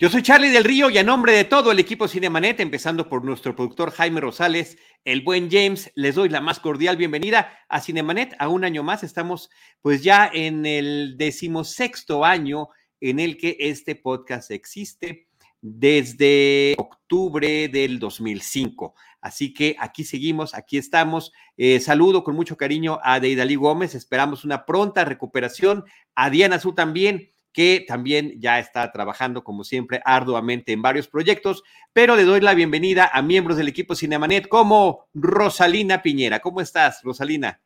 Yo soy Charlie del Río y a nombre de todo el equipo Cinemanet, empezando por nuestro productor Jaime Rosales, el buen James, les doy la más cordial bienvenida a Cinemanet. A un año más estamos pues ya en el decimosexto año en el que este podcast existe desde octubre del 2005. Así que aquí seguimos, aquí estamos. Eh, saludo con mucho cariño a Deidali Gómez, esperamos una pronta recuperación. A Diana Su también que también ya está trabajando, como siempre, arduamente en varios proyectos, pero le doy la bienvenida a miembros del equipo Cinemanet como Rosalina Piñera. ¿Cómo estás, Rosalina?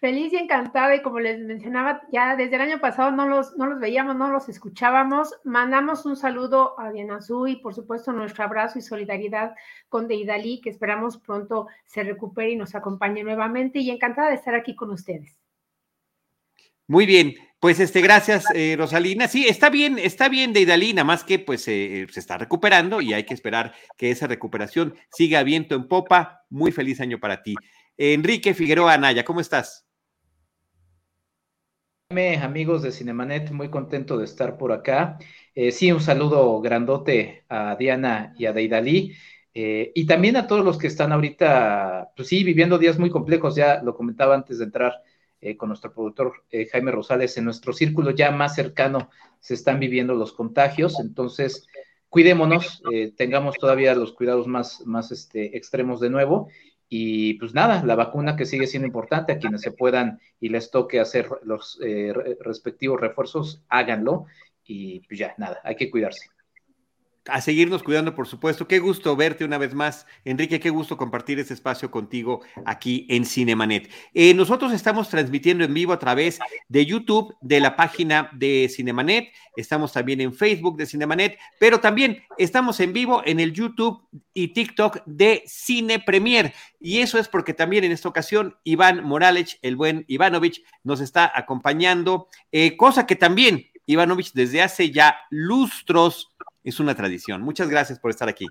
Feliz y encantada, y como les mencionaba, ya desde el año pasado no los, no los veíamos, no los escuchábamos. Mandamos un saludo a Diana Azul y, por supuesto, nuestro abrazo y solidaridad con Deidali, que esperamos pronto se recupere y nos acompañe nuevamente. Y encantada de estar aquí con ustedes. Muy bien, pues este, gracias, eh, Rosalina. Sí, está bien, está bien Deidalina, más que pues eh, se está recuperando y hay que esperar que esa recuperación siga viento en popa. Muy feliz año para ti. Enrique Figueroa Anaya, ¿cómo estás? Amigos de Cinemanet, muy contento de estar por acá. Eh, sí, un saludo grandote a Diana y a Deidali. y también a todos los que están ahorita, pues sí, viviendo días muy complejos, ya lo comentaba antes de entrar eh, con nuestro productor eh, Jaime Rosales, en nuestro círculo ya más cercano se están viviendo los contagios, entonces cuidémonos, eh, tengamos todavía los cuidados más, más este, extremos de nuevo. Y pues nada, la vacuna que sigue siendo importante, a quienes se puedan y les toque hacer los respectivos refuerzos, háganlo. Y pues ya, nada, hay que cuidarse a seguirnos cuidando, por supuesto. Qué gusto verte una vez más, Enrique. Qué gusto compartir este espacio contigo aquí en Cinemanet. Eh, nosotros estamos transmitiendo en vivo a través de YouTube, de la página de Cinemanet. Estamos también en Facebook de Cinemanet, pero también estamos en vivo en el YouTube y TikTok de Cine Premier. Y eso es porque también en esta ocasión Iván Morales, el buen Ivanovich, nos está acompañando, eh, cosa que también Ivanovich desde hace ya lustros es una tradición. Muchas gracias por estar aquí.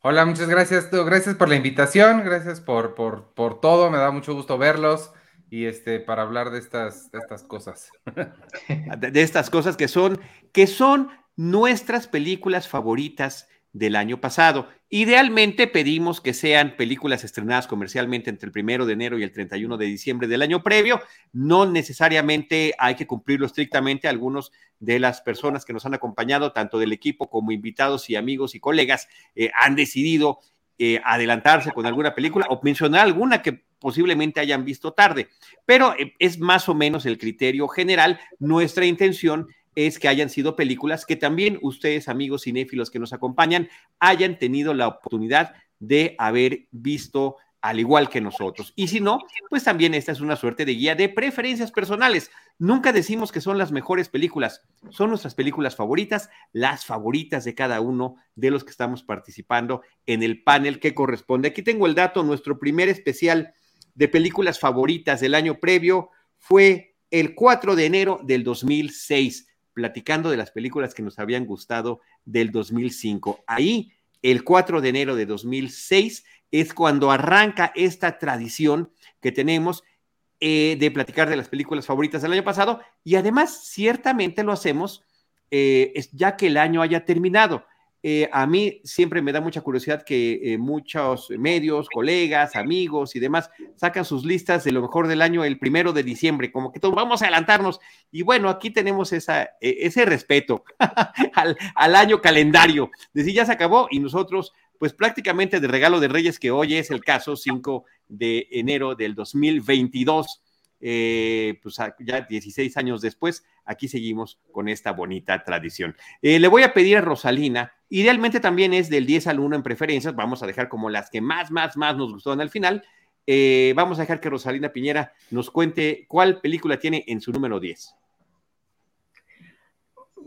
Hola, muchas gracias. Gracias por la invitación, gracias por, por, todo. Me da mucho gusto verlos y este para hablar de estas, de estas cosas. De, estas cosas que son, que son nuestras películas favoritas del año pasado. Idealmente pedimos que sean películas estrenadas comercialmente entre el primero de enero y el 31 de diciembre del año previo. No necesariamente hay que cumplirlo estrictamente. Algunos de las personas que nos han acompañado, tanto del equipo como invitados y amigos y colegas, eh, han decidido eh, adelantarse con alguna película o mencionar alguna que posiblemente hayan visto tarde. Pero eh, es más o menos el criterio general. Nuestra intención que hayan sido películas que también ustedes, amigos cinéfilos que nos acompañan, hayan tenido la oportunidad de haber visto al igual que nosotros. Y si no, pues también esta es una suerte de guía de preferencias personales. Nunca decimos que son las mejores películas, son nuestras películas favoritas, las favoritas de cada uno de los que estamos participando en el panel que corresponde. Aquí tengo el dato, nuestro primer especial de películas favoritas del año previo fue el 4 de enero del 2006 platicando de las películas que nos habían gustado del 2005. Ahí, el 4 de enero de 2006, es cuando arranca esta tradición que tenemos eh, de platicar de las películas favoritas del año pasado y además ciertamente lo hacemos eh, ya que el año haya terminado. Eh, a mí siempre me da mucha curiosidad que eh, muchos medios, colegas, amigos y demás sacan sus listas de lo mejor del año el primero de diciembre, como que todos vamos a adelantarnos. Y bueno, aquí tenemos esa, e, ese respeto al, año calendario. Decir, ya se acabó y nosotros, pues prácticamente de regalo de Reyes, que hoy es el caso 5 de enero del 2022 eh, pues ya 16 años después, aquí seguimos con esta bonita tradición. Eh, le voy a pedir a Rosalina, idealmente también es del 10 al 1 en preferencias, vamos a dejar como las que más, más, más nos gustaron al final. Eh, vamos a dejar que Rosalina Piñera nos cuente cuál película tiene en su número 10.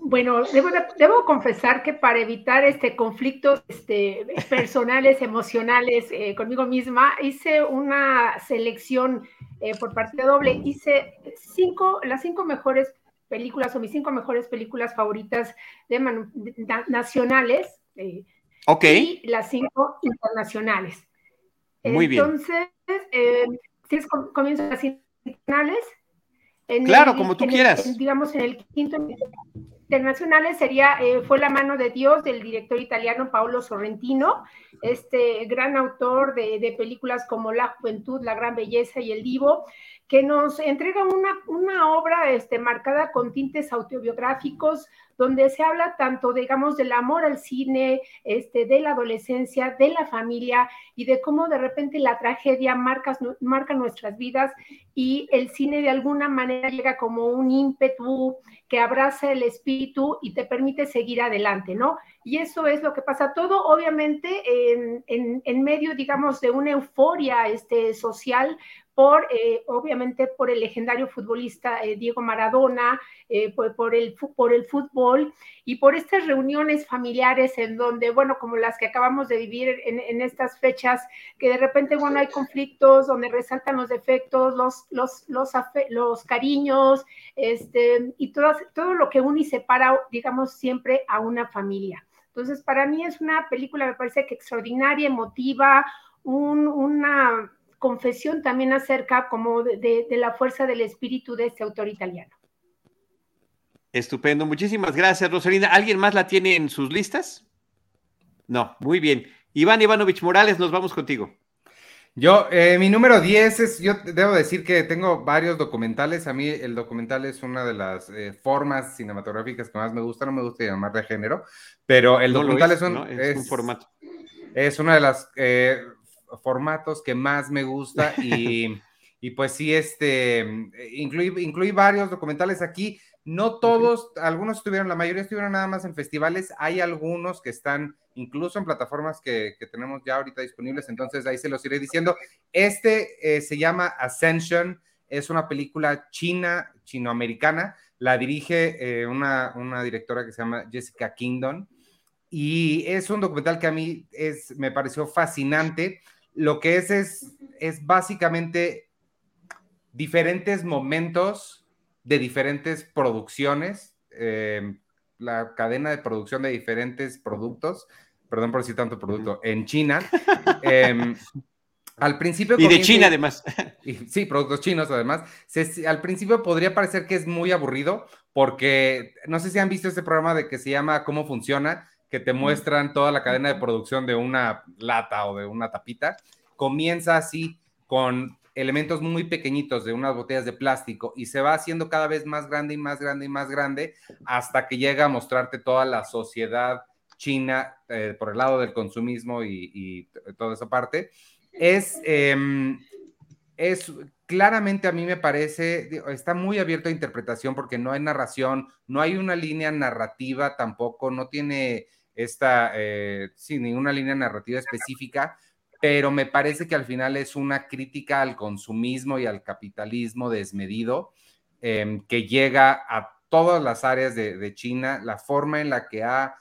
Bueno, debo, confesar que para evitar este conflictos este, personales, emocionales eh, conmigo misma, hice una selección eh, por partida doble. Hice cinco, las cinco mejores películas o mis cinco mejores películas favoritas de, nacionales. Eh. Y las cinco internacionales. Muy bien. Entonces, si comienzo las internacionales. claro, como tú quieras. digamos, en el quinto internacionales sería eh, Fue la mano de Dios del director italiano Paolo Sorrentino, este gran autor de, de, películas como La Juventud, La Gran Belleza y El Divo, que nos entrega una, una obra este, marcada con tintes autobiográficos, donde se habla tanto, digamos, del amor al cine, este, de la adolescencia, de la familia y de cómo de repente la tragedia marca, nuestras vidas y el cine de alguna manera llega como un ímpetu que abraza el espíritu y te permite seguir adelante, ¿no? Y eso es lo que pasa todo, obviamente, en, en, en medio, digamos, de una euforia este, social eh, obviamente, por el legendario futbolista eh, Diego Maradona, eh, por, el, por el fútbol y por estas reuniones familiares en donde, bueno, como las que acabamos de vivir en, estas fechas, que de repente, bueno, hay conflictos donde resaltan los defectos, los, los, los, cariños, este, y todo, todo lo que une y separa, digamos, siempre a una familia. Entonces, para mí es una película, me parece que extraordinaria, emotiva, un, una confesión también acerca como de, la fuerza del espíritu de este autor italiano. Estupendo, muchísimas gracias, Rosalina. ¿Alguien más la tiene en sus listas? No, muy bien. Iván Ivanovich Morales, nos vamos contigo. Yo, eh, mi número 10 es, yo debo decir que tengo varios documentales. A mí el documental es una de las eh, formas cinematográficas que más me gusta. No me gusta llamar de género, pero el documental es, un, es, un, formato. Es una de las eh, formatos que más me gusta y, y pues sí, este, incluí, incluí varios documentales aquí. No todos, algunos estuvieron, la mayoría estuvieron nada más en festivales. Hay algunos que están incluso en plataformas que, que tenemos ya ahorita disponibles, entonces ahí se los iré diciendo. Este eh, se llama Ascension, es una película china, chinoamericana. La dirige eh, una, una directora que se llama Jessica Kingdon y es un documental que a mí es, me pareció fascinante lo que es es, es básicamente diferentes momentos de diferentes producciones, eh, la cadena de producción de diferentes productos, perdón por decir tanto producto, en China. Em, al principio... Y de China además. sí, productos chinos además. al principio podría parecer que es muy aburrido porque no sé si han visto este programa de que se llama ¿Cómo funciona? Que te muestran toda la cadena de producción de una lata o de una tapita. Comienza así con elementos muy pequeñitos de unas botellas de plástico y se va haciendo cada vez más grande y más grande y más grande hasta que llega a mostrarte toda la sociedad china eh, por el lado del consumismo y, toda esa parte. Es, em, es claramente a mí me parece, está muy abierto a interpretación porque no hay narración, no hay una línea narrativa tampoco, no tiene esta, eh, sin ninguna línea narrativa específica, pero me parece que al final es una crítica al consumismo y al capitalismo desmedido em, que llega a todas las áreas de, China, la forma en la que ha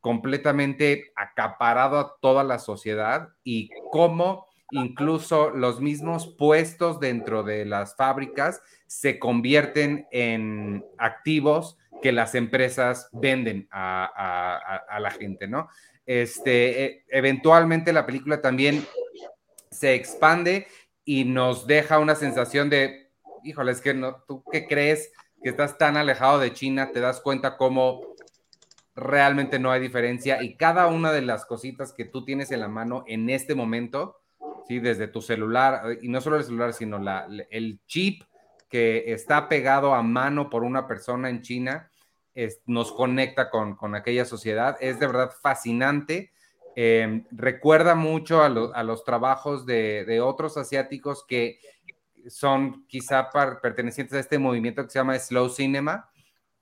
completamente acaparado a toda la sociedad y cómo incluso los mismos puestos dentro de las fábricas se convierten en activos que las empresas venden a, la gente, ¿no? Este, e, eventualmente la película también se expande y nos deja una sensación de, híjole, es que no, tú qué crees que estás tan alejado de China, te das cuenta cómo realmente no hay diferencia y cada una de las cositas que tú tienes en la mano en este momento, ¿sí? desde tu celular, y no solo el celular, sino el chip que está pegado a mano por una persona en China, nos conecta con, aquella sociedad. Es de verdad fascinante. Em, recuerda mucho a, los trabajos de, otros asiáticos que son quizá pertenecientes a este movimiento que se llama Slow Cinema.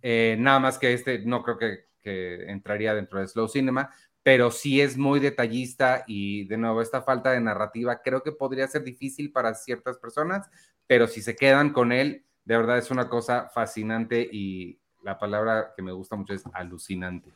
Eh, nada más que este no creo que, que entraría dentro de Slow Cinema, pero sí es muy detallista y de nuevo esta falta de narrativa creo que podría ser difícil para ciertas personas, pero si se quedan con él, de verdad es una cosa fascinante y la palabra que me gusta mucho es alucinante.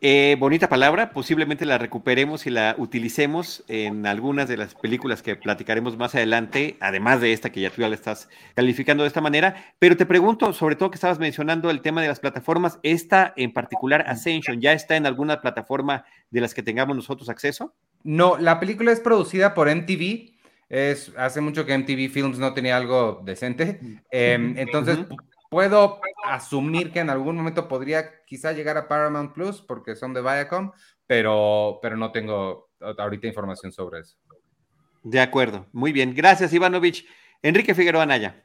Eh, bonita palabra, posiblemente la recuperemos y la utilicemos en algunas de las películas que platicaremos más adelante, además de esta que ya tú ya la estás calificando de esta manera. Pero te pregunto, sobre todo que estabas mencionando el tema de las plataformas, ¿esta en particular Ascension ya está en alguna plataforma de las que tengamos nosotros acceso? No, la película es producida por MTV. Es, hace mucho que MTV Films no tenía algo decente. Em, entonces, Puedo asumir que en algún momento podría quizá llegar a Paramount Plus porque son de Viacom, pero, pero no tengo ahorita información sobre eso. De acuerdo, muy bien. Gracias, Ivanovich. Enrique Figueroa Naya.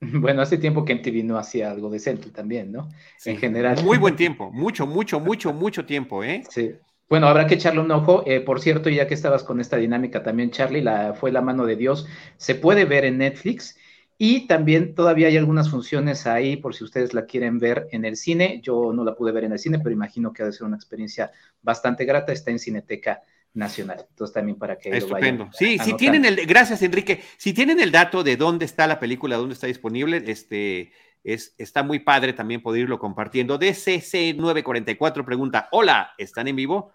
Bueno, hace tiempo que MTV no hacía algo decente también, ¿no? en general. Muy buen tiempo, mucho, mucho, mucho, mucho tiempo, ¿eh? Sí. Bueno, habrá que echarle un ojo. Eh, por cierto, ya que estabas con esta dinámica también, Charlie, la, fue La mano de Dios. Se puede ver en Netflix y también todavía hay algunas funciones ahí por si ustedes la quieren ver en el cine. Yo no la pude ver en el cine, pero imagino que ha de ser una experiencia bastante grata. Está en Cineteca Nacional. Entonces también para que Estupendo. sí, si tienen el, gracias Enrique. Si tienen el dato de dónde está la película, dónde está disponible, este es, está muy padre también poder irlo compartiendo. DCC 944 pregunta, hola, ¿están en vivo?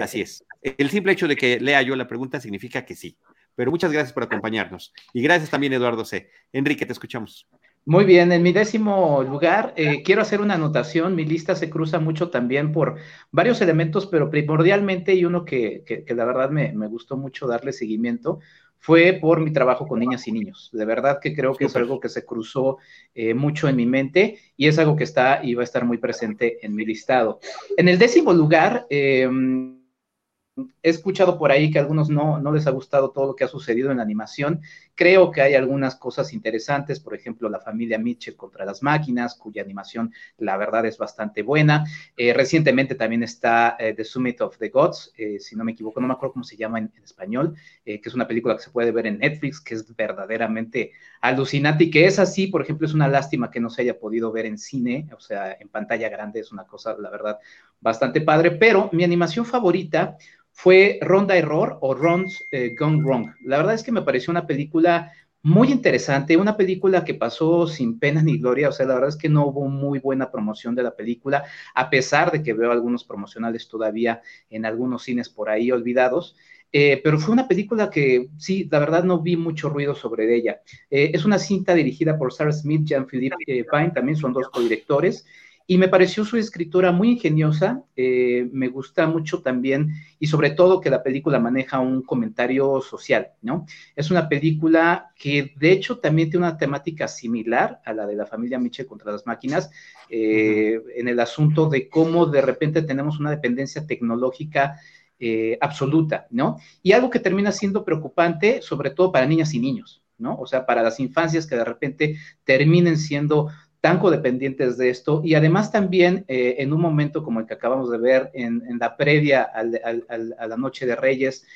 Así es. El simple hecho de que lea yo la pregunta significa que sí. Pero muchas gracias por acompañarnos. Y gracias también, Eduardo C. Enrique, te escuchamos. Muy bien, en mi décimo lugar eh, quiero hacer una anotación. Mi lista se cruza mucho también por varios elementos, pero primordialmente y uno que, la verdad me, gustó mucho darle seguimiento fue por mi trabajo con niñas y niños. De verdad que creo que es algo que se cruzó eh, mucho en mi mente y es algo que está y va a estar muy presente en mi listado. En el décimo lugar, eh, he escuchado por ahí que a algunos no, no les ha gustado todo lo que ha sucedido en la animación. Creo que hay algunas cosas interesantes, por ejemplo, la familia Mitchell contra las máquinas, cuya animación la verdad es bastante buena. Eh, recientemente también está eh, The Summit of the Gods, eh, si no me equivoco, no me acuerdo cómo se llama en, en español, que es una película que se puede ver en Netflix, que es verdaderamente alucinante y que es así, por ejemplo, es una lástima que no se haya podido ver en cine, o sea, en pantalla grande, es una cosa, la verdad, bastante padre, pero mi animación favorita fue Ronda Error o Ron's eh, Gone Wrong. La verdad es que me pareció una película muy interesante, una película que pasó sin pena ni gloria, o sea, la verdad es que no hubo muy buena promoción de la película, a pesar de que veo algunos promocionales todavía en algunos cines por ahí olvidados. Eh, pero fue una película que sí, la verdad no vi mucho ruido sobre ella. Eh, es una cinta dirigida por Sarah Smith, Jean-Philippe Pine, también son dos codirectores, y me pareció su escritura muy ingeniosa, eh, me gusta mucho también y sobre todo que la película maneja un comentario social, ¿no? Es una película que de hecho también tiene una temática similar a la de la familia Mitchell contra las máquinas, eh, en el asunto de cómo de repente tenemos una dependencia tecnológica eh, absoluta, ¿no? Y algo que termina siendo preocupante, sobre todo para niñas y niños, ¿no? O sea, para las infancias que de repente terminen siendo tan codependientes de esto y además también eh, en un momento como el que acabamos de ver en, la previa a la Noche de Reyes,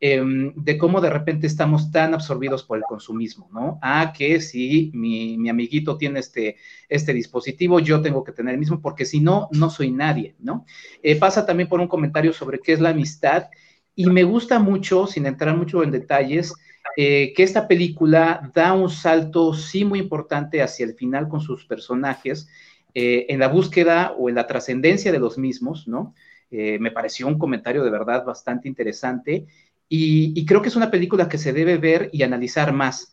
em, de cómo de repente estamos tan absorbidos por el consumismo, ¿no? Ah, que si mi, amiguito tiene este, este dispositivo, yo tengo que tener el mismo, porque si no, no soy nadie, ¿no? Eh, pasa también por un comentario sobre qué es la amistad y me gusta mucho, sin entrar mucho en detalles, eh, que esta película da un salto, sí, muy importante hacia el final con sus personajes, eh, en la búsqueda o en la trascendencia de los mismos, ¿no? Eh, me pareció un comentario de verdad bastante interesante y, creo que es una película que se debe ver y analizar más.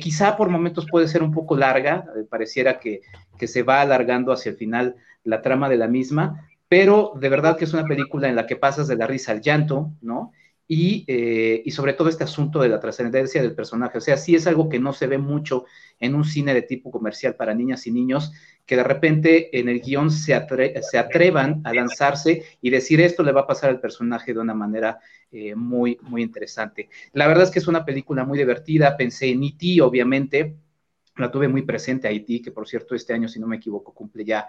quizá por momentos puede ser un poco larga, pareciera que, que se va alargando hacia el final la trama de la misma, pero de verdad que es una película en la que pasas de la risa al llanto, ¿no? Eh, y, sobre todo este asunto de la trascendencia del personaje. O sea, sí es algo que no se ve mucho en un cine de tipo comercial para niñas y niños, que de repente en el guion se, se atrevan a lanzarse y decir esto le va a pasar al personaje de una manera eh, muy, muy interesante. La verdad es que es una película muy divertida, pensé en E.T., obviamente, la tuve muy presente Haití, que por cierto este año, si no me equivoco, cumple ya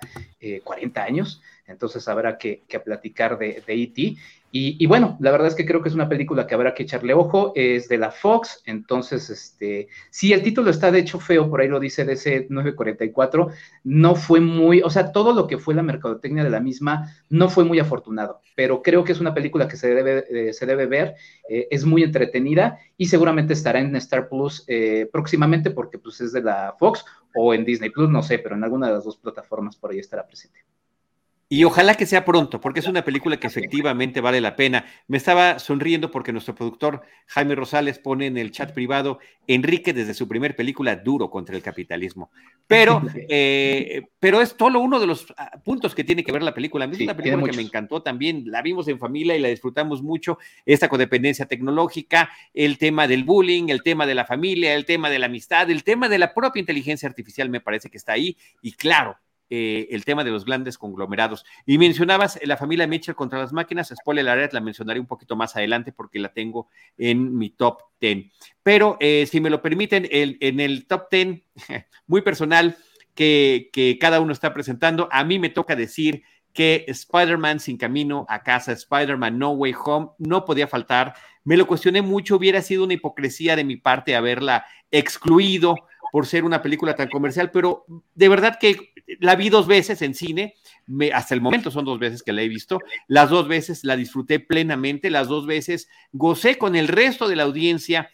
40 eh, años. Entonces habrá que, platicar de, de E.T. Y, bueno, la verdad es que creo que es una película que habrá que echarle ojo, es de la Fox, entonces, este, sí, el título está de hecho feo, por ahí lo dice DC 944, no fue muy, o sea, todo lo que fue la mercadotecnia de la misma no fue muy afortunado, pero creo que es una película que se debe, eh, se debe ver, eh, es muy entretenida y seguramente estará en Star Plus eh, próximamente porque pues es de la Fox o en Disney Plus, no sé, pero en alguna de las dos plataformas por ahí estará presente. Y ojalá que sea pronto, porque es una película que efectivamente vale la pena. Me estaba sonriendo porque nuestro productor Jaime Rosales pone en el chat privado Enrique desde su primer película duro contra el capitalismo. Pero, eh, pero es solo uno de los ah, puntos que tiene que ver la película. A mí es una película que me encantó también, la vimos en familia y la disfrutamos mucho. Esta codependencia tecnológica, el tema del bullying, el tema de la familia, el tema de la amistad, el tema de la propia inteligencia artificial me parece que está ahí. Y claro, eh, el tema de los grandes conglomerados. Y mencionabas la familia Mitchell contra las máquinas, spoiler alert, la mencionaré un poquito más adelante porque la tengo en mi top 10. Pero eh, si me lo permiten, en el top 10, muy personal, que, que cada uno está presentando, a mí me toca decir que Spider-Man sin camino a casa, Spider-Man No Way Home, no podía faltar. Me lo cuestioné mucho, hubiera sido una hipocresía de mi parte haberla excluido por ser una película tan comercial, pero de verdad que la vi dos veces en cine, hasta el momento son dos veces que la he visto, las dos veces la disfruté plenamente, las dos veces gocé con el resto de la audiencia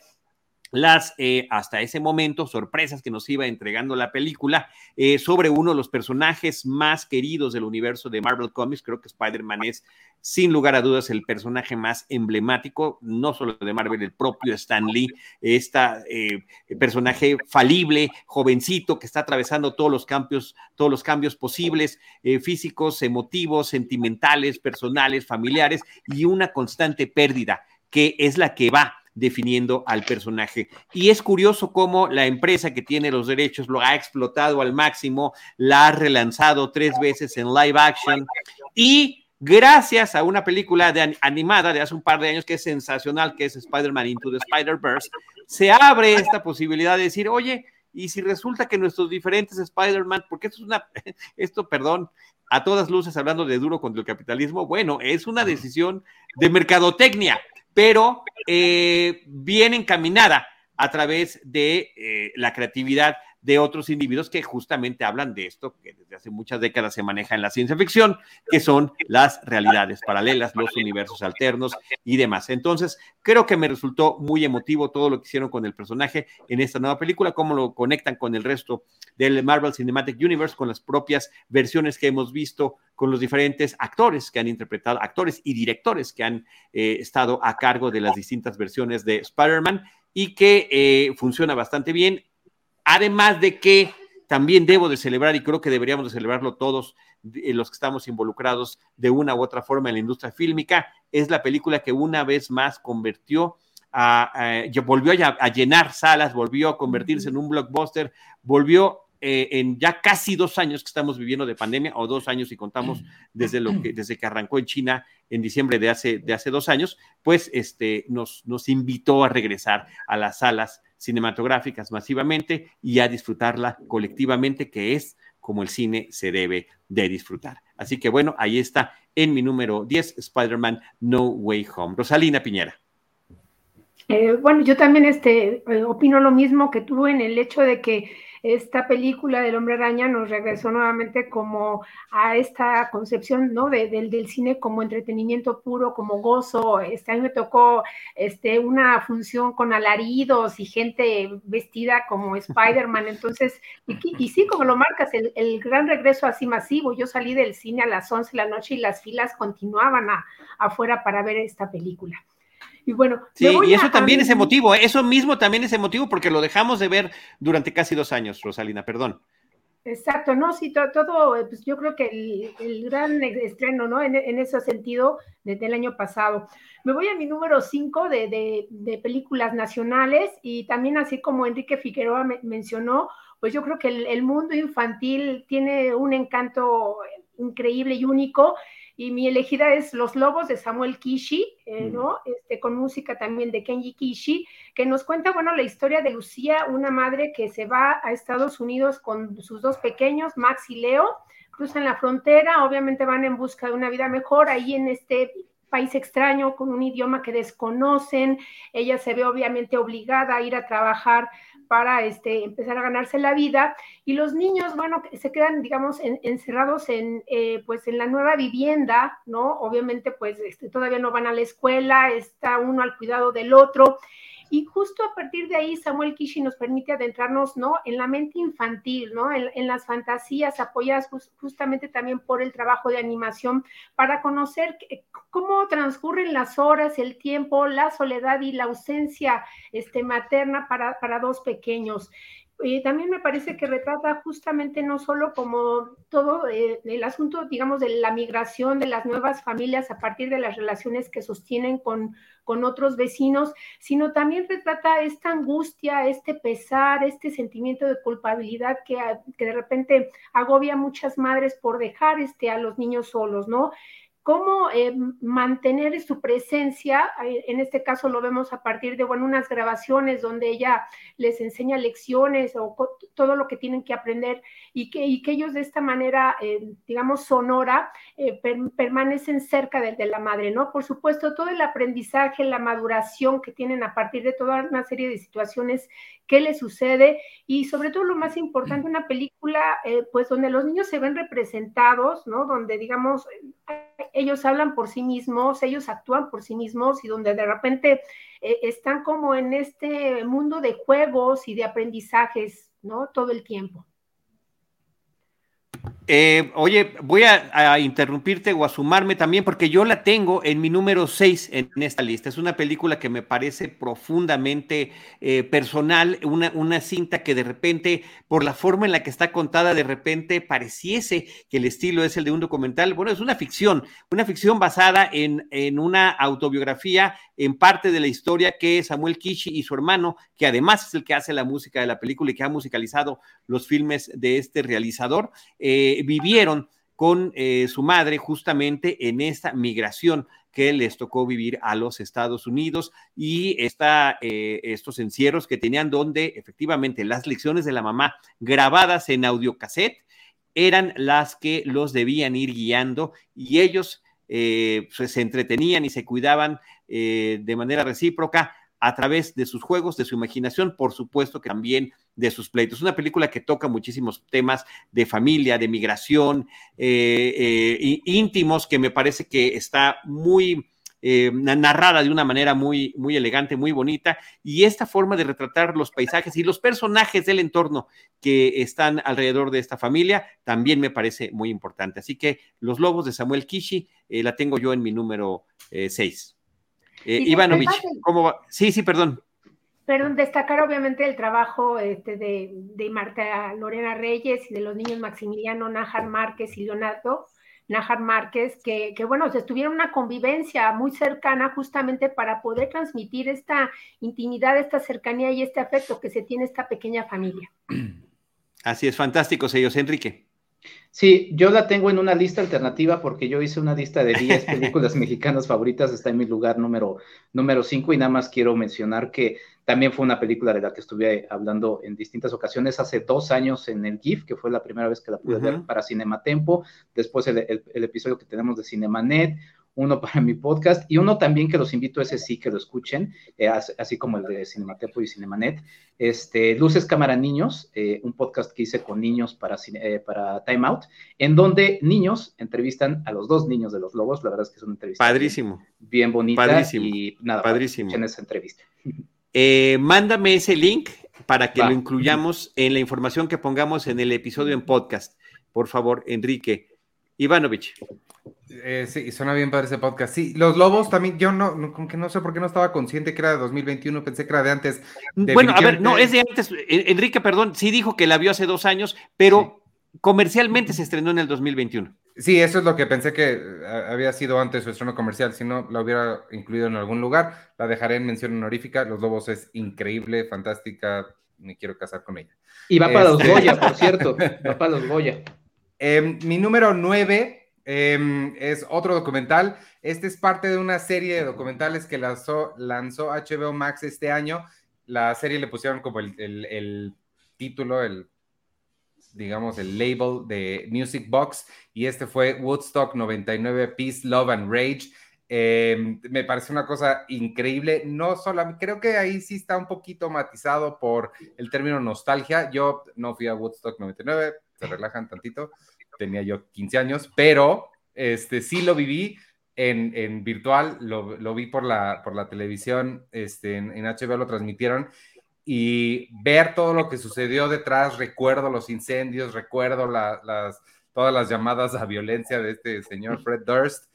las, eh, hasta ese momento, sorpresas que nos iba entregando la película eh, sobre uno de los personajes más queridos del universo de Marvel Comics. Creo que Spider-Man es, sin lugar a dudas, el personaje más emblemático, no solo de Marvel, el propio Stan Lee, este personaje falible, jovencito, que está atravesando todos los cambios, todos los cambios posibles, físicos, emotivos, sentimentales, personales, familiares, y una constante pérdida, que es la que va definiendo al personaje. Y es curioso cómo la empresa que tiene los derechos lo ha explotado al máximo, la ha relanzado tres veces en live action y gracias a una película de, animada de hace un par de años que es sensacional, que es Spider-Man Into the Spider-Verse, se abre esta posibilidad de decir, oye, y si resulta que nuestros diferentes Spider-Man, porque esto es una, esto, perdón, a todas luces hablando de duro contra el capitalismo, bueno, es una decisión de mercadotecnia pero eh, bien encaminada a través de eh, la creatividad de otros individuos que justamente hablan de esto que desde hace muchas décadas se maneja en la ciencia ficción, que son las realidades paralelas, los universos alternos y demás. Entonces, creo que me resultó muy emotivo todo lo que hicieron con el personaje en esta nueva película, cómo lo conectan con el resto del Marvel Cinematic Universe, con las propias versiones que hemos visto con los diferentes actores que han interpretado, actores y directores que han eh, estado a cargo de las distintas versiones de Spider-Man y que eh, funciona bastante bien Además de que también debo de celebrar, y creo que deberíamos de celebrarlo todos eh, los que estamos involucrados de una u otra forma en la industria fílmica, es la película que una vez más convirtió a, volvió a, llenar salas, volvió a convertirse en un blockbuster, volvió eh, en ya casi dos años que estamos viviendo de pandemia, o dos años y contamos desde, lo que, desde que arrancó en China en diciembre de hace, de hace dos años, pues este, nos, nos invitó a regresar a las salas cinematográficas masivamente y a disfrutarla colectivamente, que es como el cine se debe de disfrutar. Así que bueno, ahí está en mi número 10, Spider-Man No Way Home. Rosalina Piñera. Eh, bueno, yo también este, eh, opino lo mismo que tú en el hecho de que esta película del hombre araña nos regresó nuevamente como a esta concepción, ¿no? del cine como entretenimiento puro, como gozo. Este año me tocó este, una función con alaridos y gente vestida como Spider-Man. Entonces, y, sí, como lo marcas, el, gran regreso así masivo. Yo salí del cine a las 11 de la noche y las filas continuaban afuera para ver esta película. Y bueno, y eso también es emotivo, ¿eh? eso mismo también es emotivo porque lo dejamos de ver durante casi dos años, Rosalina, perdón. Exacto, no, sí, todo, eh, pues yo creo que el, gran estreno, ¿no? En, ese sentido, desde el año pasado. Me voy a mi número cinco de, películas nacionales y también así como Enrique Figueroa mencionó, pues yo creo que el, mundo infantil tiene un encanto increíble y único y mi elegida es Los Lobos de Samuel Kishi, eh. ¿no? Este, con música también de Kenji Kishi, que nos cuenta, bueno, la historia de Lucía, una madre que se va a Estados Unidos con sus dos pequeños, Max y Leo, cruzan la frontera, obviamente van en busca de una vida mejor ahí en este país extraño, con un idioma que desconocen, ella se ve obviamente obligada a ir a trabajar para este, empezar a ganarse la vida. Y los niños, bueno, se quedan, digamos, encerrados en, eh, pues, en la nueva vivienda, ¿no? Obviamente, pues, este, todavía no van a la escuela, está uno al cuidado del otro. Y justo a partir de ahí, Samuel Kishi nos permite adentrarnos, ¿no? En la mente infantil, ¿no? En, las fantasías apoyadas justamente también por el trabajo de animación para conocer cómo transcurren las horas, el tiempo, la soledad y la ausencia este, materna para, para dos pequeños. También me parece que retrata justamente no solo como todo eh, el asunto, digamos, de la migración de las nuevas familias a partir de las relaciones que sostienen con, con otros vecinos, sino también retrata esta angustia, este pesar, este sentimiento de culpabilidad que, que de repente agobia a muchas madres por dejar este, a los niños solos, ¿no? Cómo eh, mantener su presencia, eh, en este caso lo vemos a partir de bueno, unas grabaciones donde ella les enseña lecciones o todo lo que tienen que aprender y que, y que ellos de esta manera, eh, digamos, sonora, permanecen cerca de, de, la madre, ¿no? Por supuesto, todo el aprendizaje, la maduración que tienen a partir de toda una serie de situaciones qué le sucede y sobre todo lo más importante, una película eh, pues donde los niños se ven representados, ¿no? Donde digamos ellos hablan por sí mismos, ellos actúan por sí mismos y donde de repente eh, están como en este mundo de juegos y de aprendizajes, ¿no? Todo el tiempo. Eh, oye, voy a, interrumpirte o a sumarme también porque yo la tengo en mi número 6 en esta lista. Es una película que me parece profundamente eh, personal, una, una, cinta que de repente, por la forma en la que está contada, de repente pareciese que el estilo es el de un documental. Bueno, es una ficción, una ficción basada en, en una autobiografía en parte de la historia que Samuel Kishi y su hermano, que además es el que hace la música de la película y que ha musicalizado los filmes de este realizador, eh, vivieron con eh, su madre justamente en esta migración que les tocó vivir a los Estados Unidos y esta, eh, estos encierros que tenían donde efectivamente las lecciones de la mamá grabadas en audiocassette eran las que los debían ir guiando y ellos pues, se entretenían y se cuidaban eh, de manera recíproca a través de sus juegos, de su imaginación, por supuesto que también de sus pleitos. Una película que toca muchísimos temas de familia, de migración, eh, eh, íntimos, que me parece que está muy narrada de una manera muy, muy elegante, muy bonita, y esta forma de retratar los paisajes y los personajes del entorno que están alrededor de esta familia también me parece muy importante. Así que Los Lobos de Samuel Kishi la tengo yo en mi número 6. Eh, Ivanovich, ¿cómo va? Sí, sí, perdón. Perdón, destacar obviamente el trabajo este, de, de, Marta Lorena Reyes y de los niños Maximiliano Nájar Márquez y Leonardo Nájar Márquez, que, que bueno, estuvieron una convivencia muy cercana justamente para poder transmitir esta intimidad, esta cercanía y este afecto que se tiene esta pequeña familia. Así es, fantásticos ellos, Enrique. Sí, yo la tengo en una lista alternativa porque yo hice una lista de 10 películas mexicanas favoritas, está en mi lugar número, número 5 y nada más quiero mencionar que también fue una película de la que estuve hablando en distintas ocasiones hace dos años en el GIF, que fue la primera vez que la pude ver para Cinematempo, después el, el, episodio que tenemos de Cinemanet, uno para mi podcast y uno también que los invito a ese sí que lo escuchen, eh, así como el de Cinematepo y Cinemanet. Este, Luces Cámara Niños, eh, un podcast que hice con niños para, eh, para Time Out, en donde niños entrevistan a los dos niños de los lobos. La verdad es que es una entrevista Padrísimo. Bien, bonita. Padrísimo. Y nada, Padrísimo. en esa entrevista. mándame ese link para que lo incluyamos en la información que pongamos en el episodio en podcast. Por favor, Enrique. Ivanovich. Eh, sí, suena bien para ese podcast. Sí, los lobos también, yo no, como que no sé por qué no estaba consciente que era de 2021, pensé que era de antes. bueno, a ver, no, es de antes. Enrique, perdón, sí dijo que la vio hace dos años, pero comercialmente se estrenó en el 2021. Sí, eso es lo que pensé que eh, había sido antes su estreno comercial. Si no, la hubiera incluido en algún lugar. La dejaré en mención honorífica. Los Lobos es increíble, fantástica. Me quiero casar con ella. Y va para los este Goya, por cierto. Va para los Goya. Em, mi número nueve Em, es otro documental. Este es parte de una serie de documentales que lanzó, lanzó HBO Max este año. La serie le pusieron como el, título, el digamos, el label de Music Box, y este fue Woodstock 99 Peace, Love and Rage. Em, me parece una cosa increíble. No solo, creo que ahí sí está un poquito matizado por el término nostalgia. Yo no fui a Woodstock 99, se relajan tantito tenía yo 15 años, pero este, sí lo viví en, virtual, lo, vi por la, por la televisión, este, en, HBO lo transmitieron y ver todo lo que sucedió detrás, recuerdo los incendios, recuerdo las, todas las llamadas a violencia de este señor Fred Durst.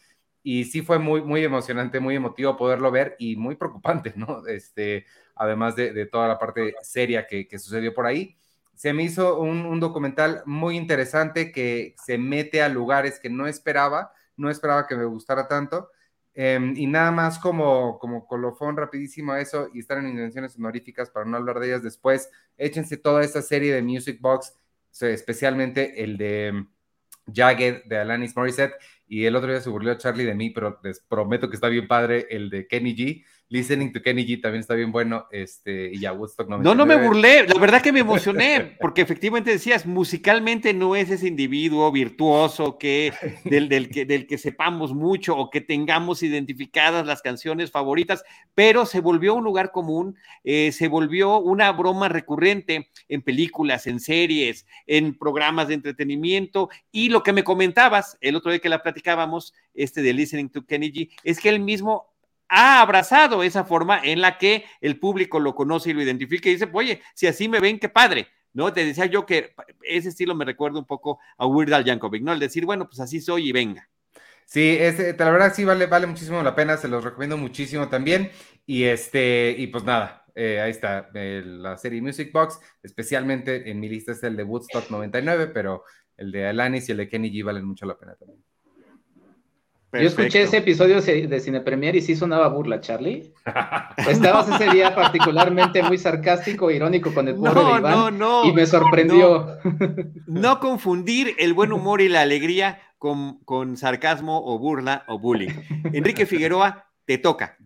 Y sí fue muy, muy emocionante, muy emotivo poderlo ver y muy preocupante, ¿no? Este, además de, toda la parte seria que, que sucedió por ahí se me hizo un, documental muy interesante que se mete a lugares que no esperaba, no esperaba que me gustara tanto. Em, y nada más como, como colofón rapidísimo eso y estar en intenciones honoríficas para no hablar de ellas después, échense toda esta serie de Music Box, especialmente el de Jagged de Alanis Morissette y el otro día se burló Charlie de mí, pero les prometo que está bien padre el de Kenny G Listening to Kenny G también está bien bueno. Este, y ya Woodstock No, no me burlé. La verdad que me emocioné, porque efectivamente decías, musicalmente no es ese individuo virtuoso que, del, del, que, del que sepamos mucho o que tengamos identificadas las canciones favoritas, pero se volvió un lugar común, eh, se volvió una broma recurrente en películas, en series, en programas de entretenimiento. Y lo que me comentabas el otro día que la platicábamos, este de Listening to Kenny G, es que él mismo ha abrazado esa forma en la que el público lo conoce y lo identifica y dice, oye, si así me ven, qué padre. ¿No? Te decía yo que ese estilo me recuerda un poco a Weird Al Yankovic, ¿no? El decir, bueno, pues así soy y venga. Sí, ese, la verdad sí vale, vale muchísimo la pena, se los recomiendo muchísimo también. Y este, y pues nada, eh, ahí está, la serie Music Box, especialmente en mi lista es el de Woodstock 99, pero el de Alanis y el de Kenny G valen mucho la pena también. Yo escuché ese episodio de Cine Premier y sí sonaba burla, Charlie. Estabas ese día particularmente muy sarcástico, irónico con el pobre de Iván y me sorprendió. No, confundir el buen humor y la alegría con, con sarcasmo o burla o bullying. Enrique Figueroa, te toca.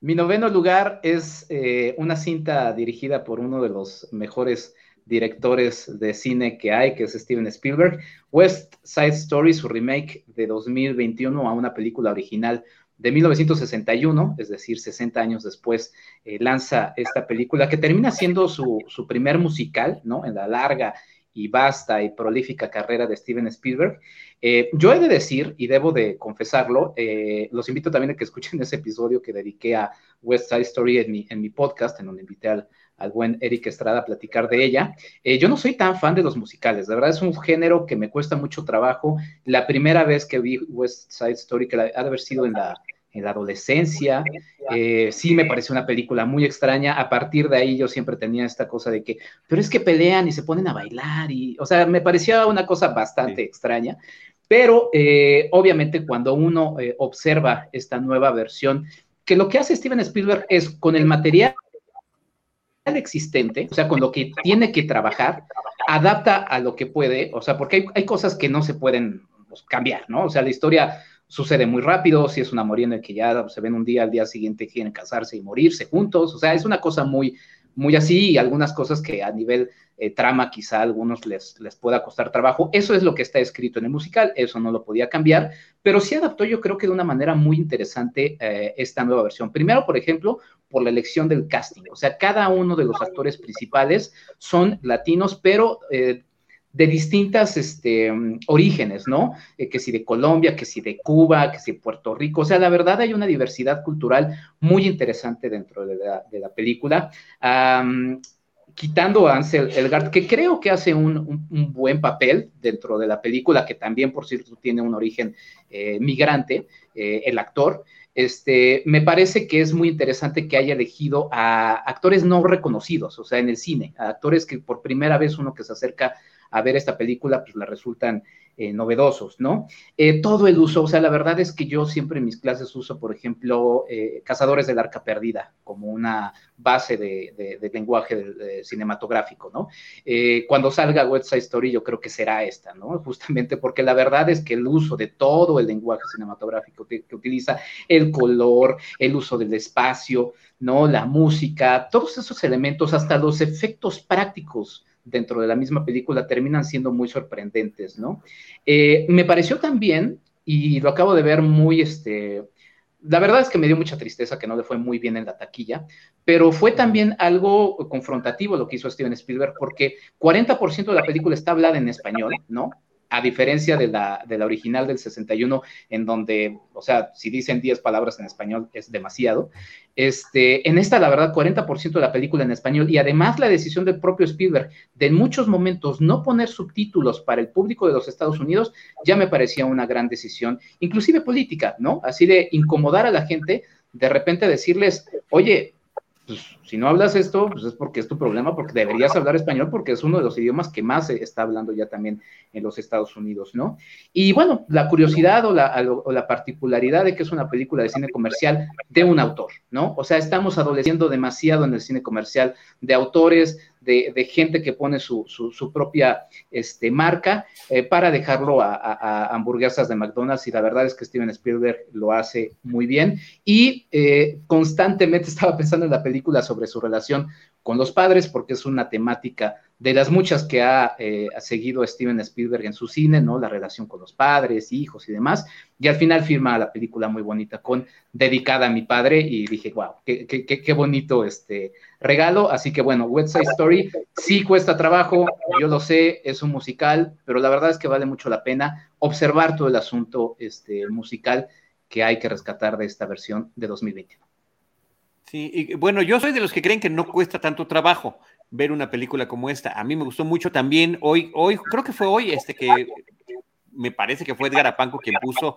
Mi noveno lugar es eh, una cinta dirigida por uno de los mejores directores de cine que hay, que es Steven Spielberg. West Side Story, su remake de 2021 a una película original de 1961, es decir, 60 años después, eh, lanza esta película que termina siendo su, primer musical, ¿no? En la larga y vasta y prolífica carrera de Steven Spielberg. Eh, yo he de decir, y debo de confesarlo, eh, los invito también a que escuchen ese episodio que dediqué a West Side Story en mi, en mi podcast, en donde invité al, al buen Eric Estrada a platicar de ella. Eh, yo no soy tan fan de los musicales, de verdad es un género que me cuesta mucho trabajo. La primera vez que vi West Side Story, que ha de haber sido en la, en la adolescencia, eh, sí me pareció una película muy extraña. A partir de ahí yo siempre tenía esta cosa de que, pero es que pelean y se ponen a bailar, y, o sea, me parecía una cosa bastante extraña. Pero eh, obviamente cuando uno observa esta nueva versión, que lo que hace Steven Spielberg es con el material existente, o sea, con lo que tiene que trabajar, adapta a lo que puede, o sea, porque hay, cosas que no se pueden pues, cambiar, ¿no? O sea, la historia sucede muy rápido, si es un amor en el que ya se ven un día, al día siguiente quieren casarse y morirse juntos, o sea, es una cosa muy, muy así y algunas cosas que a nivel eh, trama quizá a algunos les, les pueda costar trabajo. Eso es lo que está escrito en el musical, eso no lo podía cambiar, pero sí adaptó yo creo que de una manera muy interesante eh, esta nueva versión. Primero, por ejemplo, por la elección del casting, o sea, cada uno de los actores principales son latinos, pero... Eh, de distintas este, orígenes, ¿no? Eh, que si de Colombia, que si de Cuba, que si de Puerto Rico. O sea, la verdad hay una diversidad cultural muy interesante dentro de la, película. quitando a Ansel Elgart, que creo que hace un, buen papel dentro de la película, que también, por cierto, tiene un origen eh, migrante, el actor. Este, me parece que es muy interesante que haya elegido a actores no reconocidos, o sea, en el cine, a actores que por primera vez uno que se acerca a ver esta película, pues le resultan eh, novedosos, ¿no? Eh, todo el uso, o sea, la verdad es que yo siempre en mis clases uso, por ejemplo, eh, Cazadores del Arca Perdida como una base de, lenguaje cinematográfico, ¿no? cuando salga West Side Story yo creo que será esta, ¿no? Justamente porque la verdad es que el uso de todo el lenguaje cinematográfico que utiliza, el color, el uso del espacio, ¿no? La música, todos esos elementos, hasta los efectos prácticos dentro de la misma película terminan siendo muy sorprendentes, ¿no? Eh, me pareció también, y lo acabo de ver muy, este, la verdad es que me dio mucha tristeza que no le fue muy bien en la taquilla, pero fue también algo confrontativo lo que hizo Steven Spielberg, porque 40% de la película está hablada en español, ¿no? A diferencia de la, original del 61, en donde, o sea, si dicen 10 palabras en español es demasiado. Este, en esta, la verdad, 40% de la película en español y además la decisión del propio Spielberg de en muchos momentos no poner subtítulos para el público de los Estados Unidos ya me parecía una gran decisión, inclusive política, ¿no? Así de incomodar a la gente, de repente decirles, oye, pues, si no hablas esto, pues es porque es tu problema, porque deberías hablar español, porque es uno de los idiomas que más se está hablando ya también en los Estados Unidos, ¿no? Y bueno, la curiosidad o la, o la particularidad de que es una película de cine comercial de un autor, ¿no? O sea, estamos adoleciendo demasiado en el cine comercial de autores, de, gente que pone su, propia este, marca eh, para dejarlo a, hamburguesas de McDonald's y la verdad es que Steven Spielberg lo hace muy bien y eh, constantemente estaba pensando en la película sobre su relación con los padres porque es una temática de las muchas que ha, eh, seguido Steven Spielberg en su cine, ¿no? La relación con los padres, hijos y demás. Y al final firma la película muy bonita con dedicada a mi padre y dije, wow, qué, qué, qué bonito este regalo. Así que bueno, West Story sí cuesta trabajo, yo lo sé, es un musical, pero la verdad es que vale mucho la pena observar todo el asunto este, musical que hay que rescatar de esta versión de 2021. Sí, y bueno, yo soy de los que creen que no cuesta tanto trabajo ver una película como esta. A mí me gustó mucho también hoy, hoy, creo que fue hoy este que me parece que fue Edgar Apanco quien puso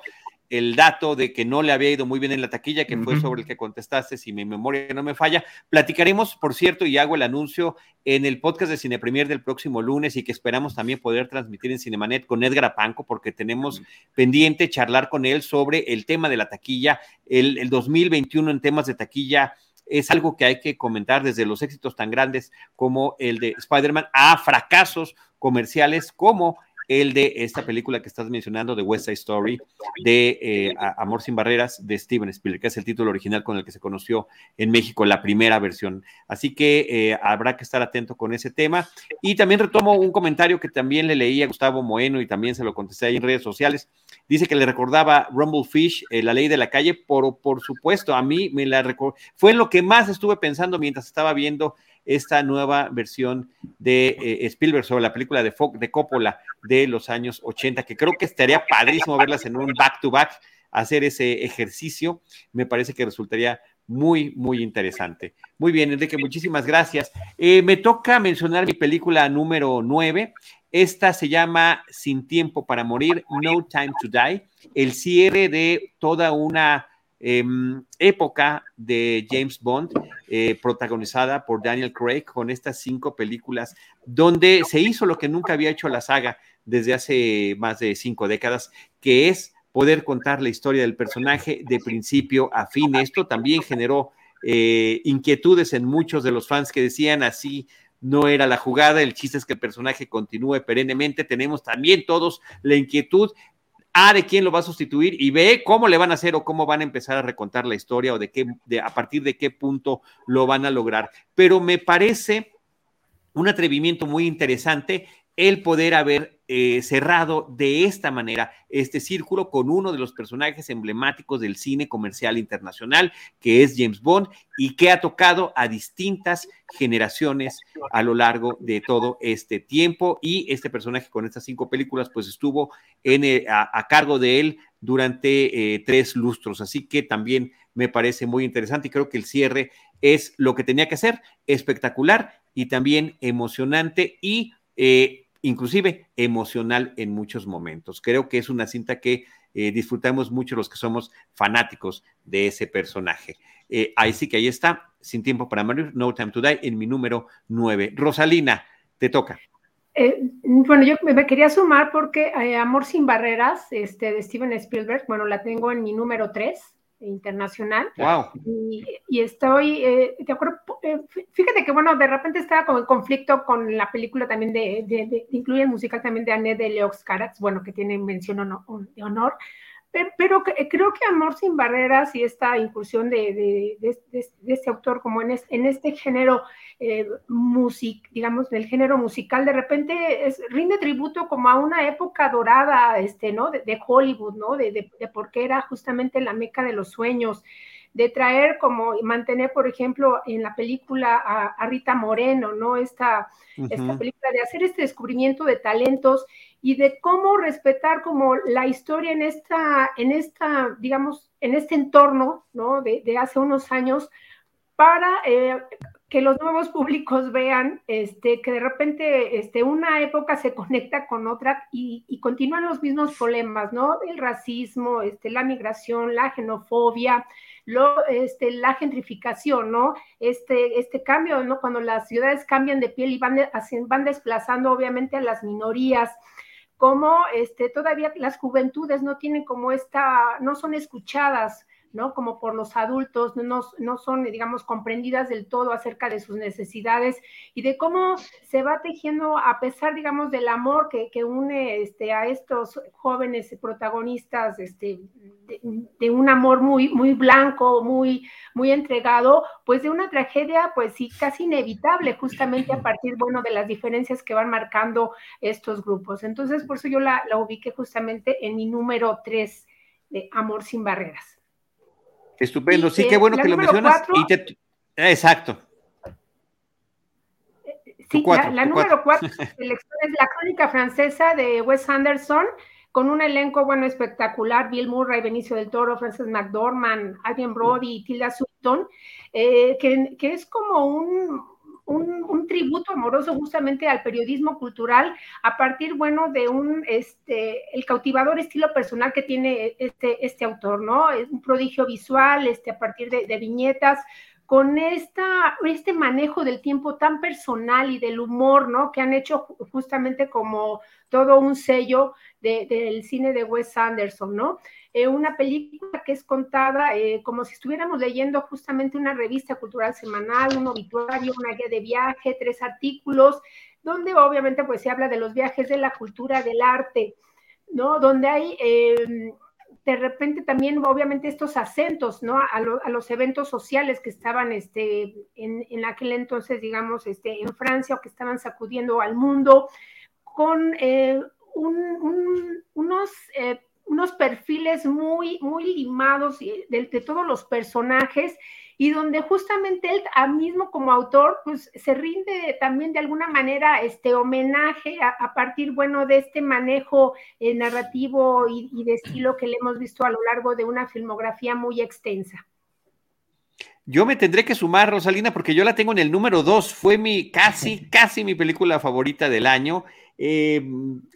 el dato de que no le había ido muy bien en la taquilla, que fue sobre el que contestaste, si mi memoria no me falla. Platicaremos, por cierto, y hago el anuncio en el podcast de Cine Premier del próximo lunes y que esperamos también poder transmitir en Cinemanet con Edgar Apanco, porque tenemos pendiente charlar con él sobre el tema de la taquilla, el, el 2021 en temas de taquilla es algo que hay que comentar desde los éxitos tan grandes como el de Spider-Man a fracasos comerciales como el de esta película que estás mencionando, de West Side Story, de eh, Amor sin Barreras, de Steven Spielberg, que es el título original con el que se conoció en México la primera versión. Así que eh, habrá que estar atento con ese tema. Y también retomo un comentario que también le leí a Gustavo Moeno y también se lo contesté ahí en redes sociales. Dice que le recordaba Rumble Fish, eh, la ley de la calle, por, por supuesto, a mí me la recordó. Fue lo que más estuve pensando mientras estaba viendo esta nueva versión de eh, Spielberg sobre la película de, de Coppola de los años 80, que creo que estaría padrísimo verlas en un back-to-back, hacer ese ejercicio, me parece que resultaría muy, muy interesante. Muy bien, Enrique, muchísimas gracias. Eh, me toca mencionar mi película número 9. Esta se llama Sin tiempo para morir, No Time to Die, el cierre de toda una Em, época de James Bond, eh, protagonizada por Daniel Craig, con estas cinco películas, donde se hizo lo que nunca había hecho la saga desde hace más de cinco décadas, que es poder contar la historia del personaje de principio a fin. Esto también generó eh, inquietudes en muchos de los fans que decían así no era la jugada, el chiste es que el personaje continúe perennemente, tenemos también todos la inquietud a de quién lo va a sustituir y B cómo le van a hacer o cómo van a empezar a recontar la historia o de qué, de, a partir de qué punto lo van a lograr. Pero me parece un atrevimiento muy interesante el poder haber eh, cerrado de esta manera este círculo con uno de los personajes emblemáticos del cine comercial internacional, que es James Bond, y que ha tocado a distintas generaciones a lo largo de todo este tiempo. Y este personaje con estas cinco películas, pues estuvo eh, a, cargo de él durante eh, tres lustros. Así que también me parece muy interesante y creo que el cierre es lo que tenía que ser, espectacular y también emocionante y inclusive emocional en muchos momentos. Creo que es una cinta que eh, disfrutamos mucho los que somos fanáticos de ese personaje. Eh, ahí sí que ahí está, Sin Tiempo para Morir, No Time to Die, en mi número 9. Rosalina, te toca. Eh, bueno, yo me quería sumar porque Amor sin Barreras, este, de Steven Spielberg, bueno, la tengo en mi número 3 internacional. Wow. Y, estoy, eh, de acuerdo, fíjate que, bueno, de repente estaba como en conflicto con la película también de, de, incluye el musical también de Annette de Leox Karatz, bueno, que tiene mención de honor, pero, creo que Amor sin Barreras y esta incursión de, este autor como en, en este género eh, music, digamos, del género musical, de repente es, rinde tributo como a una época dorada, este, ¿no? De, Hollywood, ¿no? De, de, porque era justamente la meca de los sueños, de traer como, mantener, por ejemplo, en la película a, Rita Moreno, ¿no? Esta, esta película de hacer este descubrimiento de talentos y de cómo respetar como la historia en esta, en esta, digamos, en este entorno, ¿no? De, hace unos años, para eh, que los nuevos públicos vean este, que de repente este, una época se conecta con otra y, continúan los mismos problemas, ¿no? El racismo, este, la migración, la xenofobia, lo, este, la gentrificación, ¿no? Este, este cambio, ¿no? Cuando las ciudades cambian de piel y van, van desplazando obviamente a las minorías, como este, todavía las juventudes no tienen como esta, no son escuchadas ¿no? Como por los adultos, no, no son, digamos, comprendidas del todo acerca de sus necesidades y de cómo se va tejiendo, a pesar, digamos, del amor que, une este, a estos jóvenes protagonistas, este, de, un amor muy, muy blanco, muy, muy entregado, pues de una tragedia, pues sí, casi inevitable, justamente a partir, bueno, de las diferencias que van marcando estos grupos. Entonces, por eso yo la, la ubiqué justamente en mi número tres de Amor sin Barreras. Estupendo, sí, qué bueno que lo mencionas. Exacto. Sí, la, número cuatro es la crónica francesa de Wes Anderson, con un elenco, bueno, espectacular, Bill Murray, Benicio del Toro, Frances McDormand, Adrian Brody Tilda Swinton, eh, que, que, es como un, un, tributo amoroso justamente al periodismo cultural a partir, bueno, de un, este, el cautivador estilo personal que tiene este, este autor, ¿no? Es un prodigio visual, este, a partir de, de viñetas, con esta, este manejo del tiempo tan personal y del humor, ¿no? Que han hecho justamente como todo un sello del cine de Wes Anderson, ¿no? Eh, una película que es contada eh, como si estuviéramos leyendo justamente una revista cultural semanal, un obituario, una guía de viaje, tres artículos, donde obviamente pues se habla de los viajes de la cultura, del arte, ¿no? Donde hay em, de repente también obviamente estos acentos, ¿no? A, los eventos sociales que estaban este, en, aquel entonces, digamos, este, en Francia o que estaban sacudiendo al mundo, con eh, unos unos perfiles muy, muy limados de, de, todos los personajes y donde justamente él a mismo como autor pues se rinde también de alguna manera este homenaje a, partir bueno de este manejo eh, narrativo y, y, de estilo que le hemos visto a lo largo de una filmografía muy extensa. Yo me tendré que sumar, Rosalina, porque yo la tengo en el número dos. Fue mi casi, casi mi película favorita del año. Eh,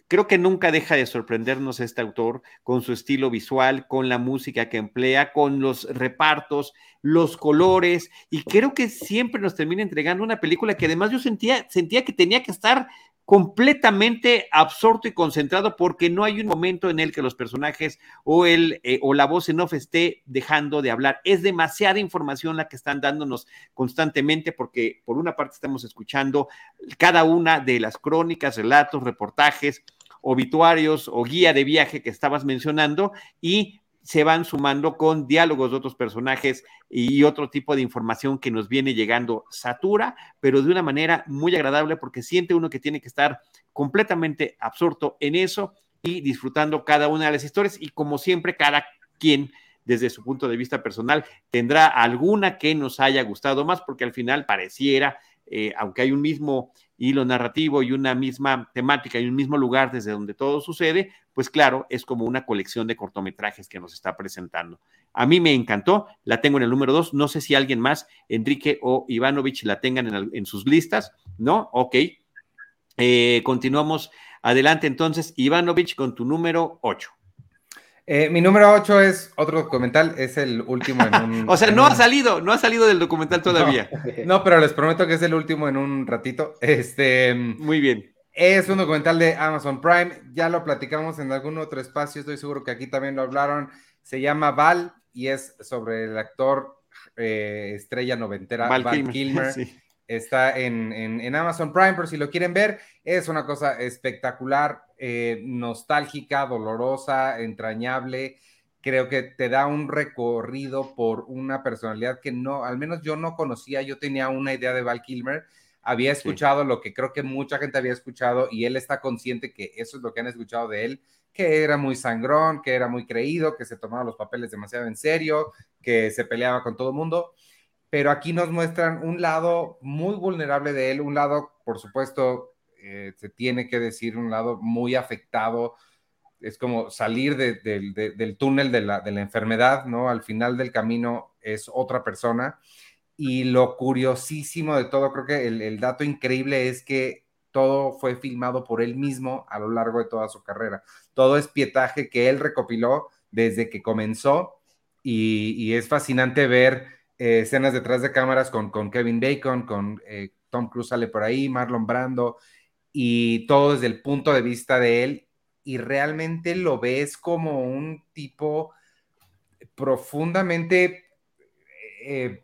creo que nunca deja de sorprendernos este autor con su estilo visual, con la música que emplea, con los repartos, los colores, y creo que siempre nos termina entregando una película que además yo sentía, sentía que tenía que estar completamente absorto y concentrado porque no hay un momento en el que los personajes o, el, eh, o la voz en off esté dejando de hablar. Es demasiada información la que están dándonos constantemente porque por una parte estamos escuchando cada una de las crónicas, relatos, reportajes, obituarios o guía de viaje que estabas mencionando y se van sumando con diálogos de otros personajes y otro tipo de información que nos viene llegando satura, pero de una manera muy agradable porque siente uno que tiene que estar completamente absorto en eso y disfrutando cada una de las historias. Y como siempre cada quien desde su punto de vista personal tendrá alguna que nos haya gustado más porque al final pareciera eh, aunque hay un mismo hilo narrativo y una misma temática y un mismo lugar desde donde todo sucede, pues claro, es como una colección de cortometrajes que nos está presentando. A mí me encantó, la tengo en el número dos, no sé si alguien más, Enrique o Ivanovich, la tengan en, sus listas, ¿no? Ok. Eh, continuamos adelante entonces, Ivanovich, con tu número ocho. Eh, mi número 8 es otro documental, es el último en un... o sea, no ha salido, no ha salido del documental todavía. No, pero les prometo que es el último en un ratito. Este, Muy bien. Es un documental de Amazon Prime, ya lo platicamos en algún otro espacio, estoy seguro que aquí también lo hablaron. Se llama Val y es sobre el actor eh, estrella noventera Val, Kilmer. Está en, Amazon Prime, por si lo quieren ver. Es una cosa espectacular, eh, nostálgica, dolorosa, entrañable. Creo que te da un recorrido por una personalidad que no, al menos yo no conocía. Yo tenía una idea de Val Kilmer había escuchado lo que creo que mucha gente había escuchado y él está consciente que eso es lo que han escuchado de él, que era muy sangrón, que era muy creído, que se tomaba los papeles demasiado en serio, que se peleaba con todo el mundo. Pero aquí nos muestran un lado muy vulnerable de él, un lado, por supuesto, eh, se tiene que decir, un lado muy afectado. Es como salir del túnel de la, de la enfermedad, ¿no? Al final del camino es otra persona y lo curiosísimo de todo, creo que el, dato increíble es que todo fue filmado por él mismo a lo largo de toda su carrera. Todo es pietaje que él recopiló desde que comenzó y, es fascinante ver eh, escenas detrás de cámaras con, con Kevin Bacon, con eh, Tom Cruise sale por ahí, Marlon Brando y todo desde el punto de vista de él y realmente lo ves como un tipo profundamente... Eh,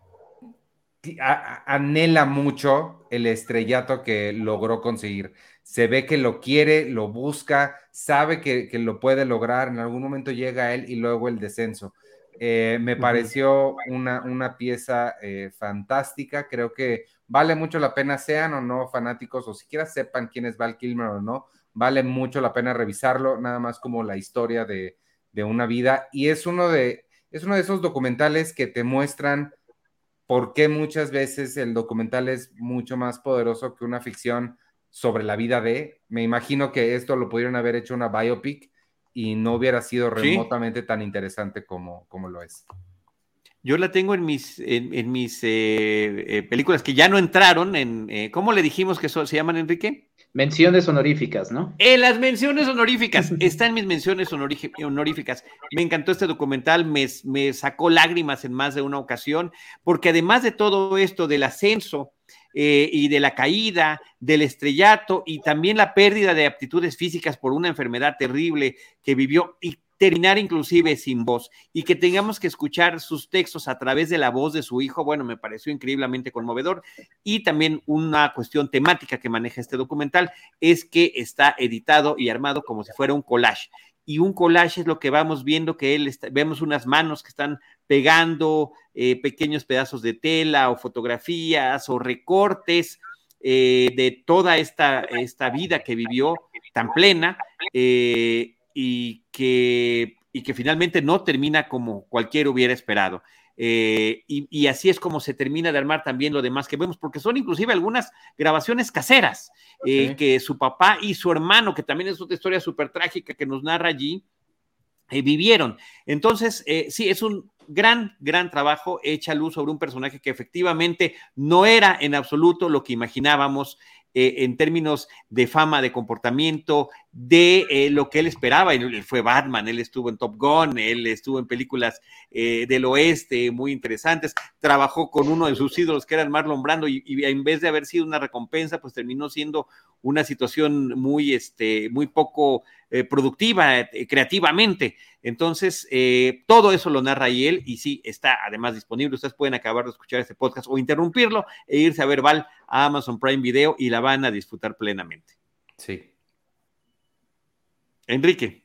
anhela mucho el estrellato que logró conseguir. Se ve que lo quiere, lo busca, sabe que, lo puede lograr, en algún momento llega a él y luego el descenso. Eh, me pareció una, una pieza eh, fantástica, creo que vale mucho la pena, sean o no fanáticos, o siquiera sepan quién es Val Kilmer o no, vale mucho la pena revisarlo, nada más como la historia de, de una vida. Y es uno de, es uno de esos documentales que te muestran por qué muchas veces el documental es mucho más poderoso que una ficción sobre la vida de. Me imagino que esto lo pudieron haber hecho una biopic y no hubiera sido remotamente tan interesante como, como lo es. Yo la tengo en mis, en, mis eh, eh, películas que ya no entraron en, eh, ¿cómo le dijimos que se llaman, Enrique? Menciones honoríficas, ¿no? En las menciones honoríficas, está en mis menciones honoríficas. Me encantó este documental, me, me sacó lágrimas en más de una ocasión, porque además de todo esto del ascenso, y de la caída, del estrellato y también la pérdida de aptitudes físicas por una enfermedad terrible que vivió y terminar inclusive sin voz y que tengamos que escuchar sus textos a través de la voz de su hijo, bueno, me pareció increíblemente conmovedor. Y también una cuestión temática que maneja este documental es que está editado y armado como si fuera un collage. Y un collage es lo que vamos viendo, que él está, vemos unas manos que están pegando eh, pequeños pedazos de tela o fotografías o recortes eh, de toda esta, esta vida que vivió tan plena. Eh, y que, y que finalmente no termina como cualquiera hubiera esperado. Eh, y, así es como se termina de armar también lo demás que vemos, porque son inclusive algunas grabaciones caseras eh, que su papá y su hermano, que también es otra historia súper trágica que nos narra allí, eh, vivieron. Entonces, sí, es un gran, gran trabajo, echa luz sobre un personaje que efectivamente no era en absoluto lo que imaginábamos eh, en términos de fama, de comportamiento, de eh, lo que él esperaba. Él, fue Batman, él estuvo en Top Gun, él estuvo en películas eh, del oeste muy interesantes, trabajó con uno de sus ídolos que era Marlon Brando y, en vez de haber sido una recompensa, pues terminó siendo una situación muy, este, muy poco productiva creativamente. Entonces, todo eso lo narra y él y sí, está además disponible. Ustedes pueden acabar de escuchar este podcast o interrumpirlo e irse a ver Val a Amazon Prime Video y la van a disfrutar plenamente. Sí. Enrique.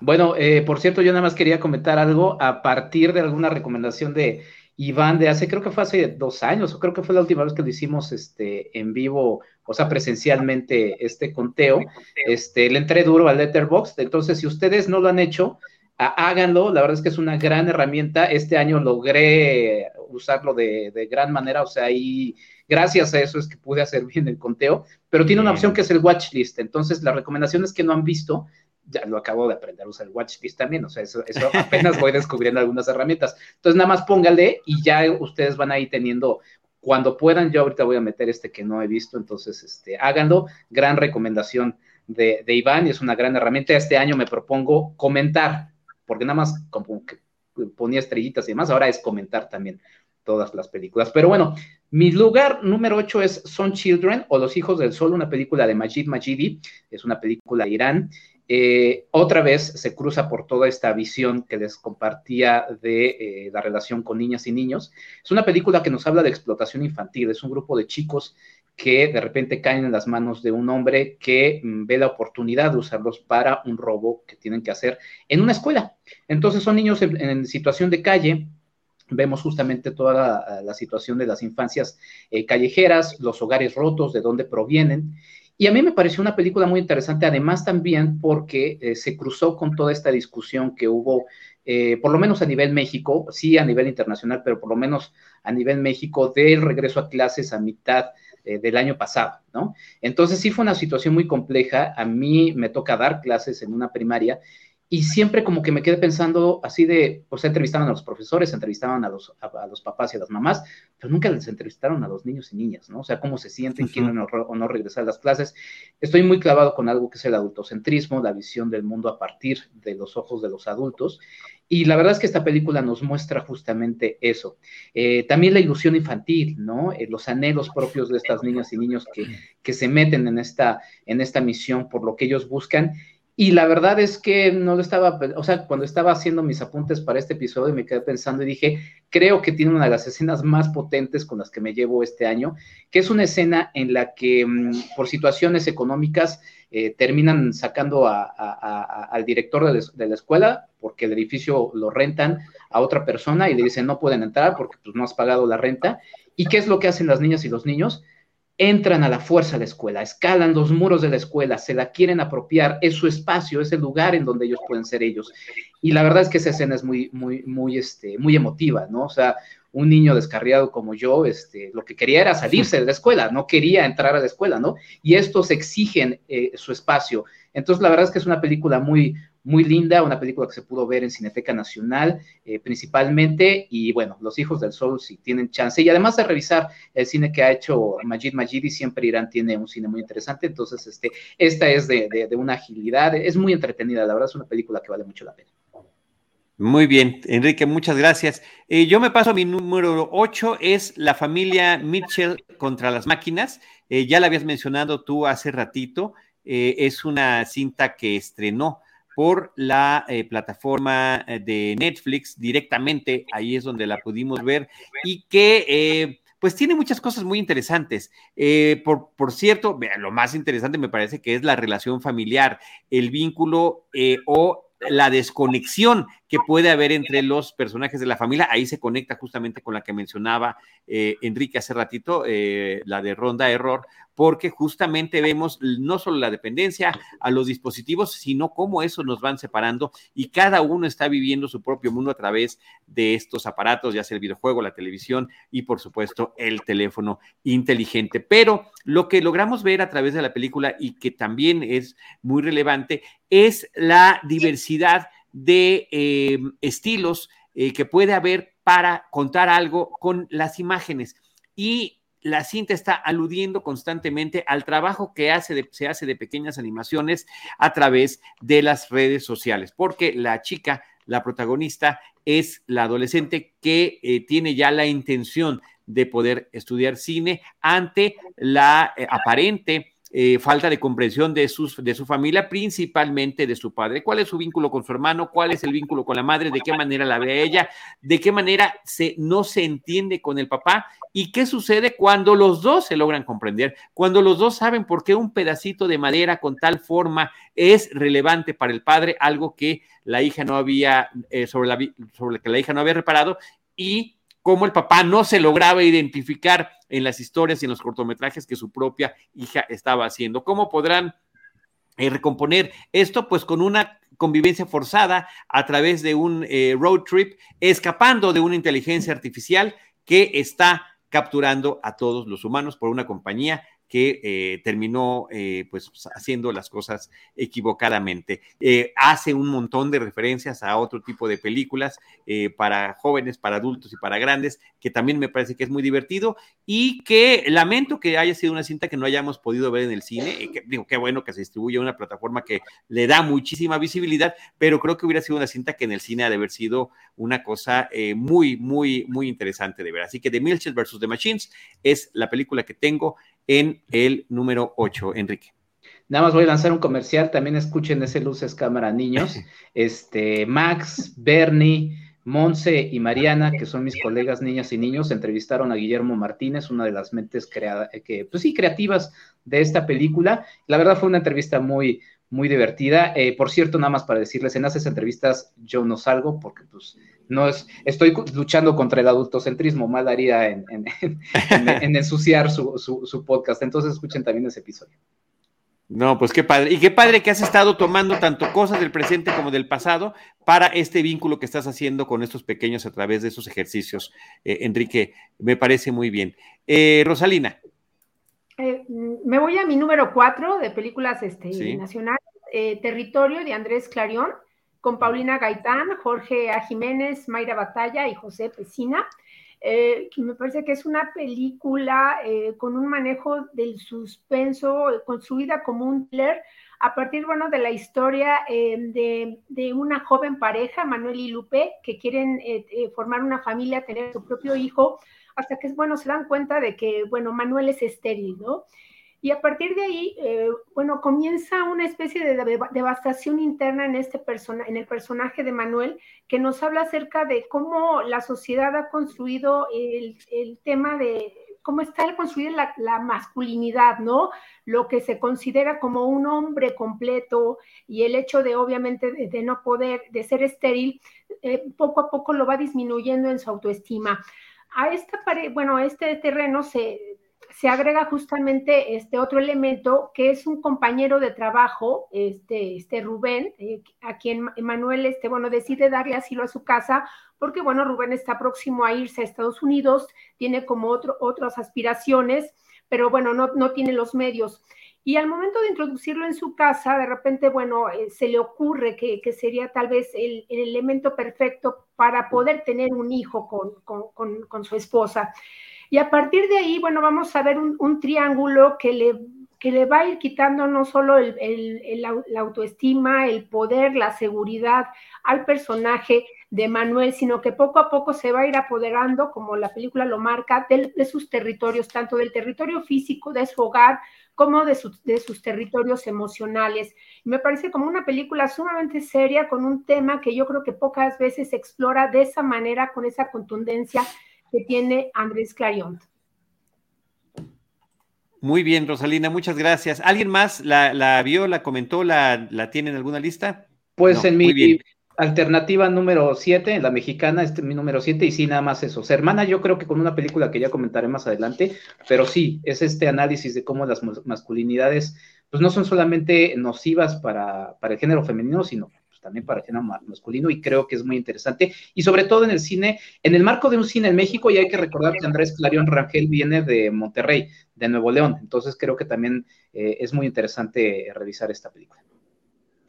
Bueno, eh, por cierto, yo nada más quería comentar algo a partir de alguna recomendación de Iván de hace, creo que fue hace dos años, o creo que fue la última vez que lo hicimos este, en vivo, o sea, presencialmente este conteo. Este, le entré duro al Letterboxd, entonces si ustedes no lo han hecho, háganlo, la verdad es que es una gran herramienta. Este año logré usarlo de, de gran manera, o sea, ahí Gracias a eso es que pude hacer bien el conteo, pero tiene una opción que es el watch list. Entonces, las recomendaciones que no han visto, ya lo acabo de aprender a usar el watch list también, o sea, eso, apenas voy descubriendo algunas herramientas. Entonces, nada más póngale y ya ustedes van a ir teniendo cuando puedan, yo ahorita voy a meter este que no he visto, entonces este, háganlo. Gran recomendación de, de Iván y es una gran herramienta. Este año me propongo comentar, porque nada más como que ponía estrellitas y demás, ahora es comentar también todas las películas. Pero bueno, mi lugar número 8 es Son Children o Los Hijos del Sol, una película de Majid Majidi, es una película de Irán. Eh, otra vez se cruza por toda esta visión que les compartía de eh, la relación con niñas y niños. Es una película que nos habla de explotación infantil, es un grupo de chicos que de repente caen en las manos de un hombre que mm, ve la oportunidad de usarlos para un robo que tienen que hacer en una escuela. Entonces son niños en, situación de calle, vemos justamente toda la, situación de las infancias eh, callejeras, los hogares rotos, de dónde provienen. Y a mí me pareció una película muy interesante, además también porque eh, se cruzó con toda esta discusión que hubo, eh, por lo menos a nivel México, sí a nivel internacional, pero por lo menos a nivel México, del regreso a clases a mitad eh, del año pasado, ¿no? Entonces sí fue una situación muy compleja. A mí me toca dar clases en una primaria y siempre como que me quedé pensando así de, pues entrevistaban a los profesores, entrevistaban a los, a, los papás y a las mamás, pero nunca les entrevistaron a los niños y niñas, ¿no? O sea, cómo se sienten, quieren o no regresar a las clases. Estoy muy clavado con algo que es el adultocentrismo, la visión del mundo a partir de los ojos de los adultos. Y la verdad es que esta película nos muestra justamente eso. Eh, también la ilusión infantil, ¿no? Eh, los anhelos propios de estas niñas y niños que, que se meten en esta, en esta misión por lo que ellos buscan y la verdad es que no lo estaba, o sea, cuando estaba haciendo mis apuntes para este episodio me quedé pensando y dije, creo que tiene una de las escenas más potentes con las que me llevo este año, que es una escena en la que mm, por situaciones económicas eh, terminan sacando al director de, la escuela porque el edificio lo rentan a otra persona y le dicen no pueden entrar porque pues, no has pagado la renta. ¿Y qué es lo que hacen las niñas y los niños? Entran a la fuerza a la escuela, escalan los muros de la escuela, se la quieren apropiar, es su espacio, es el lugar en donde ellos pueden ser ellos. Y la verdad es que esa escena es muy, muy, muy, este, muy emotiva, ¿no? O sea, un niño descarriado como yo, este, lo que quería era salirse de la escuela, no quería entrar a la escuela, ¿no? Y estos exigen eh, su espacio. Entonces, la verdad es que es una película muy, muy linda, una película que se pudo ver en Cineteca Nacional eh, principalmente, y bueno, Los Hijos del Sol si tienen chance, y además de revisar el cine que ha hecho Majid Majidi, siempre Irán tiene un cine muy interesante, entonces este, esta es de, una agilidad, es muy entretenida, la verdad es una película que vale mucho la pena. Muy bien, Enrique, muchas gracias. Eh, yo me paso a mi número 8, es La familia Mitchell contra las máquinas. Eh, ya la habías mencionado tú hace ratito, es una cinta que estrenó por la eh, plataforma eh, de Netflix directamente, ahí es donde la pudimos ver, y que eh, pues tiene muchas cosas muy interesantes. por, por, cierto, lo más interesante me parece que es la relación familiar, el vínculo o la desconexión que puede haber entre los personajes de la familia. Ahí se conecta justamente con la que mencionaba Enrique hace ratito, la de Ronda Error, porque justamente vemos no solo la dependencia a los dispositivos, sino cómo eso nos van separando y cada uno está viviendo su propio mundo a través de estos aparatos, ya sea el videojuego, la televisión y por supuesto el teléfono inteligente. Pero lo que logramos ver a través de la película y que también es muy relevante es la diversidad de eh, estilos eh, que puede haber para contar algo con las imágenes. Y la cinta está aludiendo constantemente al trabajo que se hace de pequeñas animaciones a través de las redes sociales, porque la chica, la protagonista, es la adolescente que eh, tiene ya la intención de poder estudiar cine ante la aparente eh, falta de comprensión de, sus, de su familia, principalmente de su padre. ¿Cuál es su vínculo con su hermano? ¿Cuál es el vínculo con la madre? ¿De qué manera la ve ella? ¿De qué manera se, no se entiende con el papá? ¿Y qué sucede cuando los dos se logran comprender? Cuando los dos saben por qué un pedacito de madera con tal forma es relevante para el padre, algo que la hija no había, eh, sobre, la, sobre que la hija no había reparado, y cómo el papá no se lograba identificar en las historias y en los cortometrajes que su propia hija estaba haciendo. ¿Cómo podrán eh, recomponer esto? Pues con una convivencia forzada a través de un eh, road trip, escapando de una inteligencia artificial que está capturando a todos los humanos por una compañía que eh, terminó eh, pues haciendo las cosas equivocadamente. hace un montón de referencias a otro tipo de películas para jóvenes, para adultos y para grandes, que también me parece que es muy divertido y que lamento que haya sido una cinta que no hayamos podido ver en el cine. Que, digo, qué bueno que se distribuye una plataforma que le da muchísima visibilidad, pero creo que hubiera sido una cinta que en el cine ha de haber sido una cosa muy, muy, muy interesante de ver. Así que The Milches versus The Machines es la película que tengo en el número 8, Enrique. Nada más voy a lanzar un comercial, también escuchen ese Luces Cámara Niños. Este, Max, Bernie, Monse y Mariana, que son mis colegas niñas y niños, entrevistaron a Guillermo Martínez, una de las mentes que, pues sí, creativas de esta película. La verdad fue una entrevista muy, muy divertida. Eh, por cierto, nada más para decirles, en esas entrevistas yo no salgo porque pues no es, estoy luchando contra el adultocentrismo, mal haría en, ensuciar su, podcast. Entonces escuchen también ese episodio. No, pues qué padre. Y qué padre que has estado tomando tanto cosas del presente como del pasado para este vínculo que estás haciendo con estos pequeños a través de esos ejercicios. Eh, Enrique, me parece muy bien. Eh, Rosalina. Eh, me voy a mi número cuatro de películas este, nacionales, Territorio de Andrés Clarión con Paulina Gaitán, Jorge A. Jiménez, Mayra Batalla y José Pesina. Eh, que me parece que es una película eh, con un manejo del suspenso, eh, construida como un thriller, a partir, bueno, de la historia de, de, una joven pareja, Manuel y Lupe, que quieren formar una familia, tener su propio hijo, hasta que, bueno, se dan cuenta de que, bueno, Manuel es estéril, ¿no? Y a partir de ahí, eh, bueno, comienza una especie de devastación interna en, este persona, en el personaje de Manuel, que nos habla acerca de cómo la sociedad ha construido el, tema de cómo está construida la, masculinidad, ¿no? Lo que se considera como un hombre completo y el hecho de, obviamente, de, no poder, de ser estéril, eh, poco a poco lo va disminuyendo en su autoestima. A esta, bueno, este terreno se se agrega justamente este otro elemento que es un compañero de trabajo, este, este Rubén, eh, a quien Manuel, este, bueno, decide darle asilo a su casa, porque, bueno, Rubén está próximo a irse a Estados Unidos, tiene como otro, otras aspiraciones, pero bueno, no, no tiene los medios. Y al momento de introducirlo en su casa, de repente, bueno, eh, se le ocurre que, sería tal vez el, elemento perfecto para poder tener un hijo con, con, con su esposa. Y a partir de ahí, bueno, vamos a ver un, triángulo que le, que le va a ir quitando no solo la autoestima, el poder, la seguridad al personaje de Manuel, sino que poco a poco se va a ir apoderando, como la película lo marca, de, sus territorios, tanto del territorio físico de su hogar como de, de sus territorios emocionales. me parece como una película sumamente seria con un tema que yo creo que pocas veces se explora de esa manera, con esa contundencia que tiene Andrés Clarion. Muy bien, Rosalina, muchas gracias. ¿Alguien más la, vio, la comentó, la, la, tiene en alguna lista? Pues en mi alternativa número 7, la mexicana, este es mi número 7, y sí, nada más eso. Hermana, yo creo que con una película que ya comentaré más adelante, pero sí, es este análisis de cómo las masculinidades, pues no son solamente nocivas para, para el género femenino, sino también para el género masculino y creo que es muy interesante y sobre todo en el cine, en el marco de un cine en México y hay que recordar que Andrés Clarion Rangel viene de Monterrey, de Nuevo León, entonces creo que también eh, es muy interesante revisar esta película.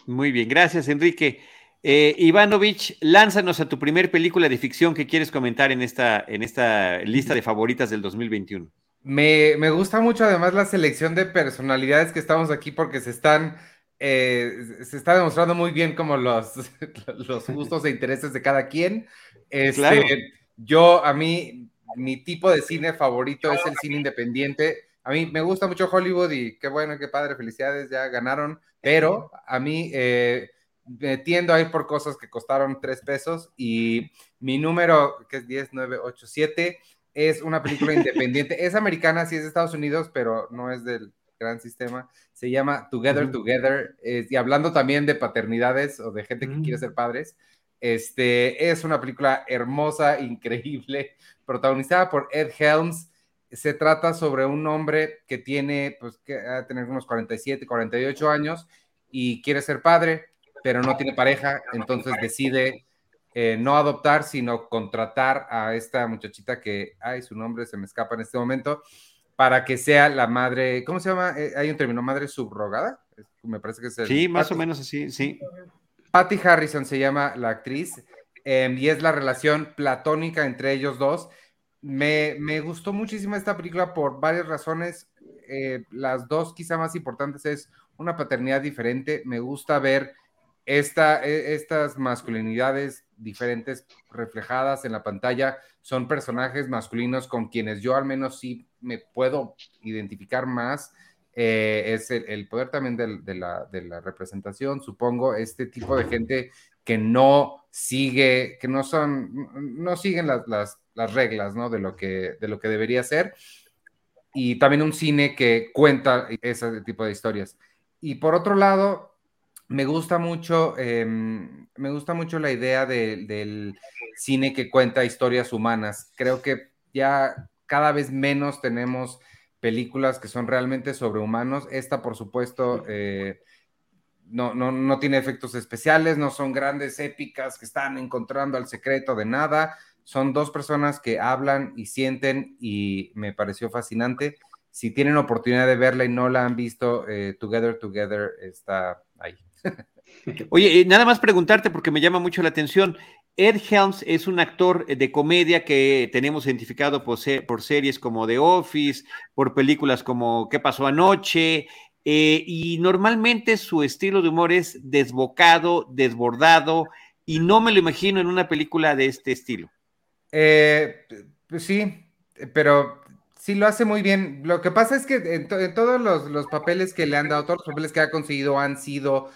Muy bien, gracias Enrique. Eh, Ivanovich, lánzanos a tu primer película de ficción que quieres comentar en esta, en esta lista de favoritas del 2021. Me, me gusta mucho además la selección de personalidades que estamos aquí porque se están eh, se está demostrando muy bien como los, los gustos e intereses de cada quien. Este, Yo, a mí, mi tipo de cine favorito es el cine independiente. A mí me gusta mucho Hollywood y qué bueno, qué padre, felicidades, ya ganaron, pero a mí eh, me tiendo a ir por cosas que costaron tres pesos y mi número, que es 10987, es una película independiente. Es americana, sí es de Estados Unidos, pero no es del gran sistema, se llama Together Together, y hablando también de paternidades o de gente que quiere mm. ser padres, este, es una película hermosa, increíble, protagonizada por Ed Helms. Se trata sobre un hombre que tiene, pues, que a tener unos 47, 48 años y quiere ser padre, pero no tiene pareja, entonces decide eh, no adoptar, sino contratar a esta muchachita que, ay, su nombre se me escapa en este momento, para que sea la madre, ¿cómo se llama? Eh, hay un término, madre subrogada, me parece que es el, Sí, más o menos así, sí. Patty Harrison se llama la actriz em, y es la relación platónica entre ellos dos. Me, me gustó muchísimo esta película por varias razones. Eh, las dos quizá más importantes es una paternidad diferente. Me gusta ver esta, e, estas masculinidades diferentes reflejadas en la pantalla. Son personajes masculinos con quienes yo al menos sí me puedo identificar más. Eh, es el, poder también de, la, representación, supongo, este tipo de gente que no sigue, que no son, no siguen las, reglas, ¿no? De lo, que, de lo que debería ser. Y también un cine que cuenta ese tipo de historias. Y por otro lado, me gusta mucho, em, me gusta mucho la idea del cine que cuenta historias humanas. Creo que ya cada vez menos tenemos películas que son realmente sobrehumanos. Esta, por supuesto, eh, no, no, no, tiene efectos especiales, no son grandes épicas que están encontrando el secreto de nada. Son dos personas que hablan y sienten y me pareció fascinante. Si tienen oportunidad de verla y no la han visto, eh, Together, Together está ahí. Oye, eh, nada más preguntarte porque me llama mucho la atención. Ed Helms es un actor de comedia que tenemos identificado por, series como The Office, por películas como ¿Qué pasó anoche? Eh, y normalmente su estilo de humor es desbocado, desbordado, y no me lo imagino en una película de este estilo. Eh, sí, pero sí lo hace muy bien. Lo que pasa es que en, todos los, los, papeles que le han dado, todos los papeles que ha conseguido han sido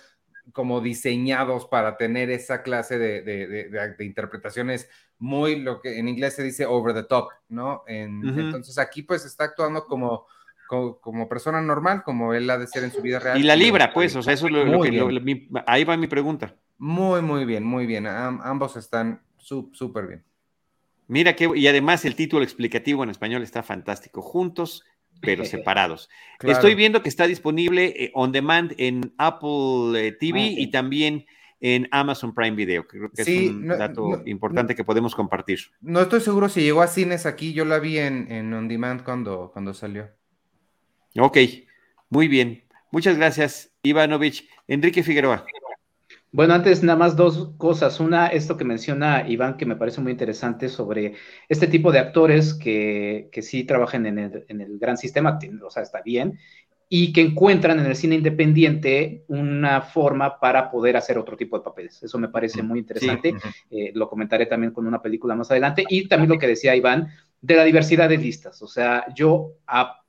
como diseñados para tener esa clase de, interpretaciones muy, lo que en inglés se dice over the top, ¿no? Entonces aquí pues está actuando como, como, persona normal, como él ha de ser en su vida real. Y la libra, pues, o sea, eso es lo, que, ahí va mi pregunta. Muy, muy bien, muy bien. ambos están súper bien. Mira que, y además el título explicativo en español está fantástico. Juntos pero separados. Estoy viendo que está disponible eh, on demand en Apple eh, TV ah, y también en Amazon Prime Video. Creo que es un dato importante que podemos compartir. No estoy seguro si llegó a cines aquí, yo la vi en, en on demand cuando, cuando salió. Ok, muy bien. Muchas gracias, Ivanovich. Enrique Figueroa. Bueno, antes nada más dos cosas. Una, esto que menciona Iván, que me parece muy interesante sobre este tipo de actores que, que sí trabajan en el, en el, gran sistema, o sea, está bien, y que encuentran en el cine independiente una forma para poder hacer otro tipo de papeles. Eso me parece muy interesante. Eh, lo comentaré también con una película más adelante. Y también lo que decía Iván de la diversidad de listas. O sea, yo,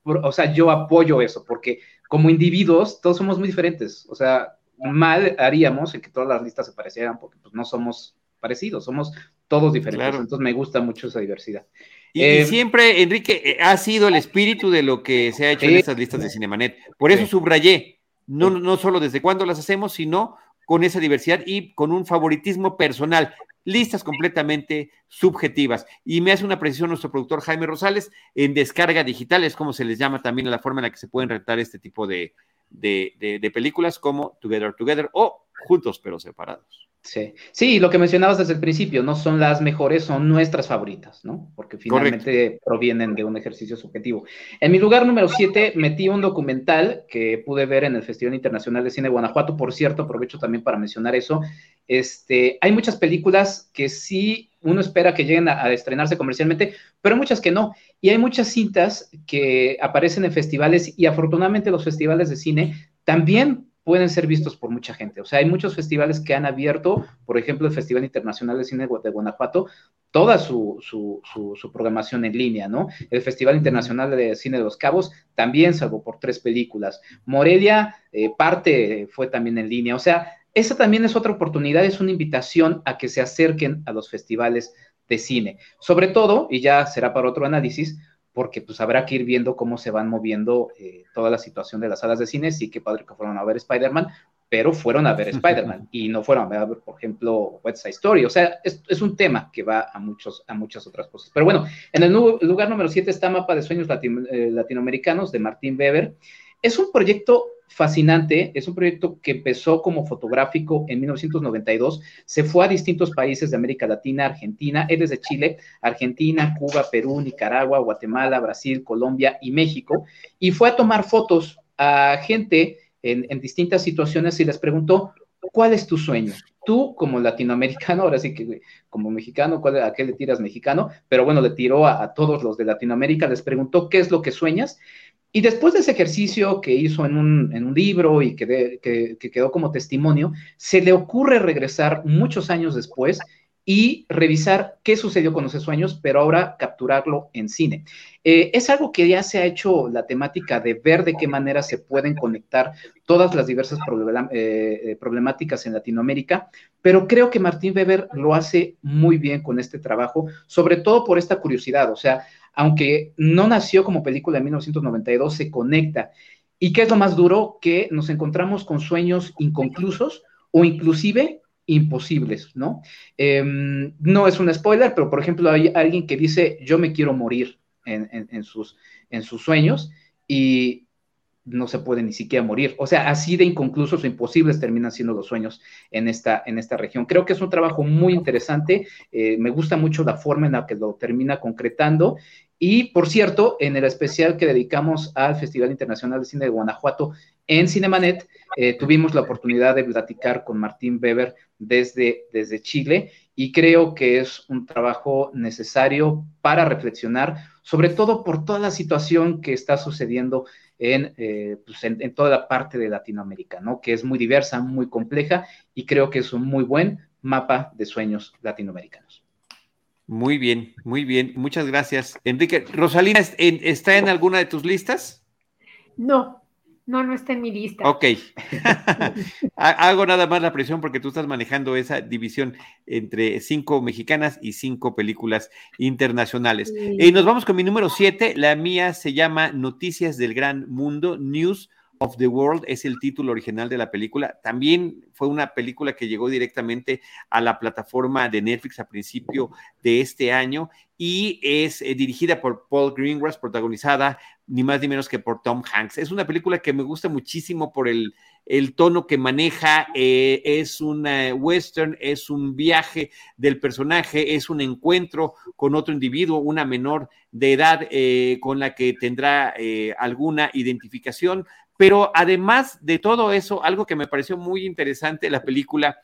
o sea, yo apoyo eso, porque como individuos todos somos muy diferentes. O sea, mal haríamos en que todas las listas se parecieran, porque pues no somos parecidos, somos todos diferentes. Entonces me gusta mucho esa diversidad. Y, eh, siempre, Enrique, eh, ha sido el espíritu de lo que se ha hecho en estas listas de Cinemanet. Por eso subrayé, no, no solo desde cuándo las hacemos, sino con esa diversidad y con un favoritismo personal. Listas completamente subjetivas. Y me hace una precisión nuestro productor Jaime Rosales en descarga digital, es como se les llama también la forma en la que se pueden rentar este tipo de, de, películas como Together Together o Juntos pero separados. Sí. sí, lo que mencionabas desde el principio, no son las mejores, son nuestras favoritas, ¿no? Porque finalmente provienen de un ejercicio subjetivo. En mi lugar número 7 metí un documental que pude ver en el Festival Internacional de Cine de Guanajuato, por cierto, aprovecho también para mencionar eso. Este, hay muchas películas que sí uno espera que lleguen a, estrenarse comercialmente, pero muchas que no. Y hay muchas cintas que aparecen en festivales y afortunadamente los festivales de cine también pueden ser vistos por mucha gente. O sea, hay muchos festivales que han abierto, por ejemplo, el Festival Internacional de Cine de Guanajuato, toda su, programación en línea, ¿no? El Festival Internacional de Cine de los Cabos también, salvo por tres películas. Morelia, eh, parte fue también en línea. O sea, esa también es otra oportunidad, es una invitación a que se acerquen a los festivales de cine. Sobre todo, y ya será para otro análisis, porque pues habrá que ir viendo cómo se van moviendo eh, toda la situación de las salas de cine. Sí que padre que fueron a ver Spider-Man, pero fueron a ver Spider-Man y no fueron a ver, por ejemplo, West Side Story. O sea, es, un tema que va a, muchos, a muchas otras cosas. Pero bueno, en el lugar número 7 está Mapa de Sueños eh, Latinoamericanos de Martín Weber. Es un proyecto fascinante, es un proyecto que empezó como fotográfico en 1992, se fue a distintos países de América Latina, Argentina, él es de Chile, Argentina, Cuba, Perú, Nicaragua, Guatemala, Brasil, Colombia y México, y fue a tomar fotos a gente en, distintas situaciones y les preguntó, ¿cuál es tu sueño? Tú como latinoamericano, ahora sí que como mexicano, ¿a qué le tiras mexicano? Pero bueno, le tiró a, todos los de Latinoamérica, les preguntó, ¿qué es lo que sueñas? Y después de ese ejercicio que hizo en un, libro y que, que, quedó como testimonio, se le ocurre regresar muchos años después y revisar qué sucedió con esos sueños, pero ahora capturarlo en cine. Eh, es algo que ya se ha hecho la temática de ver de qué manera se pueden conectar todas las diversas eh, eh, problemáticas en Latinoamérica, pero creo que Martín Weber lo hace muy bien con este trabajo, sobre todo por esta curiosidad, o sea, aunque no nació como película en 1992, se conecta. ¿Y qué es lo más duro? Que nos encontramos con sueños inconclusos o inclusive imposibles, ¿no? Em, no es un spoiler, pero por ejemplo hay alguien que dice, yo me quiero morir en, sus, en sus sueños y no se puede ni siquiera morir. O sea, así de inconclusos o imposibles terminan siendo los sueños en esta, en esta región. Creo que es un trabajo muy interesante. Eh, me gusta mucho la forma en la que lo termina concretando. Y por cierto, en el especial que dedicamos al Festival Internacional de Cine de Guanajuato en Cinemanet, eh, tuvimos la oportunidad de platicar con Martín Weber desde, desde Chile y creo que es un trabajo necesario para reflexionar, sobre todo por toda la situación que está sucediendo eh, pues, en, en, toda la parte de Latinoamérica, ¿no? que es muy diversa, muy compleja y creo que es un muy buen mapa de sueños latinoamericanos. Muy bien, muy bien. Muchas gracias. Enrique, ¿Rosalina está en alguna de tus listas? No, no, no está en mi lista. Ok. Hago nada más la presión porque tú estás manejando esa división entre cinco mexicanas y cinco películas internacionales. Y nos vamos con mi número siete. La mía se llama Noticias del Gran Mundo, News of the World es el título original de la película. También fue una película que llegó directamente a la plataforma de Netflix a principio de este año y es eh, dirigida por Paul Greengrass, protagonizada ni más ni menos que por Tom Hanks. Es una película que me gusta muchísimo por el, el tono que maneja, eh, es un western, es un viaje del personaje, es un encuentro con otro individuo, una menor de edad eh, con la que tendrá alguna identificación, pero además de todo eso, algo que me pareció muy interesante la película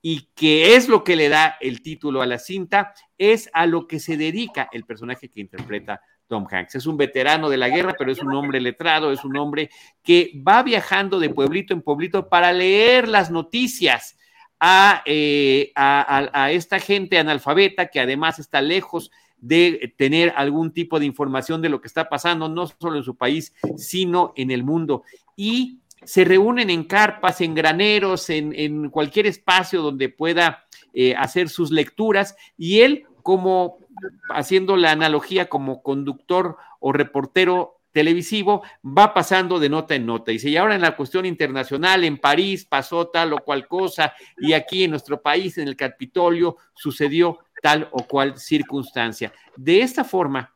y que es lo que le da el título a la cinta, es a lo que se dedica el personaje que interpreta Tom Hanks. Es un veterano de la guerra, pero es un hombre letrado, es un hombre que va viajando de pueblito en pueblito para leer las noticias a, eh, a esta gente analfabeta que además está lejos de tener algún tipo de información de lo que está pasando, no solo en su país, sino en el mundo. Y se reúnen en carpas, en graneros, en, cualquier espacio donde pueda eh, hacer sus lecturas y él como haciendo la analogía como conductor o reportero televisivo, va pasando de nota en nota. Y si ahora en la cuestión internacional, en París pasó tal o cual cosa, y aquí en nuestro país, en el Capitolio, sucedió tal o cual circunstancia. De esta forma,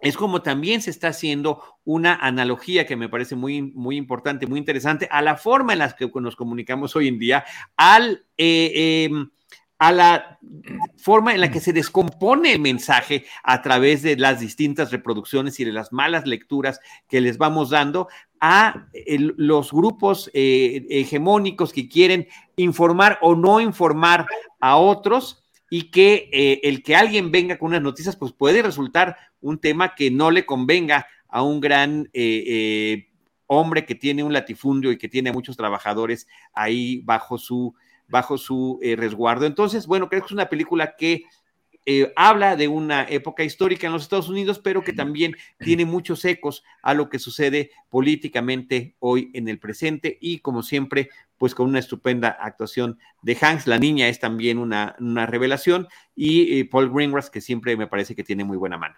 es como también se está haciendo una analogía que me parece muy, muy importante, muy interesante, a la forma en la que nos comunicamos hoy en día, al, eh, em, a la forma en la que se descompone el mensaje a través de las distintas reproducciones y de las malas lecturas que les vamos dando a los grupos eh, hegemónicos que quieren informar o no informar a otros y que eh, el que alguien venga con unas noticias, pues puede resultar un tema que no le convenga a un gran eh, eh, hombre que tiene un latifundio y que tiene a muchos trabajadores ahí bajo su, bajo su resguardo. Entonces, bueno, creo que es una película que eh, habla de una época histórica en los Estados Unidos, pero que también tiene muchos ecos a lo que sucede políticamente hoy en el presente y como siempre, pues con una estupenda actuación de Hanks. La niña es también una, revelación y eh, Paul Greengrass, que siempre me parece que tiene muy buena mano.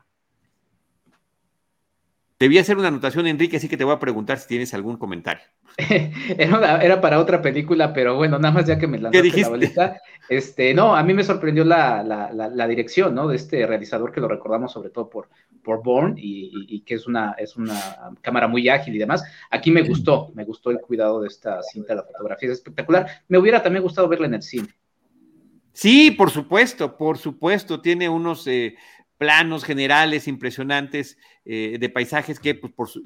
Te voy a hacer una anotación, Enrique, así que te voy a preguntar si tienes algún comentario. era, para otra película, pero bueno, nada más ya que me lanzaste la bolita. Este, no, a mí me sorprendió la, dirección, ¿no? De este realizador que lo recordamos sobre todo por, por Bourne y, que es una, es una cámara muy ágil y demás. Aquí me gustó, me gustó el cuidado de esta cinta, la fotografía es espectacular. Me hubiera también gustado verla en el cine. Sí, por supuesto, por supuesto, tiene unos eh, planos generales impresionantes eh, de paisajes que pues,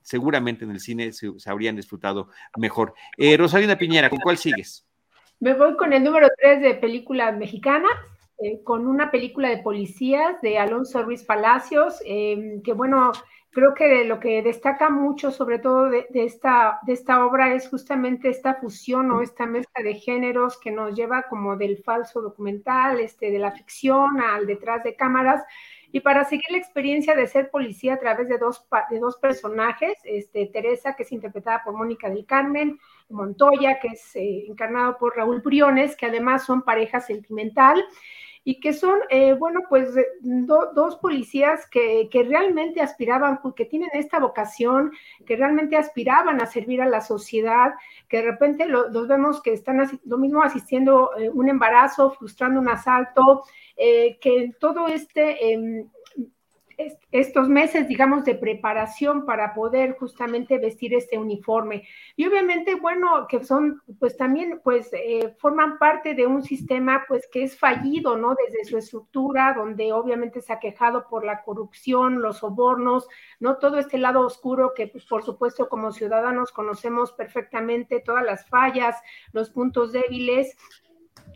seguramente en el cine se, habrían disfrutado mejor. Eh, Rosalina Piñera, ¿con cuál sigues? Me voy con el número 3 de películas mexicanas, eh, con una película de policías de Alonso Ruiz Palacios, em, que bueno, creo que lo que destaca mucho sobre todo de, esta, de esta obra es justamente esta fusión o esta mezcla de géneros que nos lleva como del falso documental, este, de la ficción al detrás de cámaras. Y para seguir la experiencia de ser policía a través de dos, de dos personajes, este, Teresa, que es interpretada por Mónica del Carmen, Montoya, que es eh, encarnado por Raúl Briones, que además son pareja sentimental y que son, eh, bueno, pues dos policías que, realmente aspiraban, que tienen esta vocación, que realmente aspiraban a servir a la sociedad, que de repente los vemos que están lo mismo asistiendo eh, un embarazo, frustrando un asalto, eh, que todo este estos meses, digamos, de preparación para poder justamente vestir este uniforme. Y obviamente, bueno, que son, pues también, pues, eh, forman parte de un sistema, pues, que es fallido, ¿no? Desde su estructura, donde obviamente se ha quejado por la corrupción, los sobornos, ¿no? Todo este lado oscuro que, pues, por supuesto, como ciudadanos conocemos perfectamente todas las fallas, los puntos débiles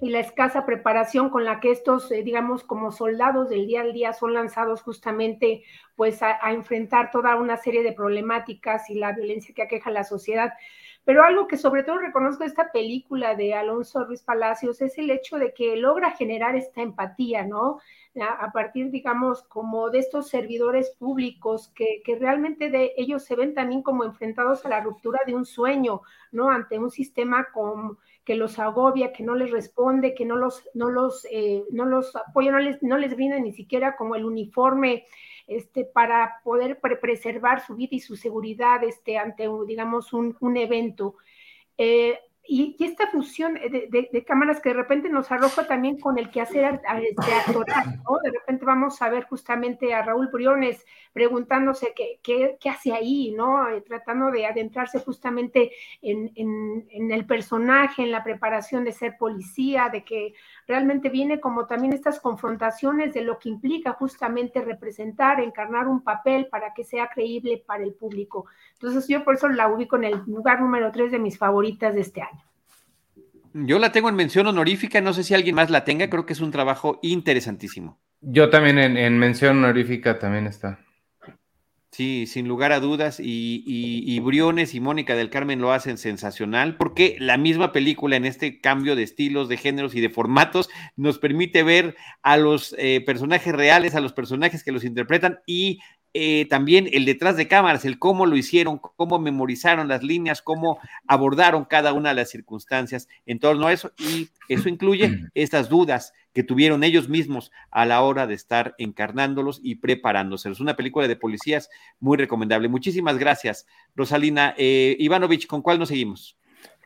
y la escasa preparación con la que estos, eh, digamos, como soldados del día al día son lanzados justamente pues a, enfrentar toda una serie de problemáticas y la violencia que aqueja la sociedad. Pero algo que sobre todo reconozco de esta película de Alonso Ruiz Palacios es el hecho de que logra generar esta empatía, ¿no? A, partir, digamos, como de estos servidores públicos que, que, realmente de ellos se ven también como enfrentados a la ruptura de un sueño, ¿no? Ante un sistema con que los agobia, que no les responde, que no los, no los, eh, no los apoya, no les, no les brinda ni siquiera como el uniforme este, para poder preservar su vida y su seguridad este, ante, digamos, un, un evento. Eh, y, esta fusión de, cámaras que de repente nos arroja también con el quehacer este, actoral, ¿no? De repente vamos a ver justamente a Raúl Briones preguntándose qué, qué, hace ahí, ¿no? Eh, tratando de adentrarse justamente en, en, el personaje, en la preparación de ser policía, de que realmente viene como también estas confrontaciones de lo que implica justamente representar, encarnar un papel para que sea creíble para el público. Entonces yo por eso la ubico en el lugar número tres de mis favoritas de este año. Yo la tengo en mención honorífica, no sé si alguien más la tenga, creo que es un trabajo interesantísimo. Yo también en, mención honorífica también está. Sí, sin lugar a dudas, y, y, Briones y Mónica del Carmen lo hacen sensacional, porque la misma película en este cambio de estilos, de géneros y de formatos nos permite ver a los eh, personajes reales, a los personajes que los interpretan y eh, también el detrás de cámaras, el cómo lo hicieron, cómo memorizaron las líneas, cómo abordaron cada una de las circunstancias en torno a eso. Y eso incluye estas dudas que tuvieron ellos mismos a la hora de estar encarnándolos y preparándose. Es una película de policías muy recomendable. Muchísimas gracias, Rosalina. Eh, Ivanovich, ¿con cuál nos seguimos?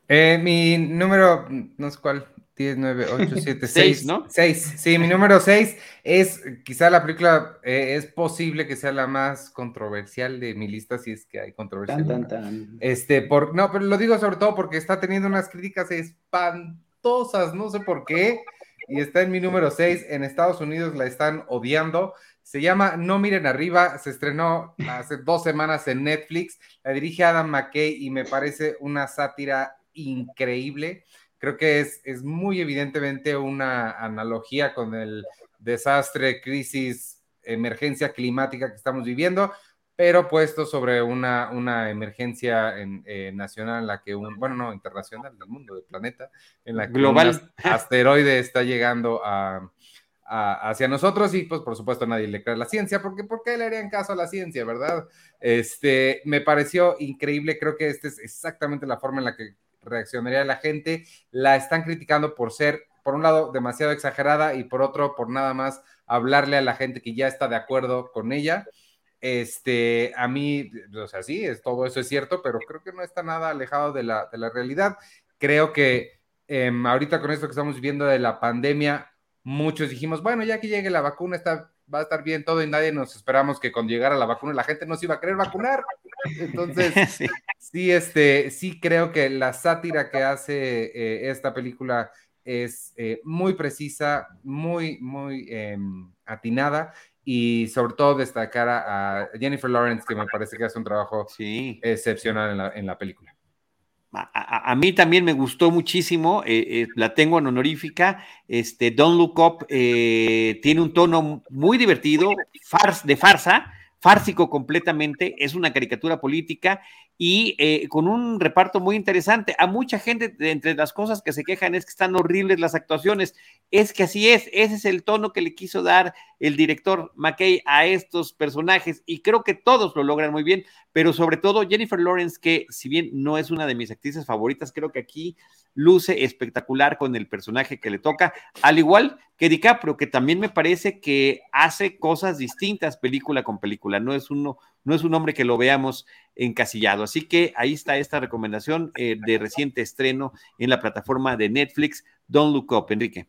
Eh, mi número, no sé cuál, 10, 9, 8, 7, 6, ¿no? 6, sí, mi número 6 es quizá la película, eh, es posible que sea la más controversial de mi lista, si es que hay controversia. Tan, tan, tan. Este, por, no, pero lo digo sobre todo porque está teniendo unas críticas espantosas, no sé por qué, y está en mi número 6, en Estados Unidos la están odiando. Se llama No Miren Arriba, se estrenó hace dos semanas en Netflix, la dirige Adam McKay y me parece una sátira increíble creo que es, es muy evidentemente una analogía con el desastre, crisis, emergencia climática que estamos viviendo, pero puesto sobre una, una emergencia en, eh, nacional en la que un, bueno, no, internacional del mundo, del planeta, en la que Global. un asteroide está llegando a, hacia nosotros y pues por supuesto nadie le cree a la ciencia, porque ¿por qué le harían caso a la ciencia, verdad? Este, me pareció increíble, creo que esta es exactamente la forma en la que reaccionaría la gente. La están criticando por ser, por un lado, demasiado exagerada y por otro, por nada más hablarle a la gente que ya está de acuerdo con ella. Este, a mí, o sea, sí, es, todo eso es cierto, pero creo que no está nada alejado de la, de la realidad. Creo que em, ahorita con esto que estamos viviendo de la pandemia, muchos dijimos, bueno, ya que llegue la vacuna, está, va a estar bien todo y nadie nos esperamos que cuando llegara la vacuna la gente no se iba a querer vacunar. Entonces, sí. este, sí creo que la sátira que hace eh, esta película es eh, muy precisa, muy, muy em, atinada y sobre todo destacar a, Jennifer Lawrence, que me parece que hace un trabajo excepcional en la, película. A, mí también me gustó muchísimo, eh, eh, la tengo en honorífica. Este, Don't Look Up eh, tiene un tono muy divertido, de farsa, fársico completamente, es una caricatura política y eh, con un reparto muy interesante. A mucha gente, entre las cosas que se quejan es que están horribles las actuaciones. Es que así es, ese es el tono que le quiso dar el director McKay a estos personajes y creo que todos lo logran muy bien, pero sobre todo Jennifer Lawrence, que si bien no es una de mis actrices favoritas, creo que aquí luce espectacular con el personaje que le toca, al igual que DiCaprio, que también me parece que hace cosas distintas película con película, no es uno no es un hombre que lo veamos encasillado. Así que ahí está esta recomendación eh, de reciente estreno en la plataforma de Netflix, Don't Look Up, Enrique.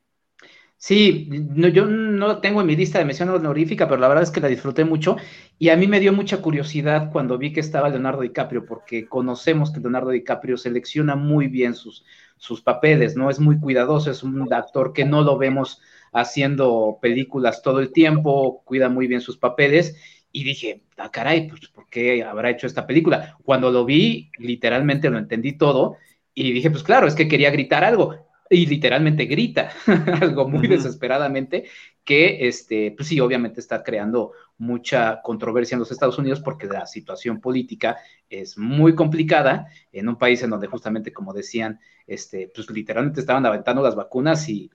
Sí, yo no tengo en mi lista de mención honorífica, pero la verdad es que la disfruté mucho y a mí me dio mucha curiosidad cuando vi que estaba Leonardo DiCaprio, porque conocemos que Leonardo DiCaprio selecciona muy bien sus, sus papeles, ¿no? Es muy cuidadoso, es un actor que no lo vemos haciendo películas todo el tiempo, cuida muy bien sus papeles y dije, ah, caray, pues, ¿por qué habrá hecho esta película? Cuando lo vi, literalmente lo entendí todo y dije, pues claro, es que quería gritar algo y literalmente grita algo muy desesperadamente que, este, pues sí, obviamente está creando mucha controversia en los Estados Unidos porque la situación política es muy complicada en un país en donde justamente, como decían, este, pues literalmente estaban aventando las vacunas y,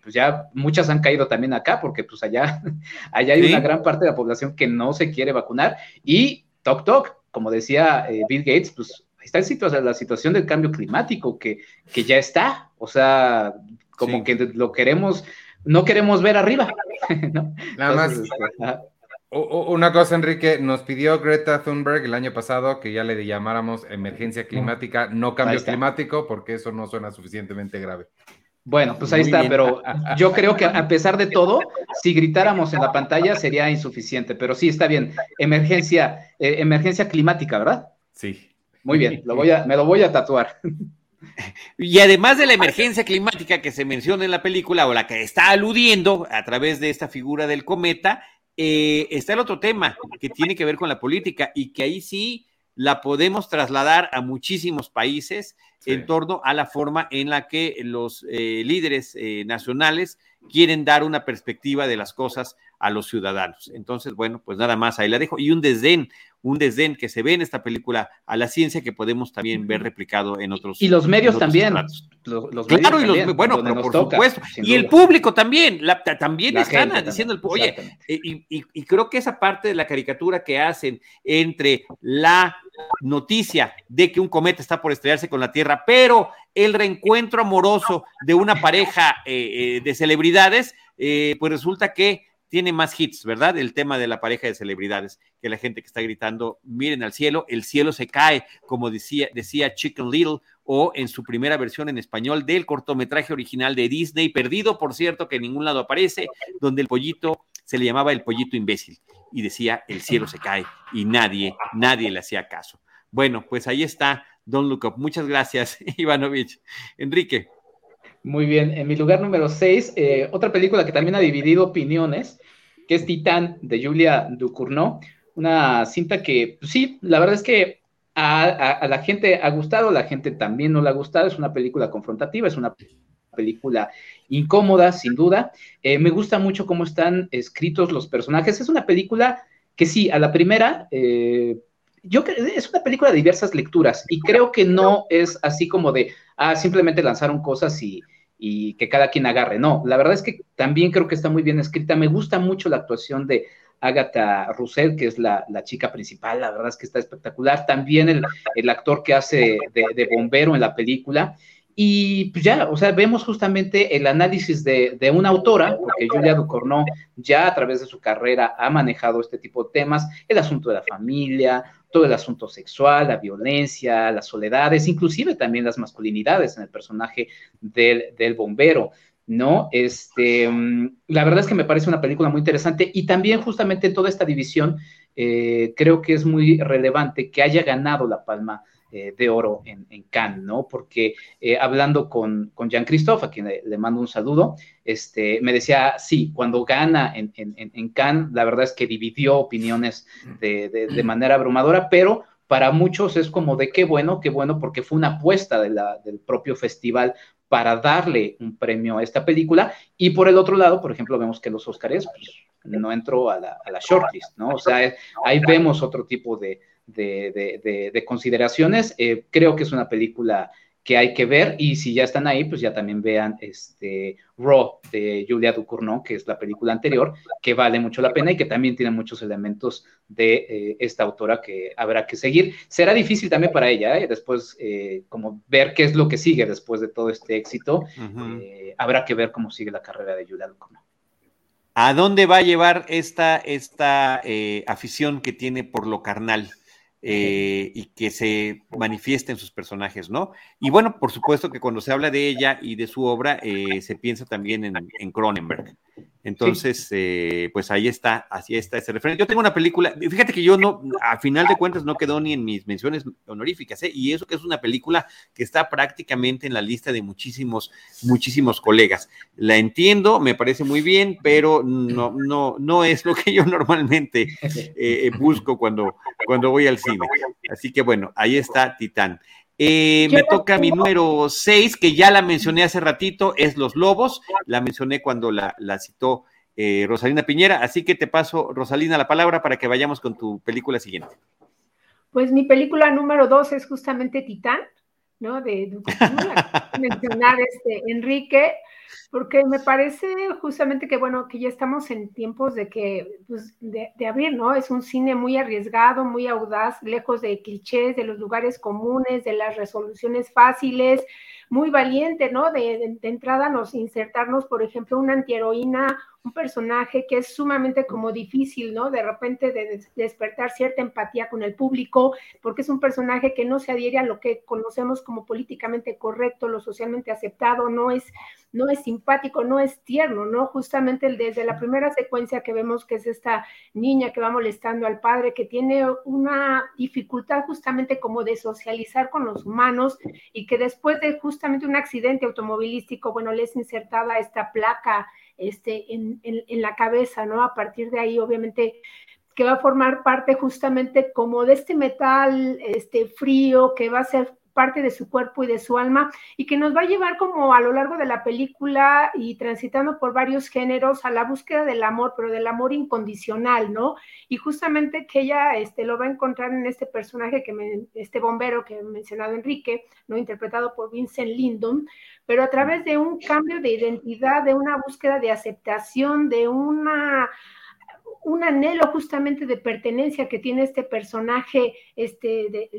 pues ya muchas han caído también acá porque pues allá, allá hay una gran parte de la población que no se quiere vacunar y toc toc, como decía eh, Bill Gates, pues está en la situación del cambio climático que, que ya está, o sea, como que lo queremos, no queremos ver arriba. Nada más. Este, una cosa, Enrique, nos pidió Greta Thunberg el año pasado que ya le llamáramos emergencia climática, no cambio climático, porque eso no suena suficientemente grave. Bueno, pues ahí está, pero yo creo que a pesar de todo, si gritáramos en la pantalla sería insuficiente, pero sí está bien. Emergencia, eh, emergencia climática, ¿verdad? Sí. Muy bien, lo voy a, me lo voy a tatuar. Y además de la emergencia climática que se menciona en la película o la que está aludiendo a través de esta figura del cometa, eh, está el otro tema que tiene que ver con la política y que ahí sí la podemos trasladar a muchísimos países en torno a la forma en la que los eh, líderes eh, nacionales quieren dar una perspectiva de las cosas a los ciudadanos. Entonces, bueno, pues nada más ahí la dejo. Y un desdén, un desdén que se ve en esta película a la ciencia que podemos también ver replicado en otros. Y los medios también. claro, y los, bueno, pero por supuesto. Y el público también, también están diciendo, el, oye, y creo que esa parte de la caricatura que hacen entre la noticia de que un cometa está por estrellarse con la Tierra, pero el reencuentro amoroso de una pareja eh, eh, de celebridades, eh, pues resulta que tiene más hits, ¿verdad? El tema de la pareja de celebridades, que la gente que está gritando, miren al cielo, el cielo se cae, como decía, decía Chicken Little, o en su primera versión en español del cortometraje original de Disney, perdido, por cierto, que en ningún lado aparece, donde el pollito se le llamaba el pollito imbécil y decía, el cielo se cae, y nadie, nadie le hacía caso. Bueno, pues ahí está Don't Look. Muchas gracias, Ivanovich. Enrique. Muy bien, en mi lugar número 6, eh, otra película que también ha dividido opiniones, que es Titán de Julia Ducournau, una cinta que, pues sí, la verdad es que a, la gente ha gustado, a la gente también no le ha gustado, es una película confrontativa, es una película incómoda, sin duda. Eh, me gusta mucho cómo están escritos los personajes, es una película que sí, a la primera... Eh, yo es una película de diversas lecturas y creo que no es así como de, ah, simplemente lanzaron cosas y, y que cada quien agarre. No, la verdad es que también creo que está muy bien escrita. Me gusta mucho la actuación de Agatha Russell, que es la, chica principal, la verdad es que está espectacular. También el, actor que hace de, bombero en la película. y pues ya, o sea, vemos justamente el análisis de, una autora, porque Julia Ducournau ya a través de su carrera ha manejado este tipo de temas, el asunto de la familia, todo el asunto sexual, la violencia, las soledades, inclusive también las masculinidades en el personaje del, del bombero. ¿No? Este, mm, la verdad es que me parece una película muy interesante y también justamente en toda esta división eh, creo que es muy relevante que haya ganado la palma eh, de oro en, Cannes, ¿no? Porque eh, hablando con, con Jean-Christophe, a quien le, mando un saludo, este, me decía, sí, cuando gana en, en, Cannes, la verdad es que dividió opiniones de, manera abrumadora, pero para muchos es como de qué bueno, qué bueno, porque fue una apuesta del propio festival para darle un premio a esta película. Y por el otro lado, por ejemplo, vemos que los Óscares pues, no entró a la, shortlist, ¿no? O sea, ahí vemos otro tipo de, de, consideraciones. Eh, creo que es una película que hay que ver y si ya están ahí, pues ya también vean este Raw de Julia Ducournau, que es la película anterior, que vale mucho la pena y que también tiene muchos elementos de eh, esta autora que habrá que seguir. Será difícil también para ella, ¿eh? después como ver qué es lo que sigue después de todo este éxito. habrá que ver cómo sigue la carrera de Julia Ducournau. ¿A dónde va a llevar esta, esta afición que tiene por lo carnal? Eh, y que se manifiesta en sus personajes, ¿no? Y bueno, por supuesto que cuando se habla de ella y de su obra, eh, se piensa también en, en Cronenberg. Entonces, eh, pues ahí está, así está ese referente. Yo tengo una película, fíjate que yo no, a final de cuentas no quedó ni en mis menciones honoríficas, ¿eh? y eso que es una película que está prácticamente en la lista de muchísimos, muchísimos colegas. La entiendo, me parece muy bien, pero no, no, no es lo que yo normalmente eh, busco cuando, cuando voy al cine. Así que bueno, ahí está Titán. Eh, me toca mi número 6, que ya la mencioné hace ratito, es Los Lobos. La mencioné cuando la, citó eh, Rosalina Piñera. Así que te paso, Rosalina, la palabra para que vayamos con tu película siguiente. Pues mi película número 2 es justamente Titán, ¿no? De, de mencionar este Enrique porque me parece justamente que, bueno, que ya estamos en tiempos de que, pues, de, abrir, ¿no? Es un cine muy arriesgado, muy audaz, lejos de clichés, de los lugares comunes, de las resoluciones fáciles, muy valiente, ¿no? De, de, entrada nos insertarnos, por ejemplo, una antiheroína, un personaje que es sumamente como difícil, ¿no? De repente de, despertar cierta empatía con el público, porque es un personaje que no se adhiere a lo que conocemos como políticamente correcto, lo socialmente aceptado, no es, no es simpático, no es tierno, ¿no? Justamente desde la primera secuencia que vemos que es esta niña que va molestando al padre, que tiene una dificultad justamente como de socializar con los humanos y que después de justamente un accidente automovilístico, bueno, le es insertada esta placa este, en, la cabeza, ¿no? A partir de ahí, obviamente, que va a formar parte justamente como de este metal este, frío que va a ser parte de su cuerpo y de su alma y que nos va a llevar como a lo largo de la película y transitando por varios géneros a la búsqueda del amor, pero del amor incondicional, ¿no? Y justamente que ella este, lo va a encontrar en este personaje que me, este bombero que he mencionado Enrique, ¿no? Interpretado por Vincent Lindon, pero a través de un cambio de identidad, de una búsqueda de aceptación, de una un anhelo justamente de pertenencia que tiene este personaje este, de,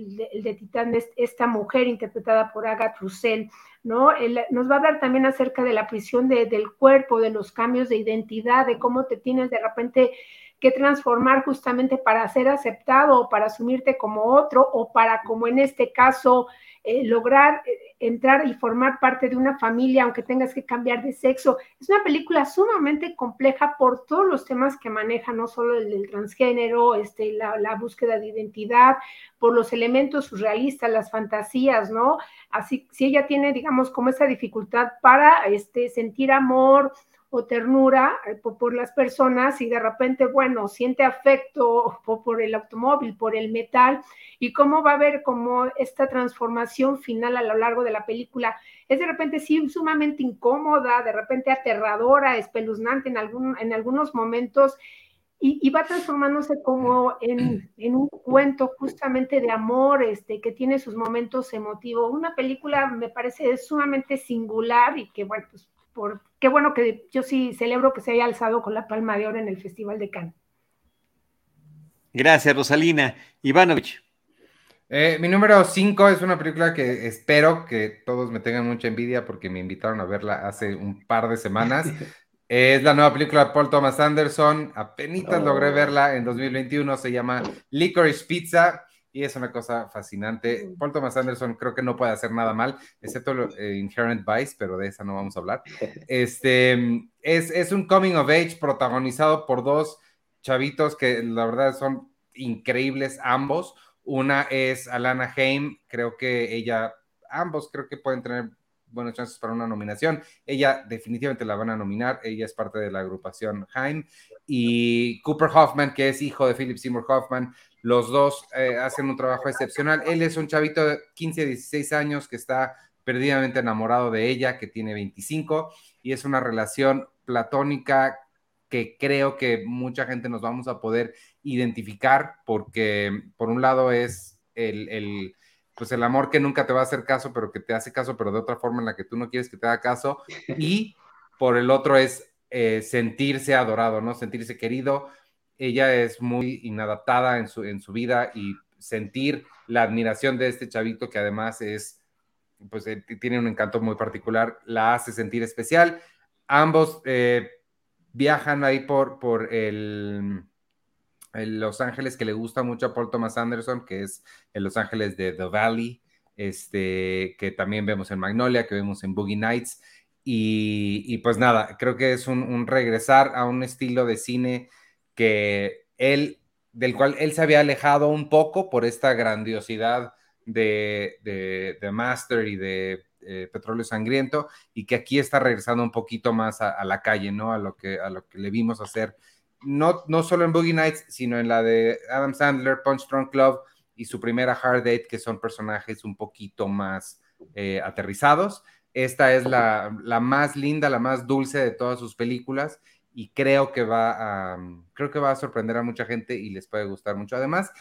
de, Titán, esta mujer interpretada por Agatha Roussel, ¿no? nos va a hablar también acerca de la prisión del cuerpo, de los cambios de identidad, de cómo te tienes de repente que transformar justamente para ser aceptado o para asumirte como otro o para, como en este caso, eh, lograr eh, entrar y formar parte de una familia, aunque tengas que cambiar de sexo. Es una película sumamente compleja por todos los temas que maneja, no solo el transgénero, este, la, la búsqueda de identidad, por los elementos surrealistas, las fantasías, ¿no? Así, si ella tiene, digamos, como esa dificultad para este, sentir amor, o ternura eh, por, las personas y de repente, bueno, siente afecto por, el automóvil, por el metal y cómo va a haber como esta transformación final a lo largo de la película. Es de repente sí sumamente incómoda, de repente aterradora, espeluznante en, algún, en algunos momentos y, va transformándose como en, en, un cuento justamente de amor, este, que tiene sus momentos emotivos. Una película me parece sumamente singular y que, bueno, pues por qué bueno que yo sí celebro que se haya alzado con la palma de oro en el Festival de Cannes. Gracias, Rosalina. Ivanovich. Eh, mi número 5 es una película que espero que todos me tengan mucha envidia porque me invitaron a verla hace un par de semanas. es la nueva película de Paul Thomas Anderson. Apenas logré verla en 2021. Se llama Licorice Pizza y es una cosa fascinante. Paul Thomas Anderson creo que no puede hacer nada mal, excepto eh, Inherent Vice, pero de esa no vamos a hablar. Este es, es un coming of age protagonizado por dos chavitos que la verdad son increíbles ambos. Una es Alana Haim, creo que ella, ambos creo que pueden tener buenas chances para una nominación. Ella definitivamente la van a nominar, ella es parte de la agrupación Haim. Y Cooper Hoffman, que es hijo de Philip Seymour Hoffman, los dos eh, hacen un trabajo excepcional. Él es un chavito de 15, 16 años que está perdidamente enamorado de ella, que tiene 25, y es una relación platónica que creo que mucha gente nos vamos a poder identificar porque por un lado es el, pues el amor que nunca te va a hacer caso, pero que te hace caso, pero de otra forma en la que tú no quieres que te haga caso. Y por el otro es eh, sentirse adorado, ¿no? Sentirse querido. Ella es muy inadaptada en su, en su vida y sentir la admiración de este chavito que además es, pues eh, tiene un encanto muy particular, la hace sentir especial. Ambos eh, viajan ahí por, por el, Los Ángeles que le gusta mucho a Paul Thomas Anderson, que es el Los Ángeles de The Valley, este, que también vemos en Magnolia, que vemos en Boogie Nights. Y, pues nada, creo que es un, regresar a un estilo de cine que él, del cual él se había alejado un poco por esta grandiosidad de, de Master y de eh, Petróleo Sangriento y que aquí está regresando un poquito más a, la calle, ¿no? A lo, que, a lo que le vimos hacer, no, no solo en Boogie Nights, sino en la de Adam Sandler, Punch Drunk Club y su primera Hard Date, que son personajes un poquito más eh, aterrizados. Esta es la, más linda, la más dulce de todas sus películas y creo que va a, creo que va a sorprender a mucha gente y les puede gustar mucho. Además,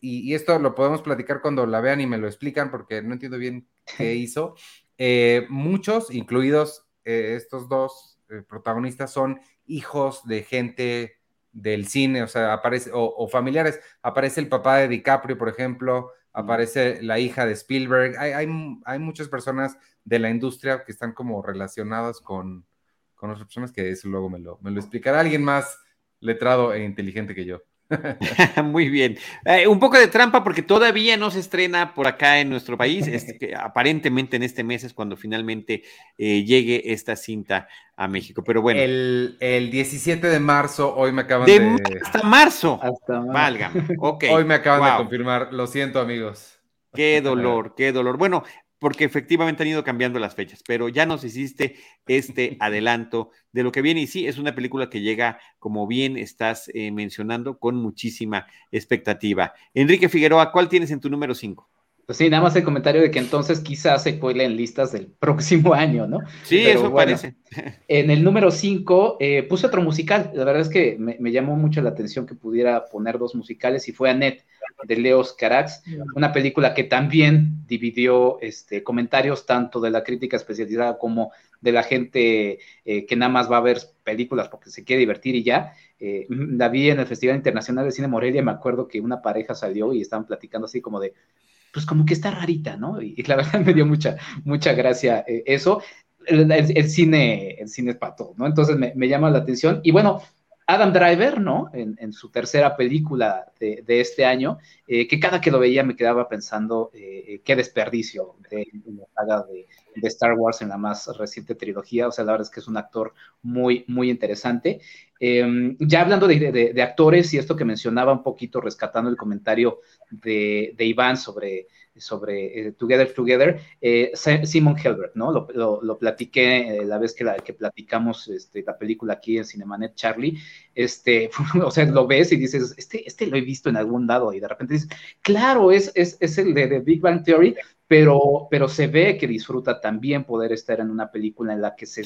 y, y, esto lo podemos platicar cuando la vean y me lo explican porque no entiendo bien qué hizo. Eh, muchos, incluidos eh, estos dos eh, protagonistas, son hijos de gente del cine, o sea, aparece, o, familiares. Aparece el papá de DiCaprio, por ejemplo, aparece la hija de Spielberg. Hay, hay, muchas personas de la industria que están como relacionadas con, con otras personas que eso luego me lo, me lo explicará alguien más letrado e inteligente que yo. Muy bien. Eh, un poco de trampa porque todavía no se estrena por acá en nuestro país. aparentemente en este mes es cuando finalmente eh, llegue esta cinta a México. Pero bueno. El, 17 de marzo, hoy me acaban de. Hasta marzo. Hasta Valga. Hoy me acaban de confirmar. Lo siento, amigos. Qué dolor, qué dolor. Bueno, porque efectivamente han ido cambiando las fechas, pero ya nos hiciste este adelanto de lo que viene. Y sí, es una película que llega, como bien estás eh, mencionando, con muchísima expectativa. Enrique Figueroa, ¿cuál tienes en tu número 5? Pues sí, nada más el comentario de que entonces quizás se en listas del próximo año, ¿no? Sí, eso parece. En el número 5 eh, puse otro musical. La verdad es que me, llamó mucho la atención que pudiera poner dos musicales y fue Annette de Leos Carax, una película que también dividió este, comentarios tanto de la crítica especializada como de la gente eh, que nada más va a ver películas porque se quiere divertir y ya. Eh, la vi en el Festival Internacional de Cine Morelia, me acuerdo que una pareja salió y estaban platicando así como de, pues como que está rarita, ¿no? Y, la verdad me dio mucha, mucha gracia eh, eso. El, cine, el cine es para todo, ¿no? Entonces me, llama la atención. Y bueno, Adam Driver, ¿no? En, su tercera película de, este año, eh, que cada que lo veía me quedaba pensando eh, qué desperdicio de, la saga de, Star Wars en la más reciente trilogía. O sea, la verdad es que es un actor muy, muy interesante. Em, ya hablando de, actores y esto que mencionaba un poquito, rescatando el comentario de, Iván sobre, sobre eh, Together Together, eh, Simon Helbert, ¿no? Lo, lo, platiqué eh, la vez que, la, que platicamos este, la película aquí en Cinemanet Charlie, este, o sea, lo ves y dices, este, este lo he visto en algún lado y de repente dices, claro, es, es, es el de, Big Bang Theory, pero, pero se ve que disfruta también poder estar en una película en la que se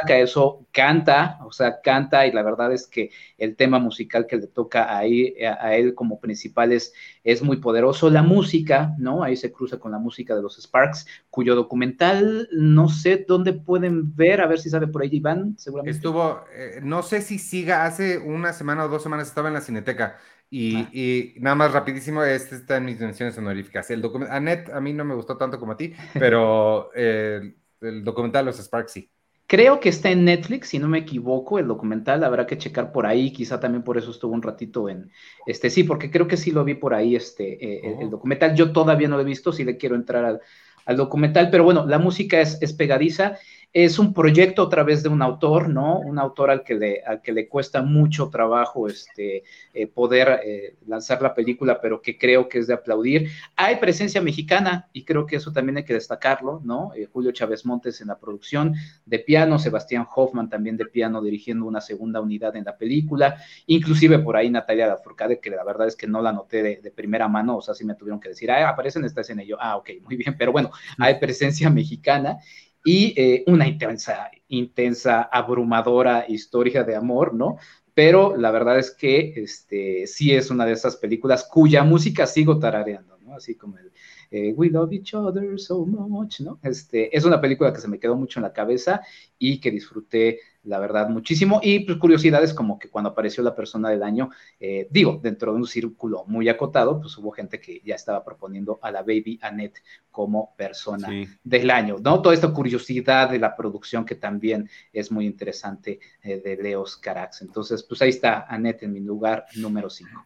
saca eso, canta, o sea, canta y la verdad es que el tema musical que le toca ahí a, él como principal es, es, muy poderoso. La música, ¿no? Ahí se cruza con la música de los Sparks, cuyo documental no sé dónde pueden ver, a ver si sabe por ahí Iván, seguramente. Estuvo, eh, no sé si siga, hace una semana o dos semanas estaba en la Cineteca. Y, y, nada más rapidísimo, este está en mis menciones honoríficas. El documental, Annette, a mí no me gustó tanto como a ti, pero el, el documental Los Sparks sí. Creo que está en Netflix, si no me equivoco, el documental, habrá que checar por ahí, quizá también por eso estuvo un ratito en, este, sí, porque creo que sí lo vi por ahí, este, eh, el, oh. documental, yo todavía no lo he visto, sí le quiero entrar al, al documental, pero bueno, la música es, es pegadiza es un proyecto a través de un autor, ¿no? Un autor al que le, al que le cuesta mucho trabajo este, eh, poder eh, lanzar la película, pero que creo que es de aplaudir. Hay presencia mexicana y creo que eso también hay que destacarlo, ¿no? Eh, Julio Chávez Montes en la producción de piano, Sebastián Hoffman también de piano dirigiendo una segunda unidad en la película, inclusive por ahí Natalia Lafourcade, que la verdad es que no la noté de, primera mano, o sea, sí me tuvieron que decir, ah, aparece en esta escena y yo, ah, ok, muy bien, pero bueno, hay presencia mexicana y eh, una intensa, intensa, abrumadora historia de amor, ¿no? Pero la verdad es que este, sí es una de esas películas cuya música sigo tarareando, ¿no? Así como el eh, We Love Each Other So Much, ¿no? Este, es una película que se me quedó mucho en la cabeza y que disfruté la verdad, muchísimo. Y pues curiosidades como que cuando apareció la persona del año, eh, digo, dentro de un círculo muy acotado, pues hubo gente que ya estaba proponiendo a la Baby Annette como persona del año, ¿no? Toda esta curiosidad de la producción que también es muy interesante eh, de Leos Carax. Entonces, pues ahí está Annette en mi lugar número 5.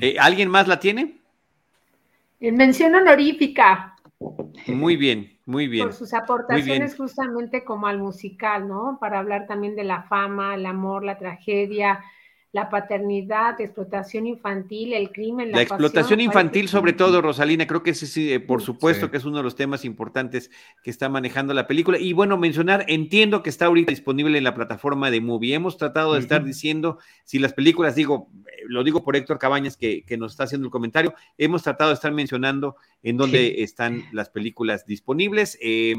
Eh, ¿Alguien más la tiene? En mención honorífica. Muy bien. Muy bien. Por sus aportaciones justamente como al musical, ¿no? Para hablar también de la fama, el amor, la tragedia, la paternidad, explotación infantil, el crimen, la, la explotación infantil, sobre todo, Rosalina, creo que ese sí, eh, por supuesto que es uno de los temas importantes que está manejando la película. Y bueno, mencionar, entiendo que está ahorita disponible en la plataforma de Movie. Hemos tratado de estar diciendo si las películas, digo, eh, lo digo por Héctor Cabañas que, que, nos está haciendo el comentario, hemos tratado de estar mencionando en dónde están las películas disponibles. Eh,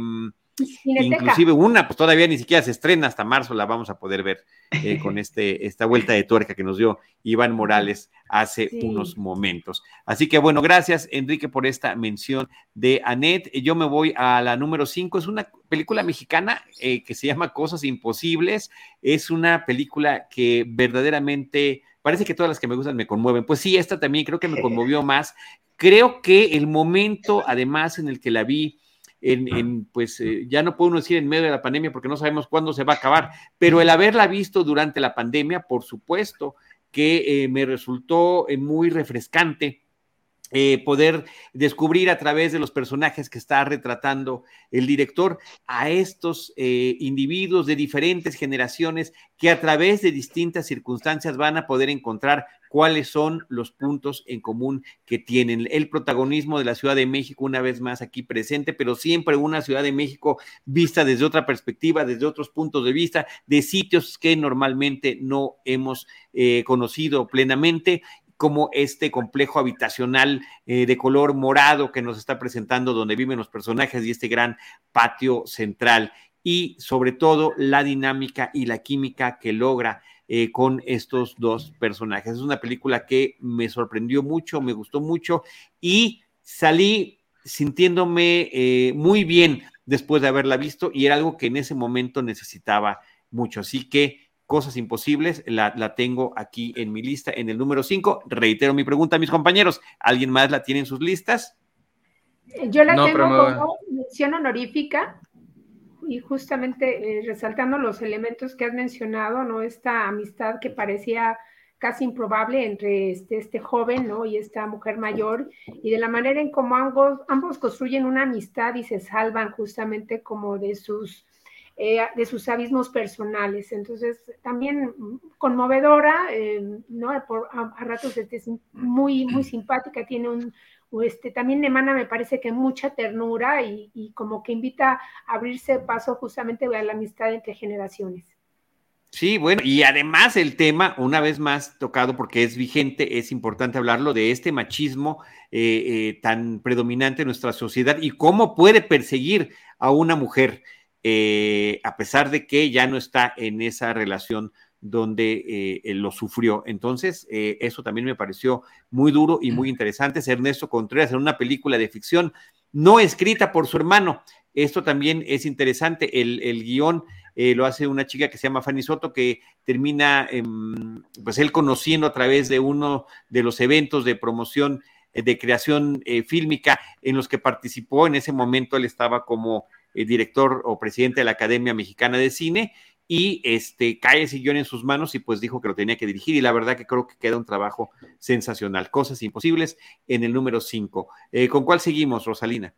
Inclusive una, pues todavía ni siquiera se estrena hasta marzo, la vamos a poder ver eh, con este, esta vuelta de tuerca que nos dio Iván Morales hace unos momentos. Así que bueno, gracias Enrique por esta mención de Anet. Yo me voy a la número 5, es una película mexicana eh, que se llama Cosas Imposibles, es una película que verdaderamente parece que todas las que me gustan me conmueven. Pues sí, esta también creo que me conmovió más. Creo que el momento, además, en el que la vi, en, pues eh, ya no puedo decir en medio de la pandemia porque no sabemos cuándo se va a acabar, pero el haberla visto durante la pandemia, por supuesto que eh, me resultó eh, muy refrescante eh, poder descubrir a través de los personajes que está retratando el director a estos eh, individuos de diferentes generaciones que a través de distintas circunstancias van a poder encontrar cuáles son los puntos en común que tienen. El protagonismo de la Ciudad de México una vez más aquí presente, pero siempre una Ciudad de México vista desde otra perspectiva, desde otros puntos de vista, de sitios que normalmente no hemos eh, conocido plenamente como este complejo habitacional eh, de color morado que nos está presentando donde viven los personajes y este gran patio central y sobre todo la dinámica y la química que logra eh, con estos dos personajes. Es una película que me sorprendió mucho, me gustó mucho y salí sintiéndome eh, muy bien después de haberla visto y era algo que en ese momento necesitaba mucho. Así que Cosas Imposibles, la, tengo aquí en mi lista, en el número 5. Reitero mi pregunta a mis compañeros, ¿alguien más la tiene en sus listas? Yo la tengo como mención honorífica y justamente eh, resaltando los elementos que has mencionado, ¿no? Esta amistad que parecía casi improbable entre este, este joven, ¿no? Y esta mujer mayor, y de la manera en cómo ambos, ambos construyen una amistad y se salvan justamente como de sus eh, de sus abismos personales. Entonces, también conmovedora, eh, ¿no? Por, a, ratos este, es muy, muy simpática, tiene un, este, también emana, me parece que mucha ternura y, como que invita a abrirse paso justamente a la amistad entre generaciones. Sí, bueno, y además el tema, una vez más tocado porque es vigente, es importante hablarlo de este machismo eh, tan predominante en nuestra sociedad y cómo puede perseguir a una mujer. Eh, a pesar de que ya no está en esa relación donde eh, lo sufrió. Entonces, eh, eso también me pareció muy duro y muy interesante. Ernesto Contreras en una película de ficción no escrita por su hermano. Esto también es interesante. El, el guion eh, lo hace una chica que se llama Fanny Soto, que termina, pues él conociendo a través de uno de los eventos de promoción eh, de creación eh, fílmica en los que participó. En ese momento él estaba como director o presidente de la Academia Mexicana de Cine y este, cae sillón en sus manos y pues dijo que lo tenía que dirigir y la verdad que creo que queda un trabajo sensacional. Cosas imposibles en el número 5. ¿Con cuál seguimos, Rosalina?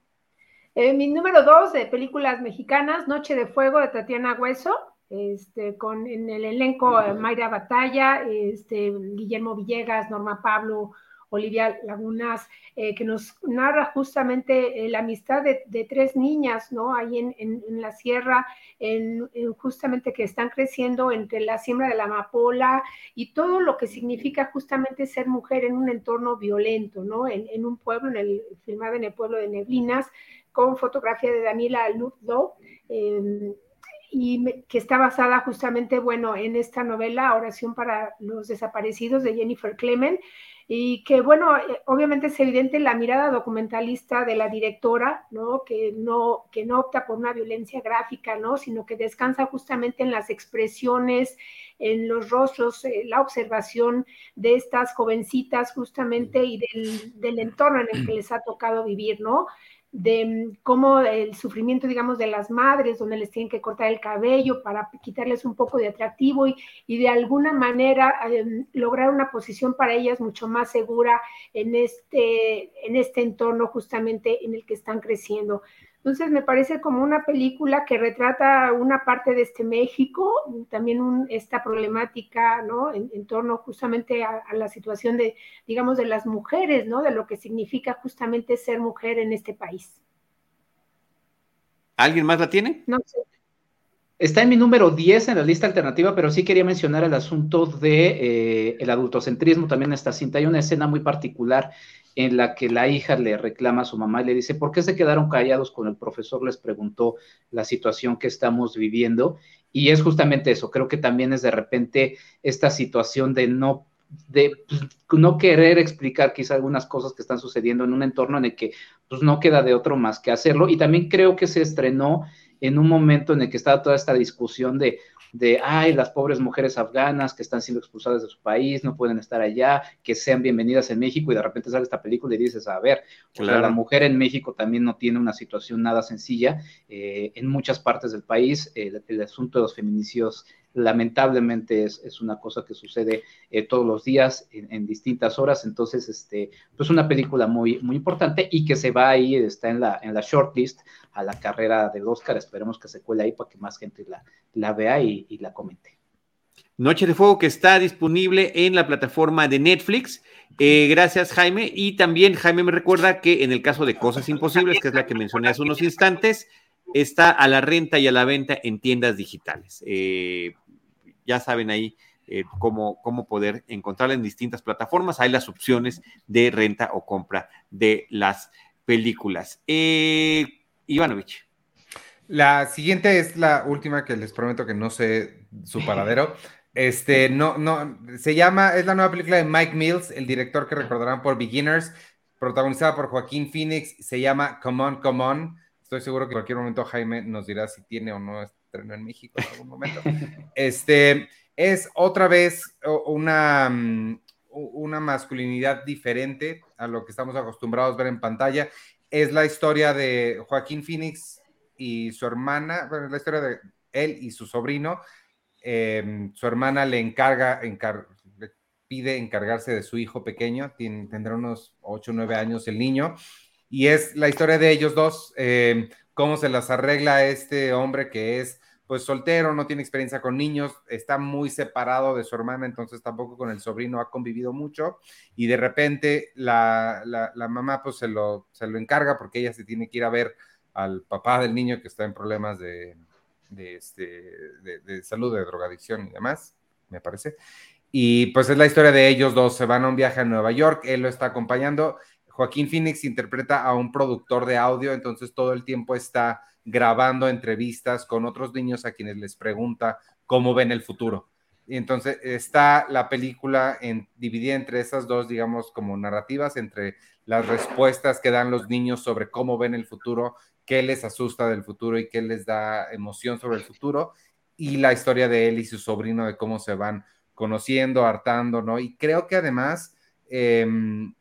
Eh, mi número dos de películas mexicanas, Noche de Fuego de Tatiana Hueso, este, con en el elenco eh, Mayra Batalla, este, Guillermo Villegas, Norma Pablo, Olivia Lagunas, eh, que nos narra justamente la amistad de, tres niñas, ¿no? Ahí en, la sierra, en, justamente que están creciendo entre la siembra de la amapola y todo lo que significa justamente ser mujer en un entorno violento, ¿no? En, un pueblo, en el, filmado en el pueblo de Neblinas, con fotografía de Daniela Ludlow, em, y que está basada justamente, bueno, en esta novela Oración para los Desaparecidos de Jennifer Clement, y que, bueno, eh, obviamente es evidente la mirada documentalista de la directora, ¿no? Que no, que no opta por una violencia gráfica, ¿no? Sino que descansa justamente en las expresiones, en los rostros, eh, la observación de estas jovencitas justamente y del, del entorno en el que les ha tocado vivir, ¿no? De mm, cómo el sufrimiento, digamos, de las madres, donde les tienen que cortar el cabello para quitarles un poco de atractivo y, y de alguna manera em, lograr una posición para ellas mucho más segura en este, en este entorno justamente en el que están creciendo. Entonces me parece como una película que retrata una parte de este México, también esta problemática, ¿no? En, torno justamente a, la situación de, digamos, de las mujeres, ¿no? De lo que significa justamente ser mujer en este país. ¿Alguien más la tiene? No sé. Está en mi número 10 en la lista alternativa, pero sí quería mencionar el asunto de eh, el adultocentrismo también en esta cinta. Hay una escena muy particular en la que la hija le reclama a su mamá y le dice, ¿por qué se quedaron callados cuando el profesor les preguntó la situación que estamos viviendo? Y es justamente eso, creo que también es de repente esta situación de no de pues, no querer explicar quizá algunas cosas que están sucediendo en un entorno en el que pues no queda de otro más que hacerlo. Y también creo que se estrenó en un momento en el que estaba toda esta discusión de, de, ay, las pobres mujeres afganas que están siendo expulsadas de su país, no pueden estar allá, que sean bienvenidas en México y de repente sale esta película y dices, a ver, la mujer en México también no tiene una situación nada sencilla. Eh, en muchas partes del país, el asunto de los feminicidios lamentablemente es, una cosa que sucede eh, todos los días en, distintas horas, entonces, este, pues una película muy, muy importante y que se va ahí, está en la, en la shortlist a la carrera del Oscar, esperemos que se cuele ahí para que más gente la, la vea y, la comente. Noche de Fuego que está disponible en la plataforma de Netflix. Eh, gracias, Jaime. Y también Jaime me recuerda que en el caso de Cosas Imposibles, que es la que mencioné hace unos instantes, está a la renta y a la venta en tiendas digitales. Eh, ya saben ahí eh, cómo, cómo poder encontrarla en distintas plataformas. Hay las opciones de renta o compra de las películas. Eh, Ivanovich. La siguiente es la última que les prometo que no sé su paradero. Este, no, no, se llama, es la nueva película de Mike Mills, el director que recordarán por Beginners, protagonizada por Joaquín Phoenix, se llama Come On, Come On. Estoy seguro que en cualquier momento Jaime nos dirá si tiene o no estreno en México en algún momento. Este es otra vez una, mm, una masculinidad diferente a lo que estamos acostumbrados a ver en pantalla. Es la historia de Joaquín Phoenix y su hermana, bueno, la historia de él y su sobrino. Em, su hermana le encarga, le pide encargarse de su hijo pequeño, tiene, tendrá unos 8 o 9 años el niño, y es la historia de ellos dos, em, cómo se las arregla este hombre que es pues soltero, no tiene experiencia con niños, está muy separado de su hermana, entonces tampoco con el sobrino ha convivido mucho y de repente la, la, mamá pues se lo, se lo encarga porque ella se tiene que ir a ver al papá del niño que está en problemas de, de, este, de, salud, de drogadicción y demás, me parece. Y pues es la historia de ellos dos, se van a un viaje a Nueva York, él lo está acompañando. Joaquín Phoenix interpreta a un productor de audio, entonces todo el tiempo está grabando entrevistas con otros niños a quienes les pregunta cómo ven el futuro. Y entonces está la película en, dividida entre esas dos, digamos, como narrativas, entre las respuestas que dan los niños sobre cómo ven el futuro, qué les asusta del futuro y qué les da emoción sobre el futuro, y la historia de él y su sobrino, de cómo se van conociendo, hartando, ¿no? Y creo que además em,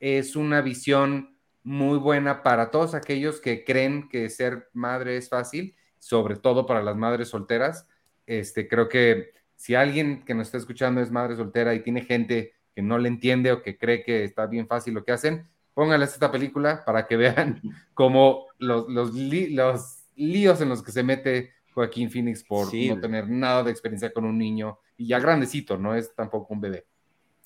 es una visión muy buena para todos aquellos que creen que ser madre es fácil, sobre todo para las madres solteras. Este, creo que si alguien que nos está escuchando es madre soltera y tiene gente que no le entiende o que cree que está bien fácil lo que hacen, pónganles esta película para que vean cómo los, los, líos en los que se mete Joaquín Phoenix por no tener nada de experiencia con un niño y ya grandecito, no es tampoco un bebé.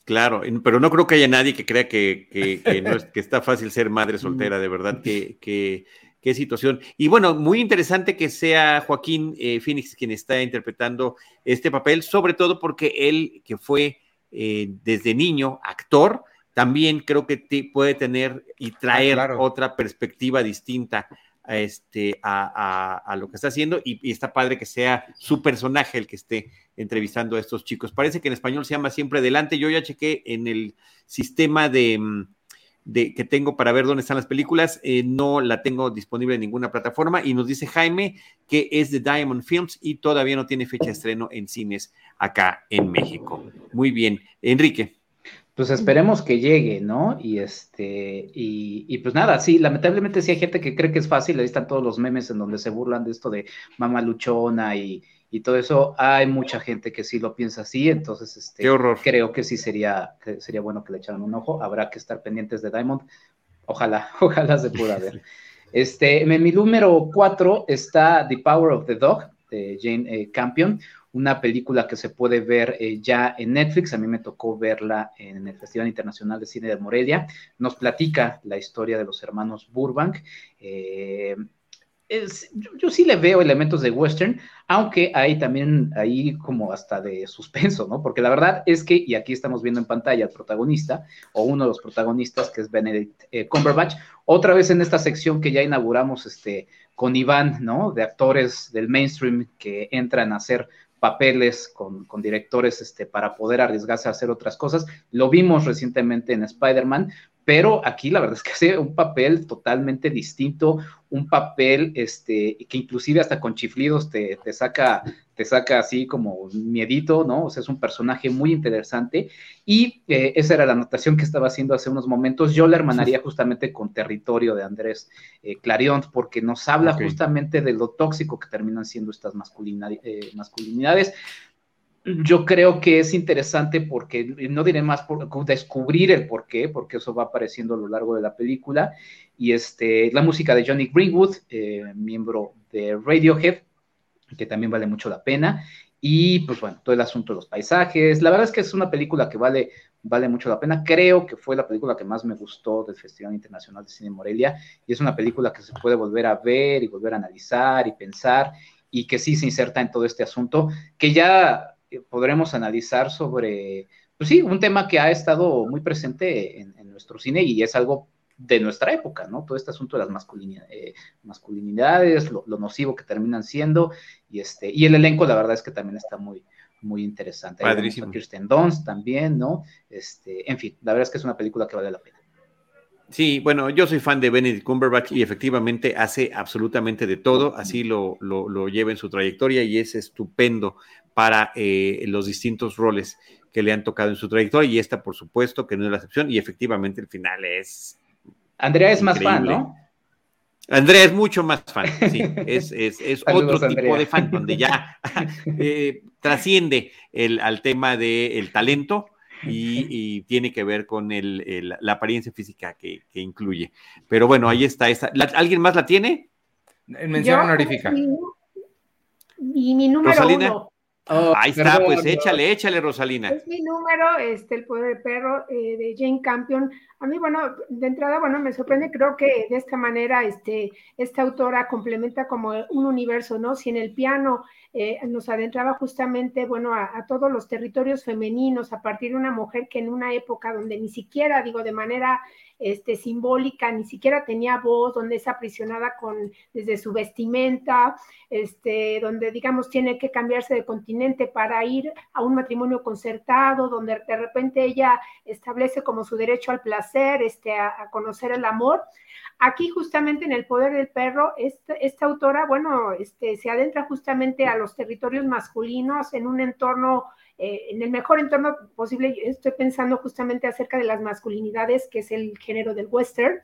Claro, pero no creo que haya nadie que crea que, que, está fácil ser madre soltera, de verdad, que, qué situación. Y bueno, muy interesante que sea Joaquín eh, Phoenix quien está interpretando este papel, sobre todo porque él, que fue eh, desde niño actor, también creo que puede tener y ah, traer otra perspectiva distinta a, este, a, lo que está haciendo y, está padre que sea su personaje el que esté entrevistando a estos chicos. Parece que en español se llama Siempre Adelante. Yo ya chequé en el sistema de, mm, que tengo para ver dónde están las películas, eh, no la tengo disponible en ninguna plataforma y nos dice Jaime que es de Diamond Films y todavía no tiene fecha de estreno en cines acá en México. Muy bien, Enrique pues esperemos que llegue, ¿no? Y este, y, pues nada, sí, lamentablemente sí hay gente que cree que es fácil, ahí están todos los memes en donde se burlan de esto de mamá luchona y, y todo eso. Hay mucha gente que sí lo piensa así, entonces este, creo que sí sería, que sería bueno que le echaran un ojo. Habrá que estar pendientes de Diamond. Ojalá, ojalá se pueda ver. Este, en mi número cuatro está The Power of the Dog de Jane eh, Campion, una película que se puede ver eh, ya en Netflix. A mí me tocó verla en el Festival Internacional de Cine de Morelia. Nos platica la historia de los hermanos Burbank. Eh, yo, sí le veo elementos de western, aunque hay también ahí como hasta de suspenso, ¿no? Porque la verdad es que, y aquí estamos viendo en pantalla al protagonista, o uno de los protagonistas, que es Benedict eh, Cumberbatch, otra vez en esta sección que ya inauguramos este, con Iván, ¿no? De actores del mainstream que entran a hacer papeles con, directores este, para poder arriesgarse a hacer otras cosas. Lo vimos recientemente en Spider-Man, pero aquí la verdad es que hace un papel totalmente distinto, un papel este, que inclusive hasta con chiflidos te, te, saca, te saca así como miedito, ¿no? O sea, es un personaje muy interesante y eh, esa era la anotación que estaba haciendo hace unos momentos. Yo la hermanaría justamente con Territorio de Andrés eh, Clarion, porque nos habla justamente de lo tóxico que terminan siendo estas eh, masculinidades yo creo que es interesante porque, no diré más descubrir el por qué, porque eso va apareciendo a lo largo de la película. Y este, la música de Johnny Greenwood, eh, miembro de Radiohead, que también vale mucho la pena. Y pues bueno, todo el asunto de los paisajes. La verdad es que es una película que vale, vale mucho la pena. Creo que fue la película que más me gustó del Festival Internacional de Cine Morelia. Y es una película que se puede volver a ver y volver a analizar y pensar. Y que sí se inserta en todo este asunto, que ya podremos analizar sobre, pues sí, un tema que ha estado muy presente en, nuestro cine y es algo de nuestra época, ¿no? Todo este asunto de las eh, masculinidades, lo, nocivo que terminan siendo, y este, y el elenco, la verdad es que también está muy, muy interesante. Padrísimo. Kirsten Dunst también, ¿no? Este, en fin, la verdad es que es una película que vale la pena. Sí, bueno, yo soy fan de Benedict Cumberbatch y efectivamente hace absolutamente de todo, así lo, lo, lleva en su trayectoria y es estupendo para eh, los distintos roles que le han tocado en su trayectoria y esta, por supuesto, que no es la excepción y efectivamente el final es... Andrea es más fan, ¿no? Andrea es mucho más fan, sí, es, otro tipo de fan, donde ya eh, trasciende el, al tema del talento y, tiene que ver con el, la apariencia física que, incluye. Pero bueno, ahí está. Esa. ¿Alguien más la tiene? Mención honorífica. Y mi número uno. Oh, Ahí está, pues échale, échale, Rosalina. Es mi número, este, El Poder del Perro, eh, de Jane Campion. A mí, bueno, de entrada, bueno, me sorprende, creo que de esta manera, este, esta autora complementa como un universo, ¿no? Si en el piano eh, nos adentraba justamente, bueno, a, todos los territorios femeninos, a partir de una mujer que en una época donde ni siquiera, digo, de manera este, simbólica, ni siquiera tenía voz, donde es aprisionada con, desde su vestimenta, este, donde, digamos, tiene que cambiarse de continente para ir a un matrimonio concertado, donde de repente ella establece como su derecho al placer, este, a, conocer el amor. Aquí justamente en El Poder del Perro, esta, esta autora, bueno, este, se adentra justamente a los territorios masculinos en un entorno eh, en el mejor entorno posible, estoy pensando justamente acerca de las masculinidades, que es el género del western,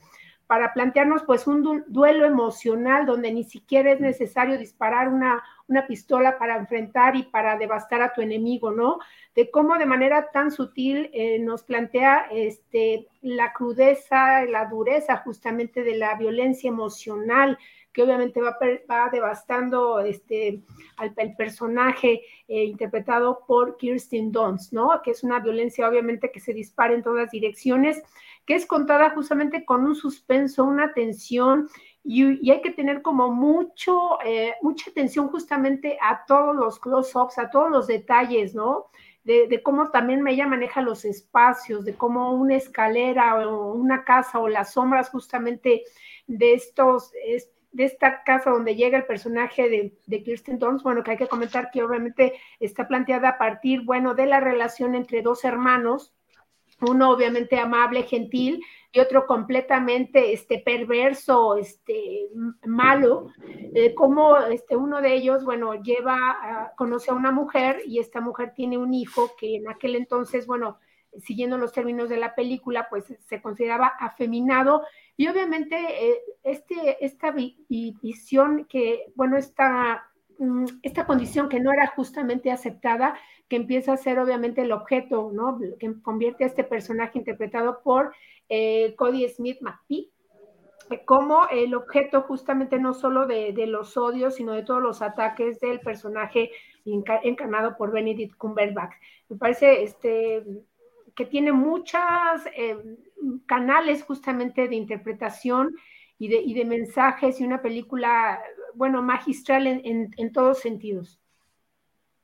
para plantearnos pues un duelo emocional donde ni siquiera es necesario disparar una, una pistola para enfrentar y para devastar a tu enemigo, ¿no? De cómo de manera tan sutil eh, nos plantea este, la crudeza, la dureza justamente de la violencia emocional que obviamente va, va devastando este, al, personaje eh, interpretado por Kirsten Dunst, ¿no? Que es una violencia obviamente que se dispara en todas direcciones, que es contada justamente con un suspenso, una tensión, y, hay que tener como mucho, eh, mucha atención justamente a todos los close-ups, a todos los detalles, ¿no? De, cómo también ella maneja los espacios, de cómo una escalera o una casa o las sombras justamente de estos, de esta casa donde llega el personaje de, de, Kirsten Dunst, bueno, que hay que comentar que obviamente está planteada a partir, bueno, de la relación entre dos hermanos, uno obviamente amable, gentil, y otro completamente este, perverso, este, malo, eh, como este, uno de ellos, bueno, lleva, conoce a una mujer y esta mujer tiene un hijo que en aquel entonces, bueno, siguiendo los términos de la película, pues se consideraba afeminado. Y obviamente eh, este, esta visión que, bueno, esta, esta condición que no era justamente aceptada, que empieza a ser obviamente el objeto, ¿no? Que convierte a este personaje interpretado por eh, Cody Smith McPhee eh, como el objeto justamente no solo de, de, los odios, sino de todos los ataques del personaje encarnado por Benedict Cumberbatch. Me parece este, que tiene muchos eh, canales justamente de interpretación y de, y de, mensajes y una película, bueno, magistral en, en, todos sentidos.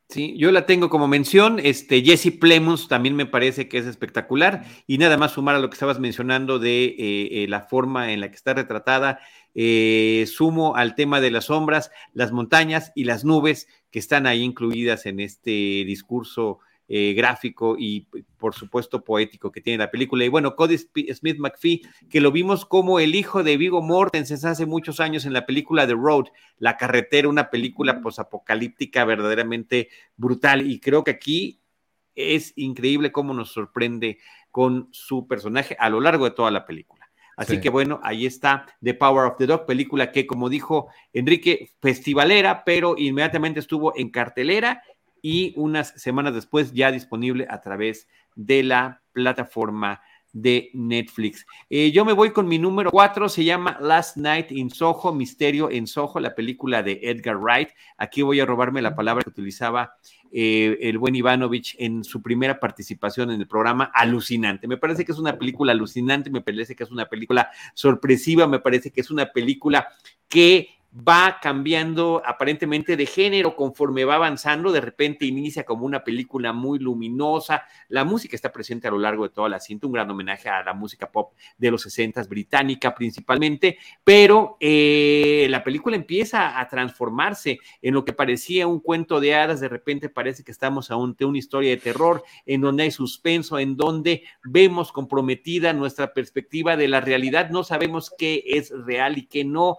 Sí, yo la tengo como mención. Este Jesse Plemons también me parece que es espectacular. Y nada más sumar a lo que estabas mencionando de eh, eh, la forma en la que está retratada. sumo al tema de las sombras, las montañas y las nubes que están ahí incluidas en este discurso eh, gráfico y por supuesto poético que tiene la película. Y bueno, Cody Smith McPhee, que lo vimos como el hijo de Vigo Mortensen hace muchos años en la película The Road, La Carretera, una película posapocalíptica verdaderamente brutal. Y creo que aquí es increíble cómo nos sorprende con su personaje a lo largo de toda la película. Así que bueno, ahí está The Power of the Dog, película que, como dijo Enrique, festivalera, pero inmediatamente estuvo en cartelera y unas semanas después ya disponible a través de la plataforma de Netflix. Eh, yo me voy con mi número cuatro, se llama Last Night in Soho, Misterio en Soho, la película de Edgar Wright. Aquí voy a robarme la palabra que utilizaba eh, el buen Ivanovich en su primera participación en el programa, alucinante. Me parece que es una película alucinante, me parece que es una película sorpresiva, me parece que es una película que va cambiando aparentemente de género conforme va avanzando, de repente inicia como una película muy luminosa, la música está presente a lo largo de toda la cinta, un gran homenaje a la música pop de los 60 británica principalmente, pero eh, la película empieza a transformarse en lo que parecía un cuento de hadas, de repente parece que estamos ante una historia de terror, en donde hay suspenso, en donde vemos comprometida nuestra perspectiva de la realidad, no sabemos qué es real y qué no,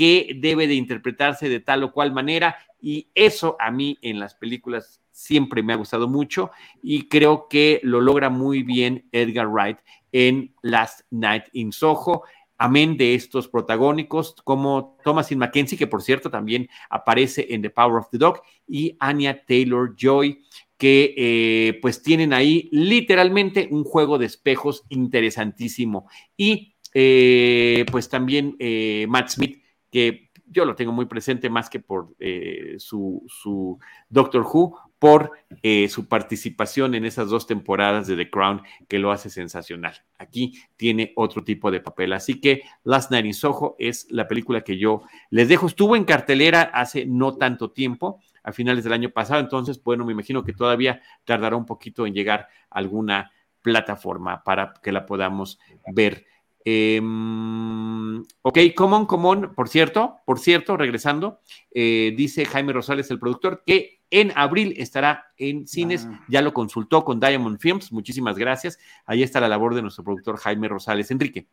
que debe de interpretarse de tal o cual manera y eso a mí en las películas siempre me ha gustado mucho y creo que lo logra muy bien Edgar Wright en Last Night in Soho. Amén de estos protagónicos como Thomasin Mackenzie, que por cierto también aparece en The Power of the Dog, y Anya Taylor Joy, que eh, pues tienen ahí literalmente un juego de espejos interesantísimo. Y eh, pues también eh, Matt Smith que yo lo tengo muy presente más que por eh, su, Doctor Who, por eh, su participación en esas dos temporadas de The Crown, que lo hace sensacional. Aquí tiene otro tipo de papel. Así que Last Night in Soho es la película que yo les dejo. Estuvo en cartelera hace no tanto tiempo, a finales del año pasado, entonces, bueno, me imagino que todavía tardará un poquito en llegar a alguna plataforma para que la podamos ver. Em, ok, Common, Common, por cierto, por cierto, regresando, eh, dice Jaime Rosales, el productor, que en abril estará en cines. Ah. Ya lo consultó con Diamond Films. Muchísimas gracias. Ahí está la labor de nuestro productor Jaime Rosales. Enrique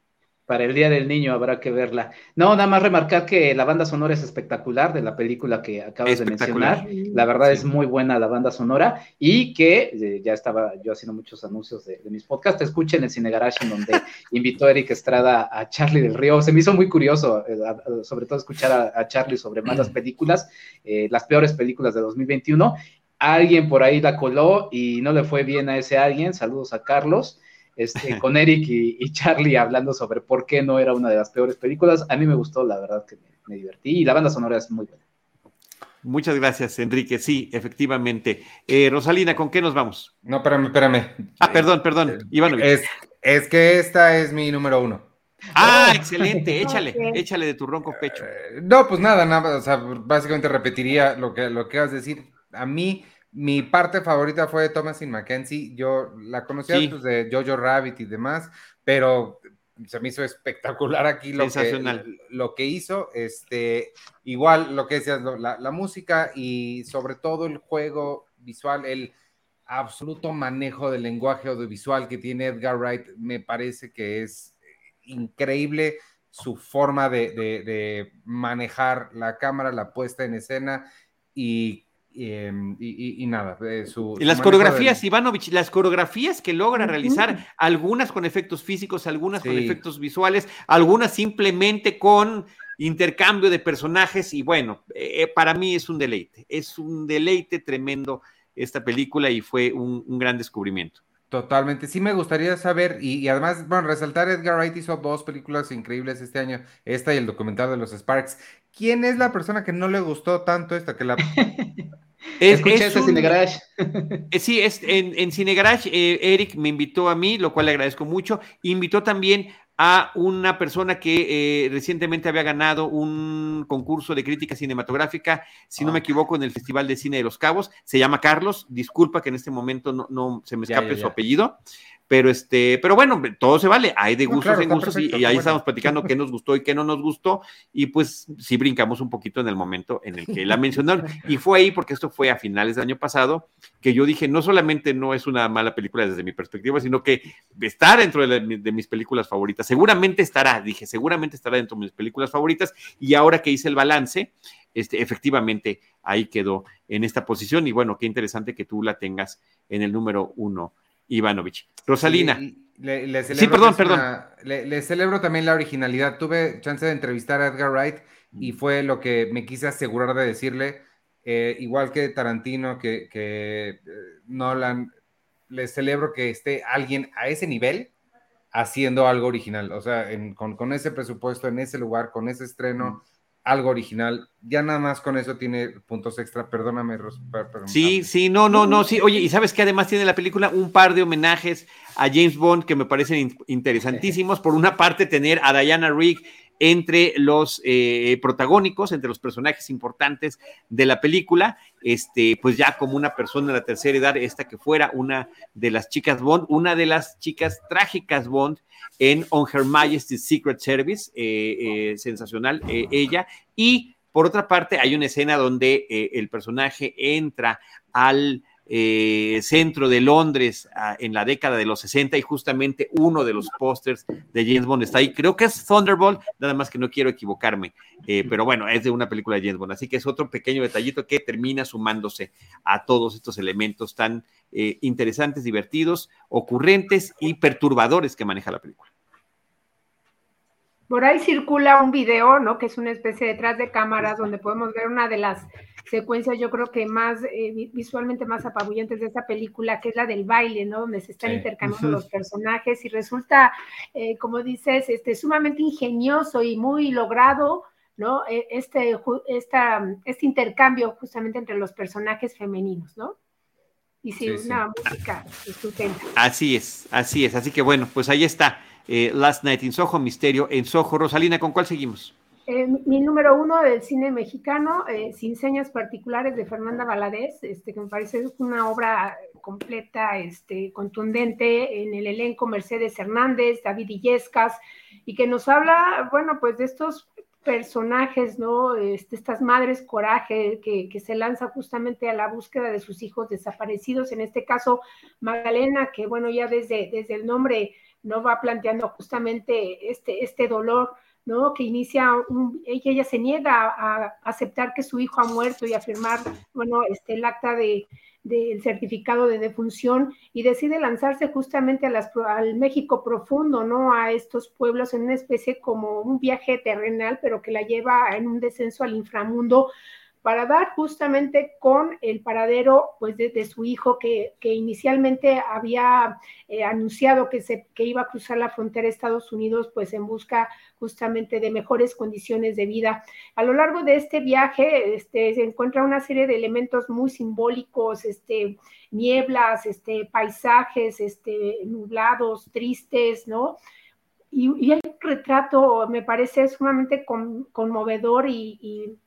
para el Día del Niño habrá que verla. No, nada más remarcar que la banda sonora es espectacular de la película que acabas de mencionar. La verdad es muy buena la banda sonora y que eh, ya estaba yo haciendo muchos anuncios de, mis podcasts. Escuchen el Cine Garage en donde invitó a Eric Estrada a Charlie del Río. Se me hizo muy curioso, eh, sobre todo escuchar a, Charlie sobre malas películas, eh, las peores películas de 2021. Alguien por ahí la coló y no le fue bien a ese alguien. Saludos a Carlos este, con Eric y, Charlie hablando sobre por qué no era una de las peores películas. A mí me gustó, la verdad que me, divertí y la banda sonora es muy buena. Muchas gracias, Enrique. Sí, efectivamente. Eh, Rosalina, ¿con qué nos vamos? No, espérame, espérame. Ah, perdón, perdón. Eh, Iván. Es, es que esta es mi número uno. Ah, excelente, échale, échale de tu ronco pecho. Eh, no, pues nada, nada, o sea, básicamente repetiría lo que, lo que vas a decir. A mí, mi parte favorita fue Thomasin Mackenzie. Yo la conocía antes de Jojo Rabbit y demás, pero se me hizo espectacular aquí lo, que, lo que hizo. Este, igual lo que decías, la, la, música y sobre todo el juego visual, el absoluto manejo del lenguaje audiovisual que tiene Edgar Wright, me parece que es increíble su forma de, de, de manejar la cámara, la puesta en escena y Em, y, nada. y las coreografías, Ivanovich, las coreografías que logra realizar, algunas con efectos físicos, algunas con efectos visuales, algunas simplemente con intercambio de personajes y bueno, eh, eh, para mí es un deleite, es un deleite tremendo esta película y fue un, gran descubrimiento. Totalmente, sí me gustaría saber, y, además, bueno, resaltar, Edgar Wright hizo dos películas increíbles este año, esta y el documental de los Sparks. ¿Quién es la persona que no le gustó tanto esta? Que la Es, Cine Garage. Eh, sí, es, en, en Cine Garage, eh, Eric me invitó a mí, lo cual le agradezco mucho. Invitó también a una persona que eh, recientemente había ganado un concurso de crítica cinematográfica, si no me ah. equivoco, en el Festival de Cine de los Cabos. Se llama Carlos. Disculpa que en este momento no, no se me escape su apellido. Pero este, pero bueno, todo se vale, hay de gustos en gustos y, ahí estamos platicando qué nos gustó y qué no nos gustó, y pues sí brincamos un poquito en el momento en el que la mencionaron. Y fue ahí, porque esto fue a finales del año pasado, que yo dije, no solamente no es una mala película desde mi perspectiva, sino que está dentro de, de mis películas favoritas. Seguramente estará, dije, seguramente estará dentro de mis películas favoritas, y ahora que hice el balance, este, efectivamente ahí quedó en esta posición, y bueno, qué interesante que tú la tengas en el número uno Ivanovich. Rosalina. Sí, perdón, perdón. le, celebro también la originalidad. Tuve chance de entrevistar a Edgar Wright y fue lo que me quise asegurar de decirle. Eh, igual que Tarantino, que, que eh, Nolan, le celebro que esté alguien a ese nivel haciendo algo original. O sea, con, ese presupuesto, en ese lugar, con ese estreno algo original. Ya nada más con eso tiene puntos extra. Perdóname, Ros Sí, sí, no, no, no, sí. Oye, y sabes que además tiene la película un par de homenajes a James Bond que me parecen interesantísimos. Por una parte, tener a Diana Rigg entre los eh, protagónicos, entre los personajes importantes de la película, este, pues ya como una persona de la tercera edad, esta que fuera una de las chicas Bond, una de las chicas trágicas Bond en On Her Majesty's Secret Service, eh, eh, sensacional ella, y por otra parte hay una escena donde el personaje entra al eh, centro de Londres ah, en la década de los 60 y justamente uno de los pósters de James Bond está ahí. Creo que es Thunderbolt, nada más que no quiero equivocarme, eh, pero bueno, es de una película de James Bond, así que es otro pequeño detallito que termina sumándose a todos estos elementos tan eh, interesantes, divertidos, ocurrentes y perturbadores que maneja la película. Por ahí circula un video, ¿no? Que es una especie detrás de cámaras donde podemos ver una de las secuencias, yo creo que más eh, visualmente más apabullantes de esta película, que es la del baile, ¿no? Donde se están intercambiando los personajes y resulta, eh, como dices, este, sumamente ingenioso y muy logrado, ¿no? E, este, esta, este intercambio justamente entre los personajes femeninos, ¿no? Y sí, una música estupenda. Así es, así es. Así que bueno, pues ahí está. Eh, Last Night in Soho, Misterio en Soho. Rosalina, ¿con cuál seguimos? Mi número uno del cine mexicano, eh, Sin Señas Particulares de Fernanda Valadez, este, que me parece una obra completa, este, contundente, en el elenco Mercedes Hernández, David Illescas, y que nos habla, bueno, pues de estos personajes, ¿no? Este, estas madres coraje que, que, se lanza justamente a la búsqueda de sus hijos desaparecidos, en este caso Magdalena, que bueno, ya desde, desde el nombre no va planteando justamente este, este dolor, ¿no? Que inicia, ella, ella se niega a, aceptar que su hijo ha muerto y a firmar, bueno, este, el acta de, del certificado de defunción y decide lanzarse justamente a las, al México profundo, ¿no? A estos pueblos en una especie como un viaje terrenal, pero que la lleva en un descenso al inframundo para dar justamente con el paradero pues de, su hijo que, inicialmente había eh, anunciado que, se, que iba a cruzar la frontera de Estados Unidos pues en busca justamente de mejores condiciones de vida. A lo largo de este viaje este, se encuentra una serie de elementos muy simbólicos, este, nieblas, este, paisajes este, nublados, tristes, ¿no? Y, el retrato me parece sumamente conmovedor y,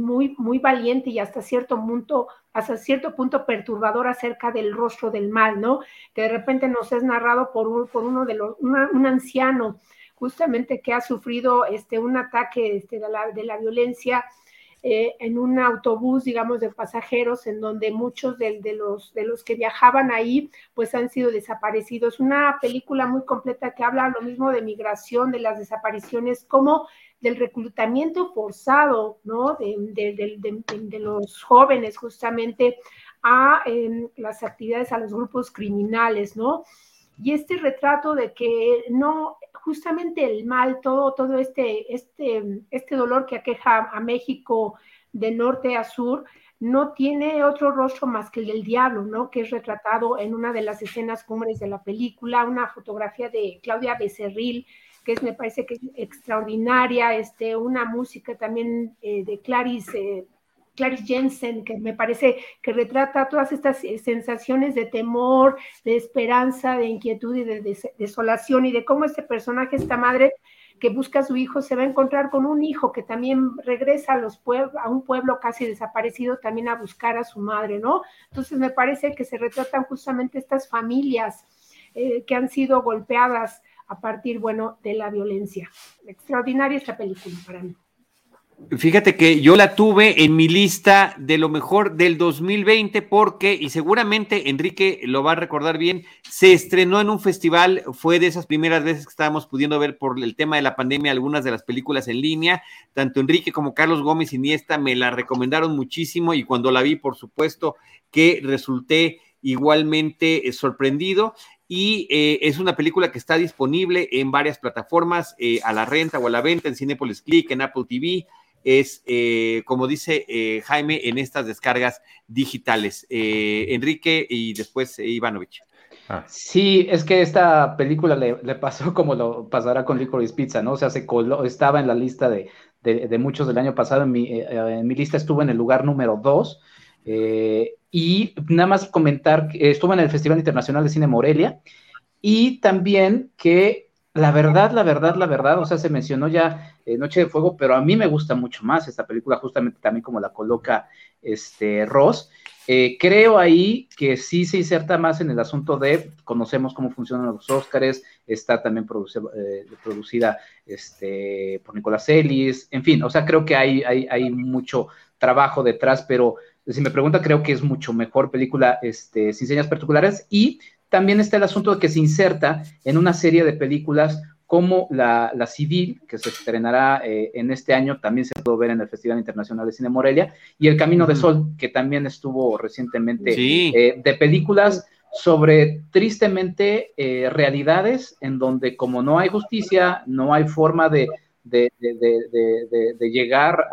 muy, muy valiente y hasta cierto punto, hasta cierto punto perturbador acerca del rostro del mal, ¿no? Que de repente nos es narrado por, por uno de los, un anciano justamente que ha sufrido este, un ataque este, de, la, de la violencia eh, en un autobús, digamos, de pasajeros, en donde muchos de, los, de los que viajaban ahí, pues han sido desaparecidos. Una película muy completa que habla lo mismo de migración, de las desapariciones, como del reclutamiento forzado, ¿no? De, los jóvenes justamente a em, las actividades, a los grupos criminales, ¿no? Y este retrato de que no, justamente el mal, todo, todo este, este, este dolor que aqueja a México de norte a sur, no tiene otro rostro más que el del diablo, ¿no? Que es retratado en una de las escenas cumbres de la película, una fotografía de Claudia Becerril, que es, me parece que es extraordinaria, este, una música también eh, de Clarice Clarice Jensen, que me parece que retrata todas estas eh, sensaciones de temor, de esperanza, de inquietud y de desolación, y de cómo este personaje, esta madre que busca a su hijo, se va a encontrar con un hijo que también regresa a, un pueblo casi desaparecido también a buscar a su madre, ¿no? Entonces me parece que se retratan justamente estas familias eh, que han sido golpeadas a partir, bueno, de la violencia. Extraordinaria esta película para mí. Fíjate que yo la tuve en mi lista de lo mejor del 2020 porque, y seguramente Enrique lo va a recordar bien, se estrenó en un festival, fue de esas primeras veces que estábamos pudiendo ver por el tema de la pandemia algunas de las películas en línea, tanto Enrique como Carlos Gómez Iniesta me la recomendaron muchísimo y cuando la vi, por supuesto, que resulté igualmente eh, sorprendido. Y eh, es una película que está disponible en varias plataformas, eh, a la renta o a la venta, en Cinepolis Click, en Apple TV, es, eh, como dice eh, Jaime, en estas descargas digitales. Eh, Enrique y después Ivanovich. Ah. Sí, es que esta película le, pasó como lo pasará con Licorice Pizza, ¿no? O sea, se coló, estaba en la lista de, muchos del año pasado, en mi, en mi, lista estuvo en el lugar número dos. y nada más comentar que estuvo en el Festival Internacional de Cine Morelia y también que la verdad, la verdad, la verdad, o sea, se mencionó ya eh, Noche de Fuego, pero a mí me gusta mucho más esta película, justamente también como la coloca este Ross. Eh, creo ahí que sí se inserta más en el asunto de, conocemos cómo funcionan los Óscares, está también eh, producida este, por Nicolás Ellis, en fin, o sea, creo que hay, hay, hay mucho trabajo detrás, pero si me pregunta, creo que es mucho mejor película este, sin señas particulares y también está el asunto de que se inserta en una serie de películas como la, Civil, que se estrenará eh, en este año, también se pudo ver en el Festival Internacional de Cine Morelia, y El Camino de Sol, que también estuvo recientemente eh, de películas sobre tristemente eh, realidades en donde como no hay justicia, no hay forma de, de, de, llegar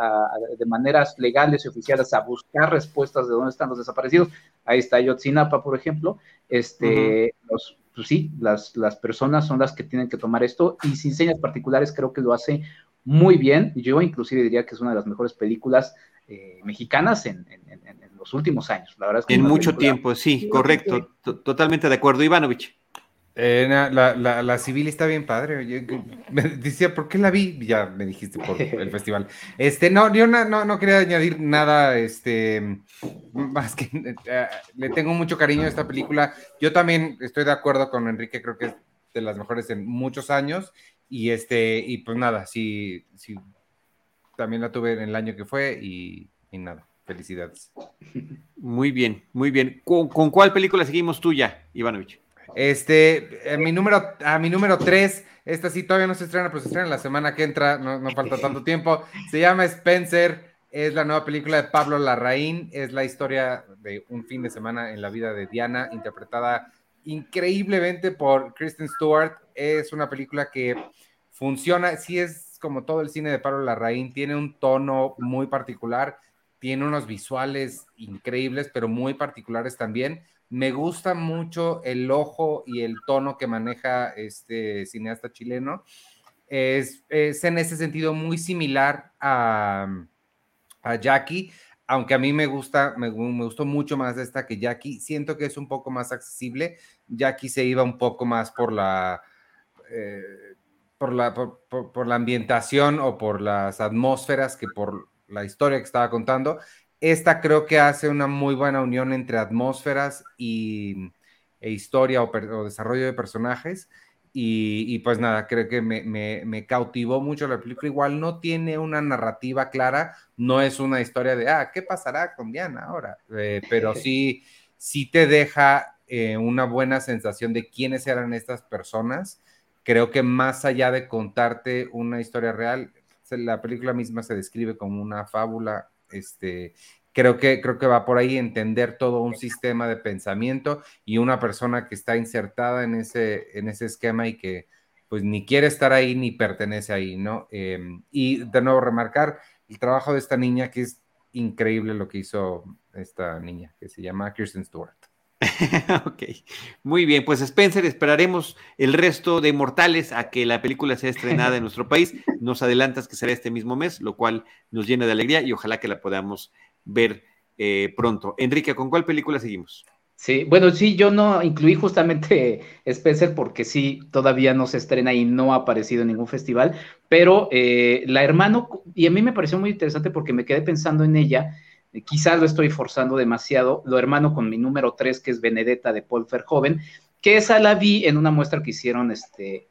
de maneras legales y oficiales a buscar respuestas de dónde están los desaparecidos. Ahí está Yotzinapa, por ejemplo. Este, los, pues sí, las, las personas son las que tienen que tomar esto y sin señas particulares creo que lo hace muy bien. Yo inclusive diría que es una de las mejores películas eh, mexicanas en, los últimos años. La verdad es que en mucho tiempo, sí, correcto. Totalmente de acuerdo, Ivanovich. Eh, la, la, civil está bien padre. me decía, ¿por qué la vi? Ya me dijiste por el festival. Este, no, yo no, no, quería añadir nada, este, más que eh, le tengo mucho cariño a esta película. Yo también estoy de acuerdo con Enrique, creo que es de las mejores en muchos años. Y este, y pues nada, sí, sí, también la tuve en el año que fue y, nada, felicidades. Muy bien, muy bien. ¿Con, cuál película seguimos tuya, Ivanovich? Este, a mi número, a mi número 3, esta sí todavía no se estrena, pero se estrena la semana que entra, no, no falta tanto tiempo. Se llama Spencer, es la nueva película de Pablo Larraín, es la historia de un fin de semana en la vida de Diana, interpretada increíblemente por Kristen Stewart. Es una película que funciona, sí es como todo el cine de Pablo Larraín, tiene un tono muy particular, tiene unos visuales increíbles, pero muy particulares también. Me gusta mucho el ojo y el tono que maneja este cineasta chileno. Es, en ese sentido muy similar a, a Jackie, aunque a mí me gusta, me, gustó mucho más esta que Jackie. Siento que es un poco más accesible. Jackie se iba un poco más por la, eh, por, la por, la ambientación o por las atmósferas que por la historia que estaba contando. Esta creo que hace una muy buena unión entre atmósferas y, e historia o, desarrollo de personajes. Y, pues nada, creo que me, cautivó mucho la película. Igual no tiene una narrativa clara, no es una historia de, ah, ¿qué pasará con Diana ahora? Eh, pero sí, sí te deja eh, una buena sensación de quiénes eran estas personas. Creo que más allá de contarte una historia real, la película misma se describe como una fábula, este, creo que, creo que va por ahí entender todo un sistema de pensamiento y una persona que está insertada en ese, en ese esquema y que pues ni quiere estar ahí ni pertenece ahí, ¿no? Em, y de nuevo remarcar el trabajo de esta niña, que es increíble lo que hizo esta niña, que se llama Kirsten Stewart. ok, muy bien, pues Spencer, esperaremos el resto de Mortales a que la película sea estrenada en nuestro país. Nos adelantas que será este mismo mes, lo cual nos llena de alegría y ojalá que la podamos ver eh, pronto. Enrique, ¿con cuál película seguimos? Sí, bueno, sí, yo no incluí justamente Spencer porque sí, todavía no se estrena y no ha aparecido en ningún festival, pero eh, La Hermano, y a mí me pareció muy interesante porque me quedé pensando en ella, quizás lo estoy forzando demasiado, Lo Hermano con mi número 3, que es Benedetta de Paul Verhoeven, que esa la vi en una muestra que hicieron, este,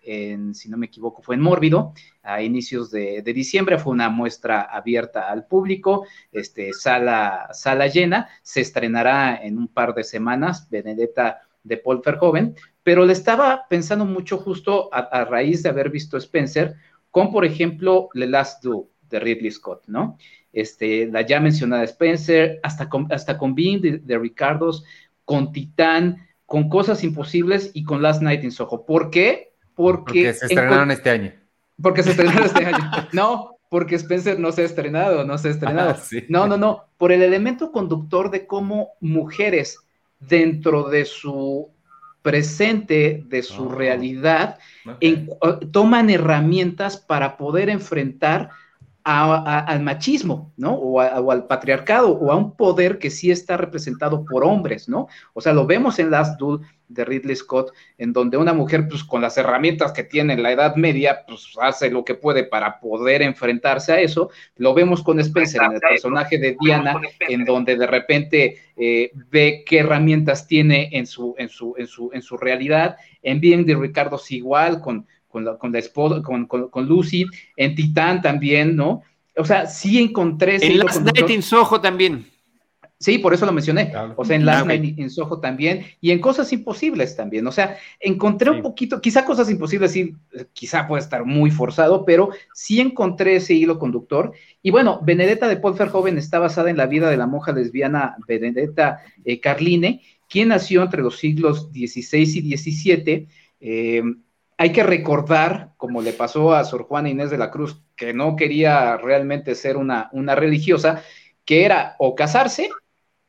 si no me equivoco, fue en Mórbido, a inicios de, diciembre, fue una muestra abierta al público, este, sala, sala llena, se estrenará en un par de semanas, Benedetta de Paul Verhoeven, pero le estaba pensando mucho justo a, raíz de haber visto Spencer, con, por ejemplo, The Last Do de Ridley Scott, ¿no? Este, la ya mencionada Spencer, hasta con, hasta con Being de, de Ricardos, con Titán, con Cosas Imposibles y con Last Night in Soho. ¿Por qué? Porque, se estrenaron este año. Porque se estrenaron este año. No, porque Spencer no se ha estrenado, no se ha estrenado. Ah, no, no, no. Por el elemento conductor de cómo mujeres dentro de su presente, de su ah, realidad, toman herramientas para poder enfrentar al machismo, ¿no? O, al patriarcado, o a un poder que sí está representado por hombres, ¿no? O sea, lo vemos en Last Duel de Ridley Scott, en donde una mujer, pues con las herramientas que tiene en la Edad Media, pues hace lo que puede para poder enfrentarse a eso. Lo vemos con Spencer en el personaje de Diana, en donde de repente eh, ve qué herramientas tiene en su, en su, en su, en su realidad. En Bien de Ricardo es igual, con con la, con la esposa, con, con, Lucy, en Titán también, ¿no? O sea, sí encontré... En Last Night in Soho también. Sí, por eso lo mencioné. O sea, en Last Night in Soho también y en Cosas Imposibles también. O sea, encontré un poquito, quizá Cosas Imposibles sí, quizá puede estar muy forzado, pero sí encontré ese hilo conductor. Y bueno, Benedetta de Paul Verhoeven está basada en la vida de la monja lesbiana Benedetta eh, Carline, quien nació entre los siglos XVI y XVII. Eh, hay que recordar, como le pasó a Sor Juana Inés de la Cruz, que no quería realmente ser una, una religiosa, que era o casarse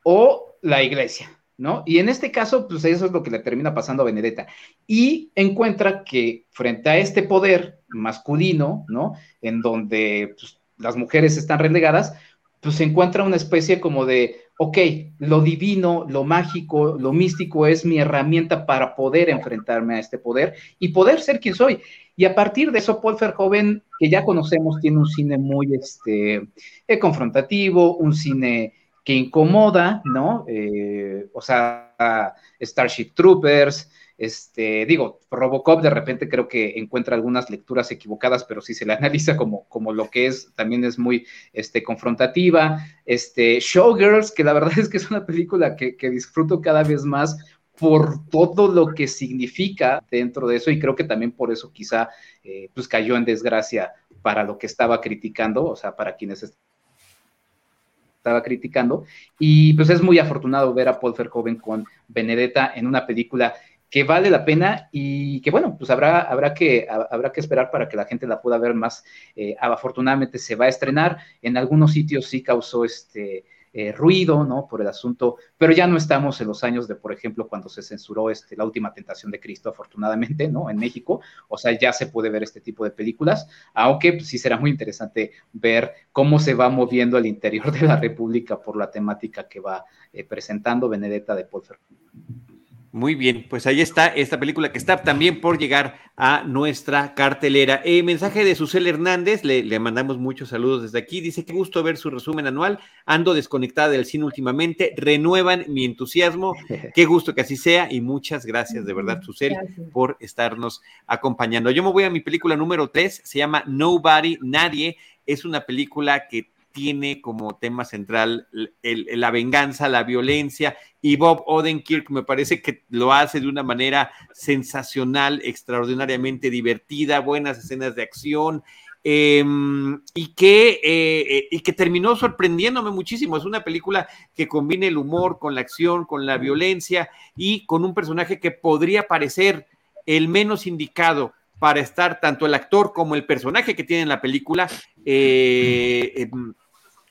o la iglesia, ¿no? Y en este caso, pues eso es lo que le termina pasando a Benedetta. Y encuentra que frente a este poder masculino, ¿no? En donde pues, las mujeres están relegadas, pues se encuentra una especie como de ok, lo divino, lo mágico, lo místico es mi herramienta para poder enfrentarme a este poder y poder ser quien soy. Y a partir de eso, Paul Verhoeven, que ya conocemos, tiene un cine muy este, eh, confrontativo, un cine que incomoda, ¿no? Eh, o sea, Starship Troopers, Este, digo, Robocop de repente creo que encuentra algunas lecturas equivocadas, pero si se la analiza como, como lo que es, también es muy este, confrontativa. Este, Showgirls, que la verdad es que es una película que, que disfruto cada vez más por todo lo que significa dentro de eso y creo que también por eso quizá eh, pues cayó en desgracia para lo que estaba criticando, o sea, para quienes estaba criticando. Y pues es muy afortunado ver a Paul Verhoeven con Benedetta en una película que vale la pena y que bueno, pues habrá, habrá, que, habrá que esperar para que la gente la pueda ver más. Eh, afortunadamente se va a estrenar, en algunos sitios sí causó este eh, ruido, ¿no? Por el asunto, pero ya no estamos en los años de, por ejemplo, cuando se censuró este, la última tentación de Cristo, afortunadamente, ¿no? En México, o sea, ya se puede ver este tipo de películas, aunque pues, sí será muy interesante ver cómo se va moviendo al interior de la República por la temática que va eh, presentando Benedetta de Polfer. Muy bien, pues ahí está esta película que está también por llegar a nuestra cartelera. Eh, mensaje de Susel Hernández, le, mandamos muchos saludos desde aquí. Dice, qué gusto ver su resumen anual. Ando desconectada del cine últimamente. Renuevan mi entusiasmo. Qué gusto que así sea y muchas gracias de verdad, Susel, por estarnos acompañando. Yo me voy a mi película número tres, se llama Nobody, Nadie. Es una película que tiene como tema central la venganza, la violencia, y Bob Odenkirk me parece que lo hace de una manera sensacional, extraordinariamente divertida, buenas escenas de acción. Em, y, que, eh, y que terminó sorprendiéndome muchísimo. Es una película que combina el humor con la acción, con la violencia y con un personaje que podría parecer el menos indicado para estar tanto el actor como el personaje que tiene en la película eh, em,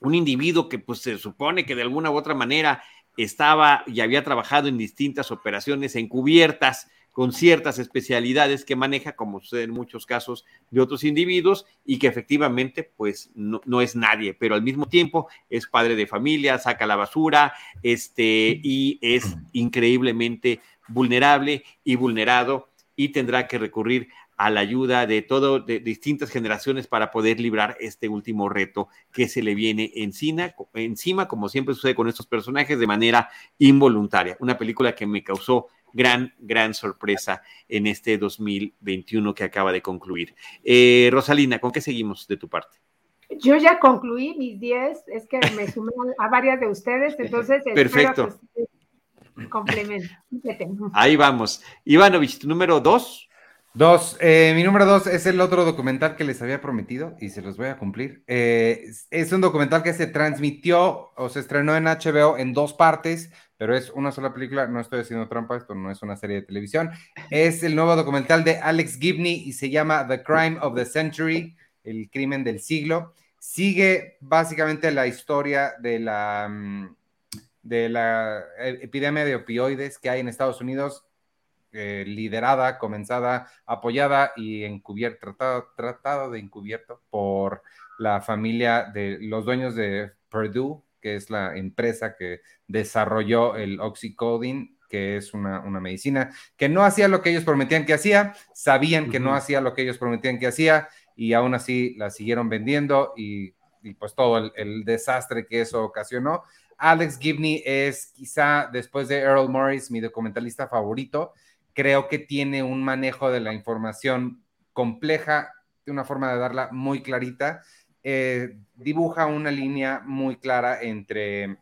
un individuo que pues se supone que de alguna u otra manera estaba y había trabajado en distintas operaciones encubiertas con ciertas especialidades que maneja, como sucede en muchos casos de otros individuos, y que efectivamente, pues, no, no, es nadie, pero al mismo tiempo es padre de familia, saca la basura, este, y es increíblemente vulnerable y vulnerado, y tendrá que recurrir a la ayuda de todo, de, distintas generaciones para poder librar este último reto que se le viene encima, encima, como siempre sucede con estos personajes, de manera involuntaria. Una película que me causó gran, gran sorpresa en este 2021 que acaba de concluir. Eh, Rosalina, ¿con qué seguimos de tu parte? Yo ya concluí mis 10, es que me sumé a varias de ustedes, entonces... Perfecto. Complemento. Ahí vamos. Ivanovich, tu número 2. Dos, eh, mi número dos es el otro documental que les había prometido y se los voy a cumplir. Eh, es un documental que se transmitió o se estrenó en HBO en dos partes, pero es una sola película. No estoy haciendo trampa, esto no es una serie de televisión. Es el nuevo documental de Alex Gibney y se llama The Crime of the Century, el crimen del siglo. Sigue básicamente la historia de la, mm, de la eh, epidemia de opioides que hay en Estados Unidos eh, liderada, comenzada, apoyada y encubierta, tratado, de encubierto por la familia de los dueños de Purdue, que es la empresa que desarrolló el oxycodone, que es una, medicina que no hacía lo que ellos prometían que hacía, sabían que no hacía lo que ellos prometían que hacía y aún así la siguieron vendiendo y, pues todo el, el, desastre que eso ocasionó. Alex Gibney es quizá después de Earl Morris mi documentalista favorito creo que tiene un manejo de la información compleja, de una forma de darla muy clarita. Eh, dibuja una línea muy clara entre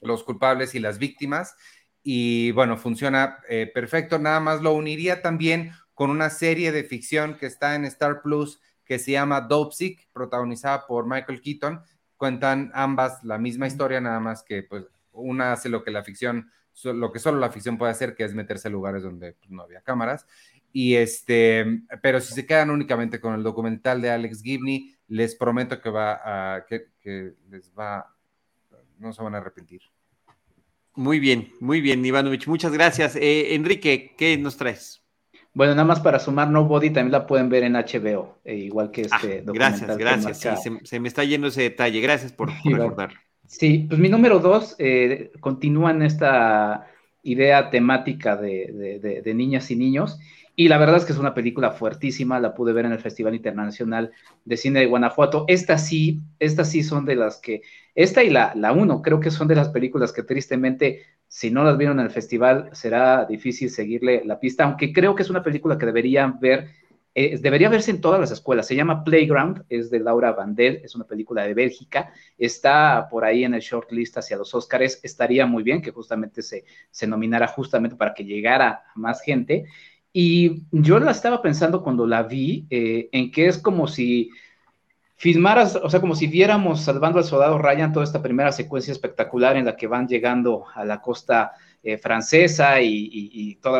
los culpables y las víctimas y bueno, funciona eh, perfecto. Nada más lo uniría también con una serie de ficción que está en Star Plus que se llama Dope Sick, protagonizada por Michael Keaton. Cuentan ambas la misma historia, nada más que pues una hace lo que la ficción lo que solo la ficción puede hacer, que es meterse a lugares donde pues, no había cámaras. Y este, pero si se quedan únicamente con el documental de Alex Gibney, les prometo que va a, que, les va, no se van a arrepentir. Muy bien, muy bien, Ivanovich, muchas gracias. Eh, Enrique, ¿qué nos traes? Bueno, nada más para sumar Nobody, también la pueden ver en HBO, eh, igual que este ah, documental. Gracias, gracias, sí, se, me está yendo ese detalle. Gracias por, por recordar. Sí, pues mi número dos eh, continúa en esta idea temática de, niñas y niños Y la verdad es que es una película fuertísima, la pude ver en el Festival Internacional de Cine de Guanajuato. Estas sí, estas sí son de las que, esta y la, la uno, creo que son de las películas que tristemente, si no las vieron en el festival, será difícil seguirle la pista, aunque creo que es una película que deberían ver eh, debería verse en todas las escuelas. Se llama Playground, es de Laura Vandel, es una película de Bélgica. Está por ahí en el shortlist hacia los Oscars. Estaría muy bien que justamente se, se nominara justamente para que llegara a más gente. Y yo la estaba pensando cuando la vi, eh, en que es como si filmaras, o sea, como si viéramos Salvando al Soldado Ryan toda esta primera secuencia espectacular en la que van llegando a la costa eh, francesa y, todo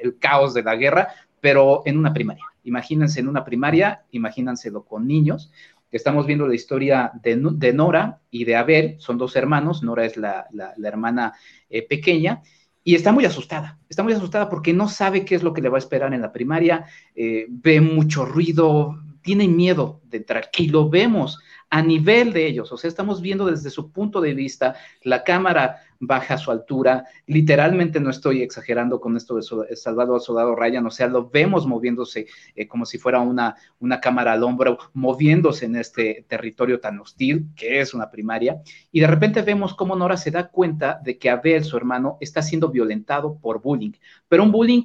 el, caos de la guerra, pero en una primaria. Imagínense en una primaria, imagínenselo con niños. Estamos viendo la historia de, Nora y de Abel, son dos hermanos, Nora es la, hermana eh, pequeña, y está muy asustada, está muy asustada porque no sabe qué es lo que le va a esperar en la primaria, eh, ve mucho ruido, tiene miedo de entrar. Y lo vemos a nivel de ellos, o sea, estamos viendo desde su punto de vista, la cámara baja a su altura, literalmente no estoy exagerando con esto de Salvado al Soldado Ryan, o sea, lo vemos moviéndose eh, como si fuera una, una cámara al hombro, moviéndose en este territorio tan hostil que es una primaria, y de repente vemos cómo Nora se da cuenta de que Abel, su hermano, está siendo violentado por bullying, pero un bullying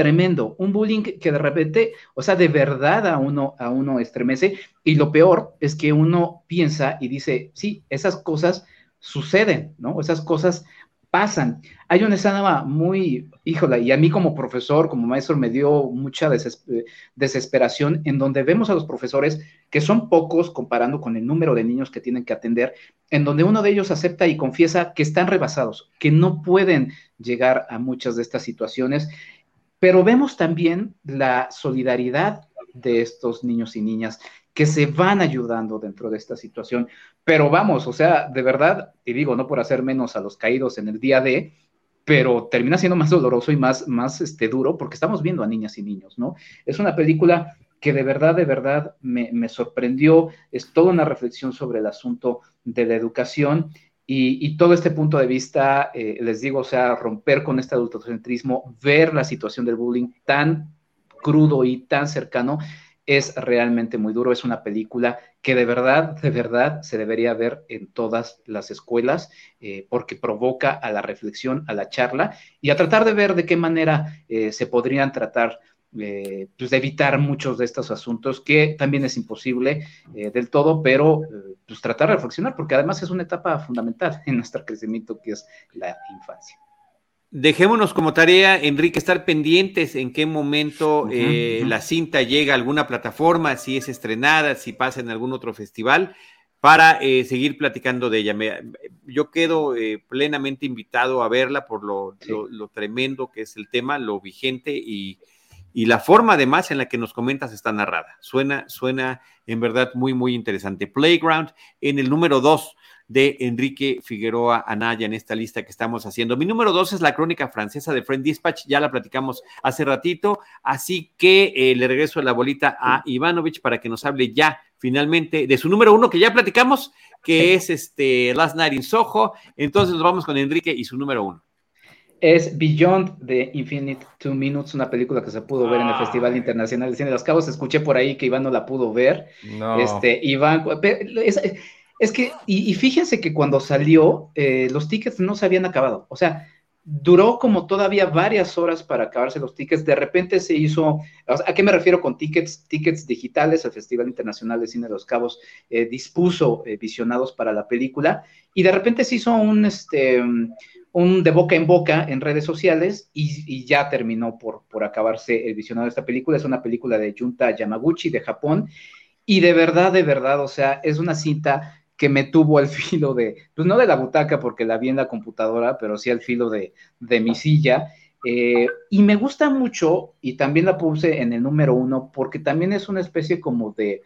tremendo, un bullying que de repente, o sea, de verdad a uno, a uno estremece y lo peor es que uno piensa y dice, sí, esas cosas suceden, ¿no? Esas cosas pasan. Hay una escena muy, híjola, y a mí como profesor, como maestro, me dio mucha desesperación en donde vemos a los profesores, que son pocos comparando con el número de niños que tienen que atender, en donde uno de ellos acepta y confiesa que están rebasados, que no pueden llegar a muchas de estas situaciones pero vemos también la solidaridad de estos niños y niñas que se van ayudando dentro de esta situación. Pero vamos, o sea, de verdad, y digo, no por hacer menos a los caídos en el día de, pero termina siendo más doloroso y más, más este, duro porque estamos viendo a niñas y niños, ¿no? Es una película que de verdad, de verdad me, me sorprendió, es toda una reflexión sobre el asunto de la educación y, todo este punto de vista, eh, les digo, o sea, romper con este adultocentrismo, ver la situación del bullying tan crudo y tan cercano, es realmente muy duro. Es una película que de verdad, de verdad se debería ver en todas las escuelas eh, porque provoca a la reflexión, a la charla y a tratar de ver de qué manera eh, se podrían tratar eh, pues de evitar muchos de estos asuntos, que también es imposible eh, del todo, pero eh, pues tratar de reflexionar, porque además es una etapa fundamental en nuestro crecimiento, que es la infancia. Dejémonos como tarea, Enrique, estar pendientes en qué momento la cinta llega a alguna plataforma, si es estrenada, si pasa en algún otro festival, para seguir platicando de ella. yo quedo plenamente invitado a verla por lo, lo, tremendo que es el tema, lo vigente y, y la forma además en la que nos comentas está narrada. Suena, suena en verdad muy, muy interesante. Playground en el número dos de Enrique Figueroa Anaya en esta lista que estamos haciendo. Mi número dos es la crónica francesa de Friend Dispatch, ya la platicamos hace ratito, así que eh, le regreso la bolita a Ivanovich para que nos hable ya finalmente de su número uno que ya platicamos, que es este Last Night in Soho. Entonces nos vamos con Enrique y su número uno es Beyond the Infinite Two Minutes, una película que se pudo ver en el. Festival Internacional de Cine de los Cabos. Escuché por ahí que Iván no la pudo ver. No. Este, Iván, es, que, y, fíjense que cuando salió, eh, los tickets no se habían acabado. O sea, duró como todavía varias horas para acabarse los tickets. De repente se hizo, ¿a qué me refiero con tickets? Tickets digitales. El Festival Internacional de Cine de los Cabos eh, dispuso eh, visionados para la película y de repente se hizo un, este, un de boca en boca en redes sociales y, ya terminó por, por acabarse el visionado de esta película. Es una película de Junta Yamaguchi de Japón y de verdad, de verdad, o sea, es una cinta que me tuvo al filo de, pues no de la butaca porque la vi en la computadora, pero sí al filo de, de mi silla. Eh, y me gusta mucho, y también la puse en el número uno, porque también es una especie como de,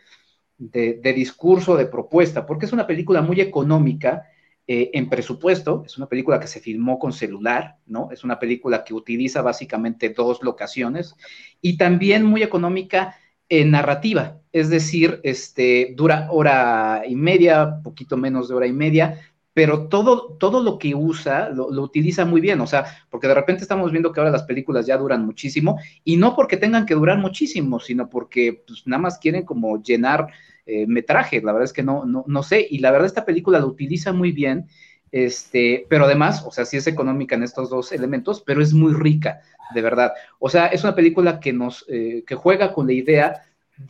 de, de discurso, de propuesta, porque es una película muy económica, eh, en presupuesto, es una película que se filmó con celular, ¿no? Es una película que utiliza básicamente dos locaciones y también muy económica en narrativa, es decir, este, dura hora y media, poquito menos de hora y media, pero todo, todo lo que usa lo, utiliza muy bien, o sea, porque de repente estamos viendo que ahora las películas ya duran muchísimo, y no porque tengan que durar muchísimo, sino porque pues, nada más quieren como llenar eh, metraje, la verdad es que no, no, no sé, y la verdad esta película lo utiliza muy bien, este, pero además, o sea, sí es económica en estos dos elementos, pero es muy rica, de verdad. O sea, es una película que nos, eh, que juega con la idea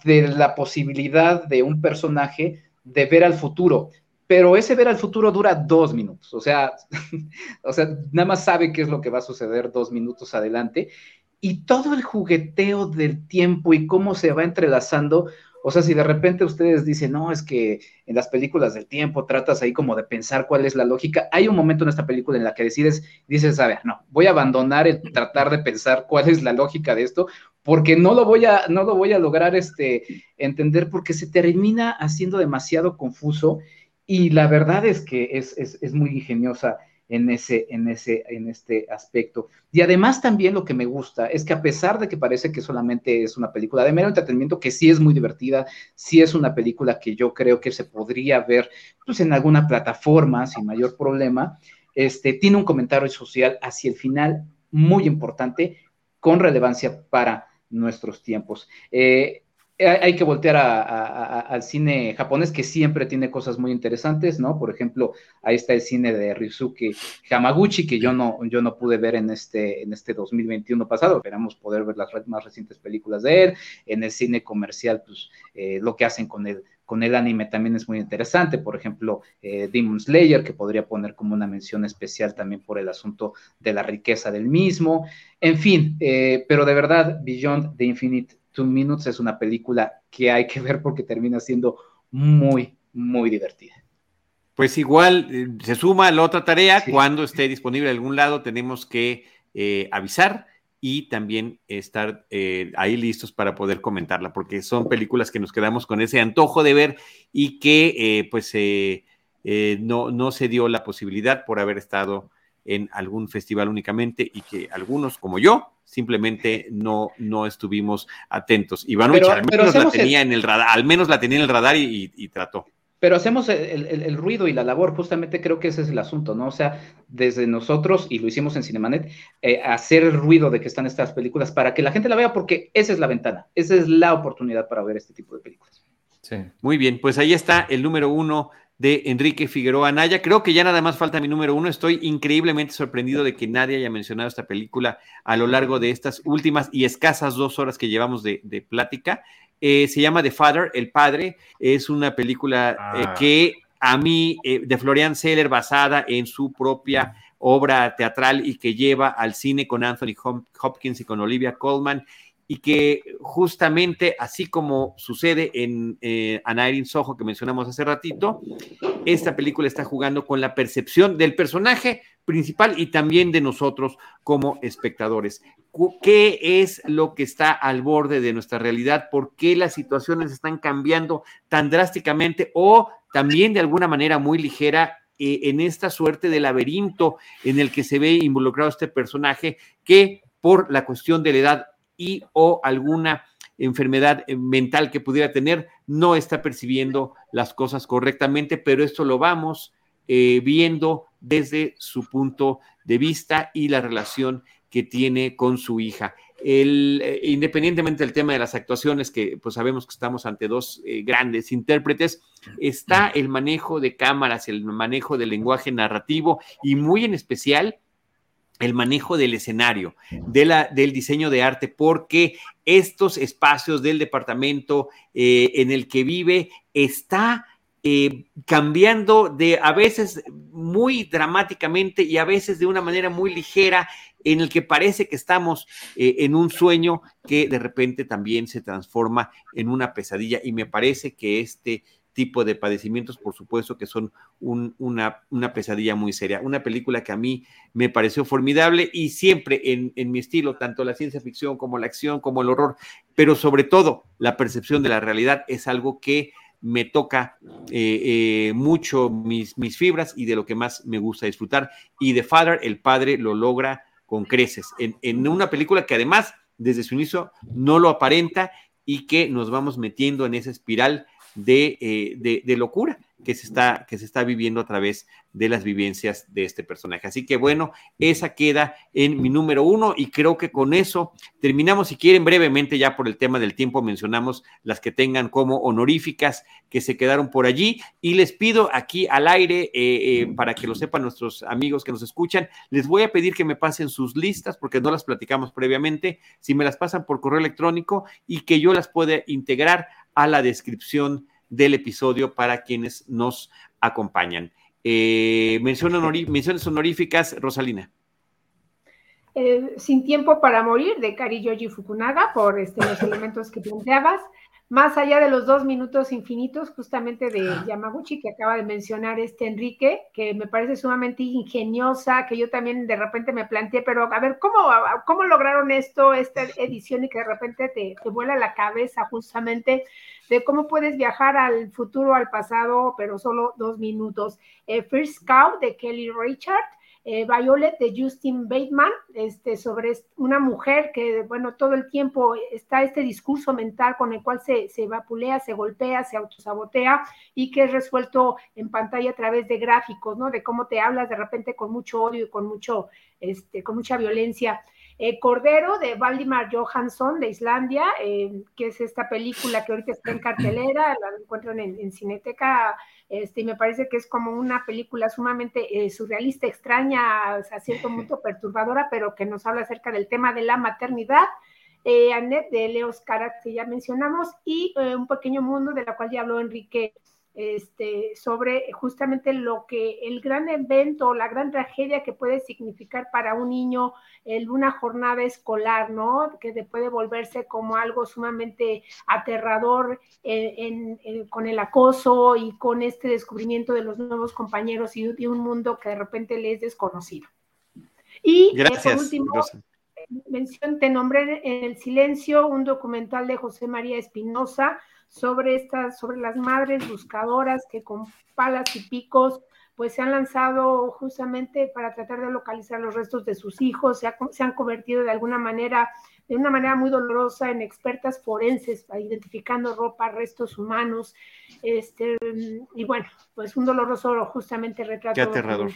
de la posibilidad de un personaje de ver al futuro, pero ese ver al futuro dura dos minutos, o sea, o sea, nada más sabe qué es lo que va a suceder dos minutos adelante, y todo el jugueteo del tiempo y cómo se va entrelazando, o sea, si de repente ustedes dicen, no, es que en las películas del tiempo tratas ahí como de pensar cuál es la lógica, hay un momento en esta película en la que decides, dices, a ver, no, voy a abandonar el tratar de pensar cuál es la lógica de esto, porque no lo voy a, no lo voy a lograr este, entender, porque se termina haciendo demasiado confuso y la verdad es que es, es, es muy ingeniosa en ese, en ese, en este aspecto. Y además también lo que me gusta es que a pesar de que parece que solamente es una película de mero entretenimiento, que sí es muy divertida, sí es una película que yo creo que se podría ver pues, en alguna plataforma sin mayor problema, este, tiene un comentario social hacia el final muy importante con relevancia para nuestros tiempos. Eh, hay que voltear al cine japonés que siempre tiene cosas muy interesantes, ¿no? Por ejemplo, ahí está el cine de Ryusuke Hamaguchi que yo no, yo no pude ver en este, en este 2021 pasado. Esperamos poder ver las más recientes películas de él. En el cine comercial, pues eh, lo que hacen con el, con el anime también es muy interesante. Por ejemplo, eh, Demon Slayer, que podría poner como una mención especial también por el asunto de la riqueza del mismo. En fin, eh, pero de verdad, Beyond the Infinite Two Minutes es una película que hay que ver porque termina siendo muy, muy divertida. Pues igual eh, se suma a la otra tarea, cuando esté disponible en algún lado tenemos que eh, avisar y también estar eh, ahí listos para poder comentarla, porque son películas que nos quedamos con ese antojo de ver y que pues no, no se dio la posibilidad por haber estado en algún festival únicamente y que algunos, como yo, simplemente no, no estuvimos atentos. Ivanovich al menos la tenía en el radar, al menos la tenía en el radar y, trató. Pero hacemos el, ruido y la labor, justamente creo que ese es el asunto, ¿no? O sea, desde nosotros, y lo hicimos en Cinemanet, eh, hacer el ruido de que están estas películas para que la gente la vea, porque esa es la ventana, esa es la oportunidad para ver este tipo de películas. Sí. Muy bien, pues ahí está el número uno de Enrique Figueroa Anaya. Creo que ya nada más falta mi número uno. Estoy increíblemente sorprendido de que nadie haya mencionado esta película a lo largo de estas últimas y escasas dos horas que llevamos de, plática. Eh, se llama The Father, El Padre. Es una película eh, ah. que a mí, eh, de Florian Seller, basada en su propia obra teatral y que lleva al cine con Anthony Hopkins y con Olivia Colman y que justamente así como sucede en eh, Anairin Soho que mencionamos hace ratito, esta película está jugando con la percepción del personaje principal y también de nosotros como espectadores. ¿Qué es lo que está al borde de nuestra realidad? ¿Por qué las situaciones están cambiando tan drásticamente o también de alguna manera muy ligera eh, en esta suerte de laberinto en el que se ve involucrado este personaje que por la cuestión de la edad y o alguna enfermedad eh, mental que pudiera tener, no está percibiendo las cosas correctamente, pero esto lo vamos eh, viendo desde su punto de vista y la relación que tiene con su hija. El, eh, independientemente del tema de las actuaciones, que pues sabemos que estamos ante dos grandes intérpretes, está el manejo de cámaras, el manejo del lenguaje narrativo y muy en especial el manejo del escenario, de la, del diseño de arte, porque estos espacios del departamento eh, en el que vive está eh, cambiando de a veces muy dramáticamente y a veces de una manera muy ligera en el que parece que estamos eh, en un sueño que de repente también se transforma en una pesadilla. Y me parece que este tipo de padecimientos, por supuesto que son una, pesadilla muy seria. Una película que a mí me pareció formidable y siempre en, mi estilo, tanto la ciencia ficción como la acción, como el horror, pero sobre todo la percepción de la realidad es algo que me toca eh, eh, mucho mis, mis fibras y de lo que más me gusta disfrutar. Y The Father, el padre, lo logra con creces en, en una película que además desde su inicio no lo aparenta y que nos vamos metiendo en esa espiral eh, de, de, locura que se está, que se está viviendo a través de las vivencias de este personaje. Así que bueno, esa queda en mi número uno y creo que con eso terminamos. Si quieren brevemente, ya por el tema del tiempo, mencionamos las que tengan como honoríficas que se quedaron por allí y les pido aquí al aire, eh, eh, para que lo sepan nuestros amigos que nos escuchan, les voy a pedir que me pasen sus listas porque no las platicamos previamente, si me las pasan por correo electrónico y que yo las pueda integrar a la descripción del episodio para quienes nos acompañan. Eh, menciones honoríficas, Rosalina. Eh, Sin tiempo para morir, de Kari Yoji Fukunaga, por este, los elementos que planteabas. Más allá de los dos minutos infinitos, justamente de Yamaguchi, que acaba de mencionar este Enrique, que me parece sumamente ingeniosa, que yo también de repente me planteé, pero a ver, ¿cómo, cómo lograron esto, esta edición, y que de repente te, te vuela la cabeza justamente de cómo puedes viajar al futuro, al pasado, pero solo dos minutos. Eh, First Cow de Kelly Richard eh, Violet de Justin Bateman, este, sobre una mujer que, bueno, todo el tiempo está este discurso mental con el cual se, se vapulea, se golpea, se autosabotea y que es resuelto en pantalla a través de gráficos, ¿no? De cómo te hablas de repente con mucho odio y con, mucho, este, con mucha violencia. Eh, Cordero de Valdimar Johansson de Islandia, eh, que es esta película que ahorita está en cartelera, la encuentran en, Cineteca, este, y me parece que es como una película sumamente eh, surrealista, extraña, a cierto punto perturbadora, pero que nos habla acerca del tema de la maternidad. Annette de Leos Caras, que ya mencionamos, y Un pequeño mundo, de la cual ya habló Enrique este, sobre justamente lo que el gran evento, la gran tragedia que puede significar para un niño el, una jornada escolar, ¿no? Que puede volverse como algo sumamente aterrador con el acoso y con este descubrimiento de los nuevos compañeros y de un mundo que de repente le es desconocido. Y eh, por último, mención, te nombré en el silencio un documental de José María Espinosa, sobre estas, sobre las madres buscadoras que con palas y picos pues se han lanzado justamente para tratar de localizar los restos de sus hijos, se, han convertido de alguna manera, de una manera muy dolorosa en expertas forenses, identificando ropa, restos humanos, este, y bueno, pues un doloroso justamente retrato Qué aterrador.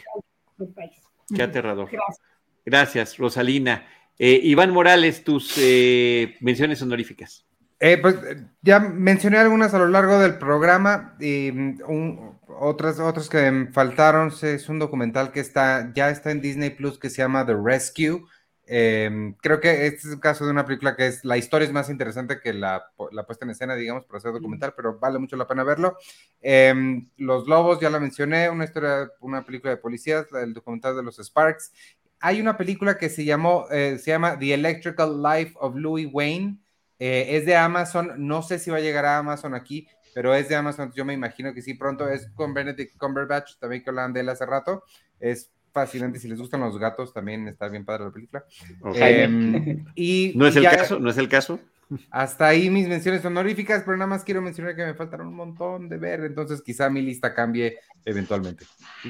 del país. Qué aterrador. Gracias. Gracias, Rosalina. Eh, Iván Morales, tus eh, menciones honoríficas. Eh, pues ya mencioné algunas a lo largo del programa y mm, otras, otras que me faltaron es un documental que está, ya está en Disney Plus que se llama The Rescue. Em, creo que este es el caso de una película que es, la historia es más interesante que la, la puesta en escena, digamos, para hacer documental, pero vale mucho la pena verlo. Em, los Lobos, ya la mencioné, una historia, una película de policías, el documental de los Sparks. Hay una película que se llamó, eh, se llama The Electrical Life of Louis Wayne eh, es de Amazon, no sé si va a llegar a Amazon aquí, pero es de Amazon, yo me imagino que sí, pronto es con Benedict Cumberbatch, también que hablan de él hace rato, es fascinante, si les gustan los gatos, también está bien padre la película. Em, y ¿No es el caso? ¿No es el caso? Hasta ahí mis menciones honoríficas, pero nada más quiero mencionar que me faltan un montón de ver, entonces quizá mi lista cambie eventualmente.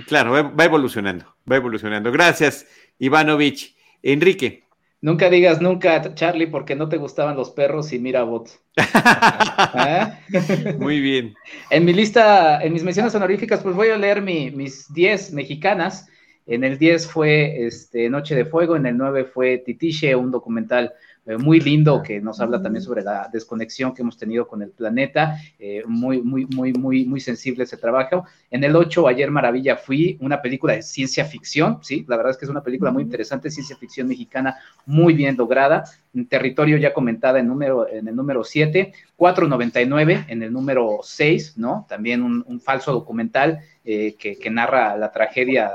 Claro, va evolucionando, va evolucionando. Gracias, Ivanovich. Enrique. Nunca digas nunca, Charlie, porque no te gustaban los perros y mira bots. ¿Ah? Muy bien. En mi lista, en mis menciones honoríficas, pues voy a leer mis 10 mexicanas. En el 10 fue este, Noche de Fuego, en el 9 fue Titiche, un documental eh, muy lindo que nos habla también sobre la desconexión que hemos tenido con el planeta, eh, muy, muy, muy, muy, muy sensible ese trabajo. En el 8, Ayer Maravilla fui, una película de ciencia ficción, sí, la verdad es que es una película muy interesante, ciencia ficción mexicana muy bien lograda, territorio ya comentada en, número, en el número 7, 499 en el número 6, ¿no? También un, falso documental eh, que, narra la tragedia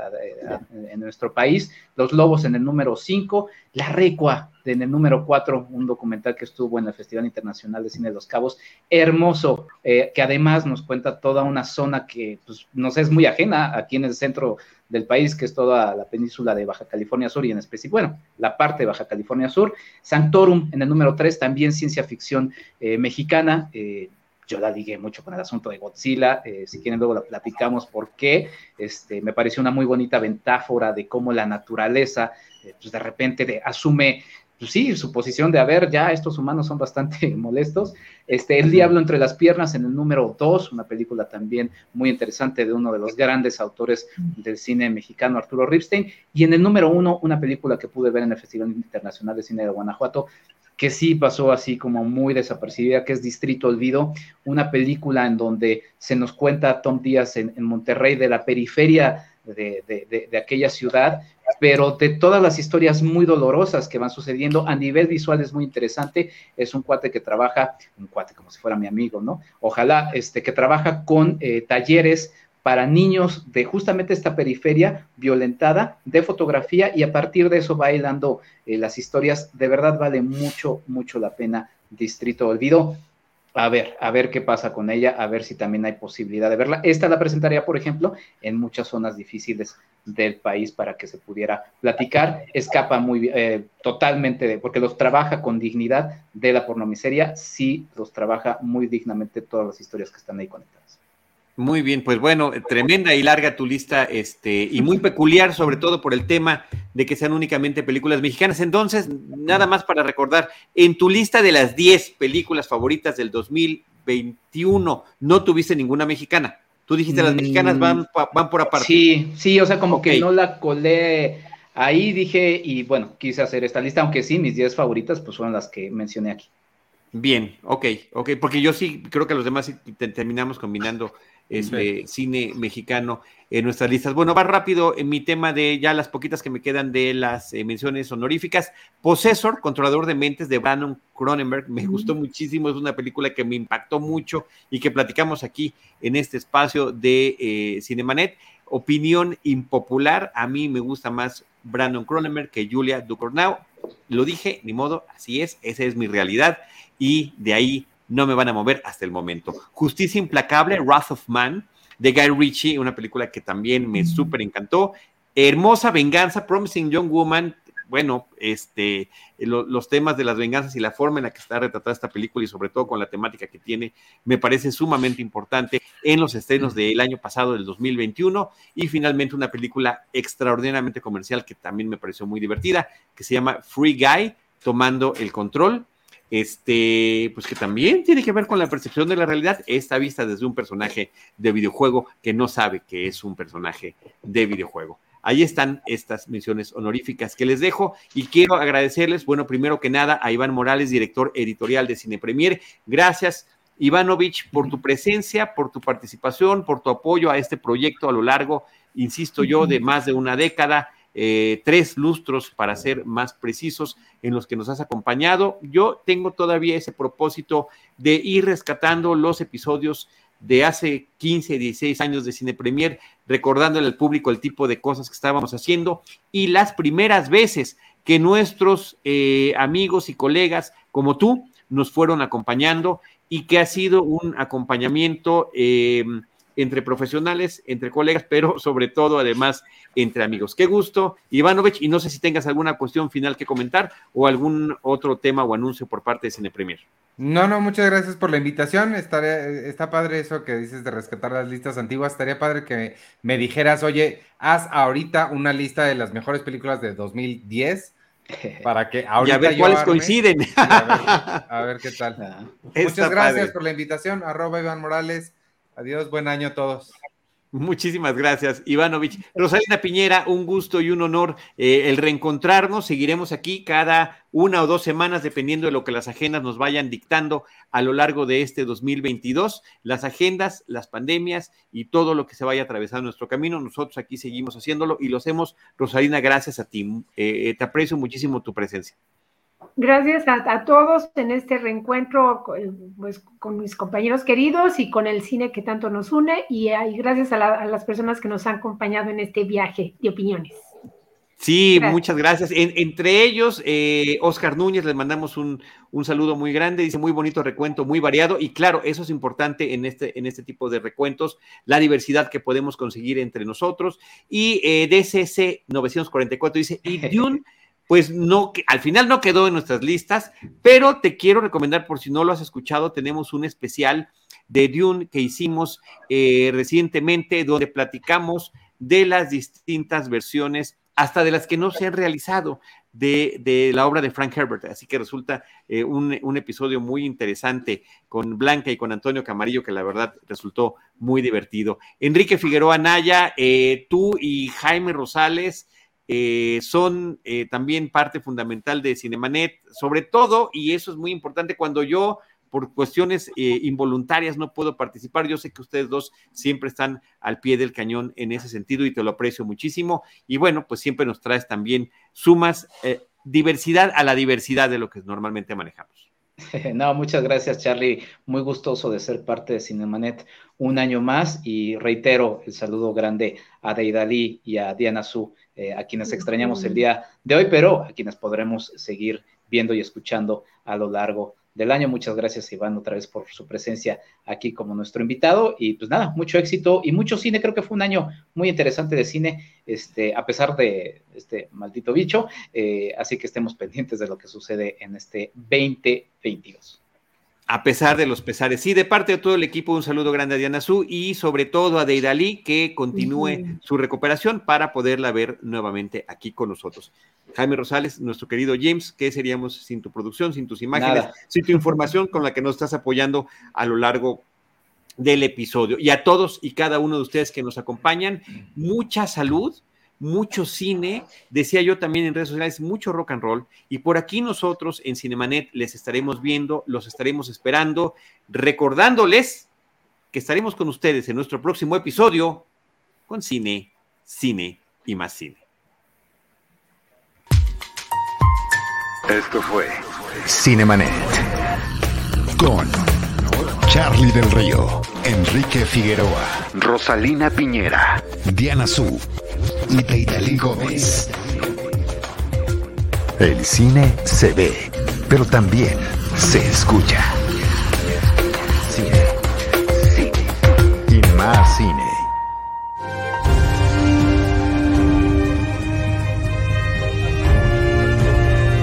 en nuestro país, Los Lobos en el número 5, La Recua en el número 4, un documental que estuvo en el Festival Internacional de Cine de los Cabos, hermoso, eh, que además nos cuenta toda una zona que pues, nos es muy ajena aquí en el centro del país, que es toda la península de Baja California Sur y en especie, bueno, la parte de Baja California Sur. Sanctorum en el número 3, también ciencia ficción eh, mexicana. Eh, yo la ligué mucho con el asunto de Godzilla, si quieren luego la platicamos porque este, me pareció una muy bonita metáfora de cómo la naturaleza pues de repente asume pues sí, su posición de, a ver, ya estos humanos son bastante molestos. Este, El Diablo entre las piernas en el número 2, una película también muy interesante de uno de los grandes autores del cine mexicano, Arturo Ripstein. Y en el número 1, una película que pude ver en el Festival Internacional de Cine de Guanajuato, que sí pasó así como muy desapercibida, que es Distrito Olvido, una película en donde se nos cuenta Tom Díaz en, Monterrey de la periferia de, de, aquella ciudad, pero de todas las historias muy dolorosas que van sucediendo a nivel visual es muy interesante. Es un cuate que trabaja, un cuate como si fuera mi amigo, ¿no? Ojalá, este, que trabaja con eh, talleres para niños de justamente esta periferia violentada de fotografía y a partir de eso va hilando eh, las historias. De verdad vale mucho, mucho la pena Distrito Olvido. A ver, a ver qué pasa con ella, a ver si también hay posibilidad de verla. Esta la presentaría, por ejemplo, en muchas zonas difíciles del país para que se pudiera platicar. Escapa muy eh, totalmente de, porque los trabaja con dignidad de la pornomiseria, sí los trabaja muy dignamente todas las historias que están ahí conectadas. Muy bien, pues bueno, tremenda y larga tu lista, este, y muy peculiar, sobre todo por el tema de que sean únicamente películas mexicanas. Entonces, nada más para recordar, en tu lista de las 10 películas favoritas del 2021, no tuviste ninguna mexicana. Tú dijiste las mexicanas van, van por aparte. Sí, sí, o sea, como que no la colé ahí, dije, y bueno, quise hacer esta lista, aunque sí, mis 10 favoritas pues fueron las que mencioné aquí. Bien, ok, ok, porque yo sí creo que los demás terminamos combinando este, cine mexicano en nuestras listas. Bueno, va rápido en mi tema de ya las poquitas que me quedan de las eh, menciones honoríficas. Possessor, Controlador de Mentes de Brandon Cronenberg, me gustó muchísimo, es una película que me impactó mucho y que platicamos aquí en este espacio de eh, Cinemanet. Opinión impopular, a mí me gusta más Brandon Cronenberg que Julia Ducournau. Lo dije, ni modo, así es, esa es mi realidad y de ahí no me van a mover hasta el momento. Justicia Implacable, Wrath of Man, de Guy Ritchie, una película que también me súper encantó. Hermosa Venganza, Promising Young Woman, bueno, este, los temas de las venganzas y la forma en la que está retratada esta película y sobre todo con la temática que tiene, me parece sumamente importante en los estrenos del año pasado, del 2021, y finalmente una película extraordinariamente comercial que también me pareció muy divertida, que se llama Free Guy, tomando el control, este, pues que también tiene que ver con la percepción de la realidad, está vista desde un personaje de videojuego que no sabe que es un personaje de videojuego. Ahí están estas menciones honoríficas que les dejo y quiero agradecerles, bueno, primero que nada a Iván Morales, director editorial de Cine Premier. Gracias, Ivanovich, por tu presencia, por tu participación, por tu apoyo a este proyecto a lo largo, insisto yo, de más de una década. Eh, tres lustros para ser más precisos en los que nos has acompañado. Yo tengo todavía ese propósito de ir rescatando los episodios de hace 15, 16 años de Cine Premier, recordándole al público el tipo de cosas que estábamos haciendo y las primeras veces que nuestros eh, amigos y colegas como tú nos fueron acompañando y que ha sido un acompañamiento eh, entre profesionales, entre colegas, pero sobre todo además entre amigos. Qué gusto, Ivanovich, y no sé si tengas alguna cuestión final que comentar o algún otro tema o anuncio por parte de Cine Premier. No, no, muchas gracias por la invitación. está padre eso que dices de rescatar las listas antiguas. Estaría padre que me dijeras, oye, haz ahorita una lista de las mejores películas de 2010 para que ahorita y a ver cuáles coinciden. A ver, qué tal. Ah. Muchas gracias por la invitación. Arroba Iván Morales. Adiós, buen año a todos. Muchísimas gracias, Ivanovich. Rosalina Piñera, un gusto y un honor eh, el reencontrarnos. Seguiremos aquí cada una o dos semanas, dependiendo de lo que las agendas nos vayan dictando a lo largo de este 2022. Las agendas, las pandemias y todo lo que se vaya atravesando nuestro camino. Nosotros aquí seguimos haciéndolo y lo hacemos, Rosalina, gracias a ti. Eh, te aprecio muchísimo tu presencia. Gracias a, todos en este reencuentro pues, con mis compañeros queridos y con el cine que tanto nos une y, gracias a, las personas que nos han acompañado en este viaje de opiniones. Sí, muchas gracias. entre ellos, eh, Oscar Núñez, les mandamos un, saludo muy grande, dice muy bonito recuento, muy variado y claro, eso es importante en este, en este tipo de recuentos, la diversidad que podemos conseguir entre nosotros. Y eh, DCC 944 dice, y Dune pues no, al final no quedó en nuestras listas, pero te quiero recomendar, por si no lo has escuchado, tenemos un especial de Dune que hicimos eh, recientemente, donde platicamos de las distintas versiones hasta de las que no se han realizado de, la obra de Frank Herbert. Así que resulta eh, un, episodio muy interesante con Blanca y con Antonio Camarillo, que la verdad resultó muy divertido. Enrique Figueroa Naya, eh, tú y Jaime Rosales. Eh, son también parte fundamental de Cinemanet, sobre todo, y eso es muy importante, cuando yo por cuestiones eh, involuntarias no puedo participar. Yo sé que ustedes dos siempre están al pie del cañón en ese sentido y te lo aprecio muchísimo. Y bueno, pues siempre nos traes también sumas, eh, diversidad a la diversidad de lo que normalmente manejamos. No, muchas gracias, Charlie. Muy gustoso de ser parte de Cinemanet un año más y reitero el saludo grande a Deidali y a Diana Su, eh, a quienes extrañamos el día de hoy, pero a quienes podremos seguir viendo y escuchando a lo largo del año. Muchas gracias, Iván, otra vez por su presencia aquí como nuestro invitado. Y pues nada, mucho éxito y mucho cine. Creo que fue un año muy interesante de cine, este, a pesar de este maldito bicho. Eh, así que estemos pendientes de lo que sucede en este 2022 a pesar de los pesares. Sí, de parte de todo el equipo, un saludo grande a Diana Su y sobre todo a Deidali que continúe su recuperación para poderla ver nuevamente aquí con nosotros. Jaime Rosales, nuestro querido James, ¿qué seríamos sin tu producción, sin tus imágenes, sin tu información con la que nos estás apoyando a lo largo del episodio? Y a todos y cada uno de ustedes que nos acompañan, mucha salud mucho cine, decía yo también en redes sociales, mucho rock and roll. Y por aquí nosotros en Cinemanet les estaremos viendo, los estaremos esperando, recordándoles que estaremos con ustedes en nuestro próximo episodio con cine, cine y más cine. Esto fue Cinemanet con Charlie del Río, Enrique Figueroa, Rosalina Piñera, Diana Su y Peitalí Gómez. El cine se ve, pero también se escucha. Cine. Cine. Y más cine.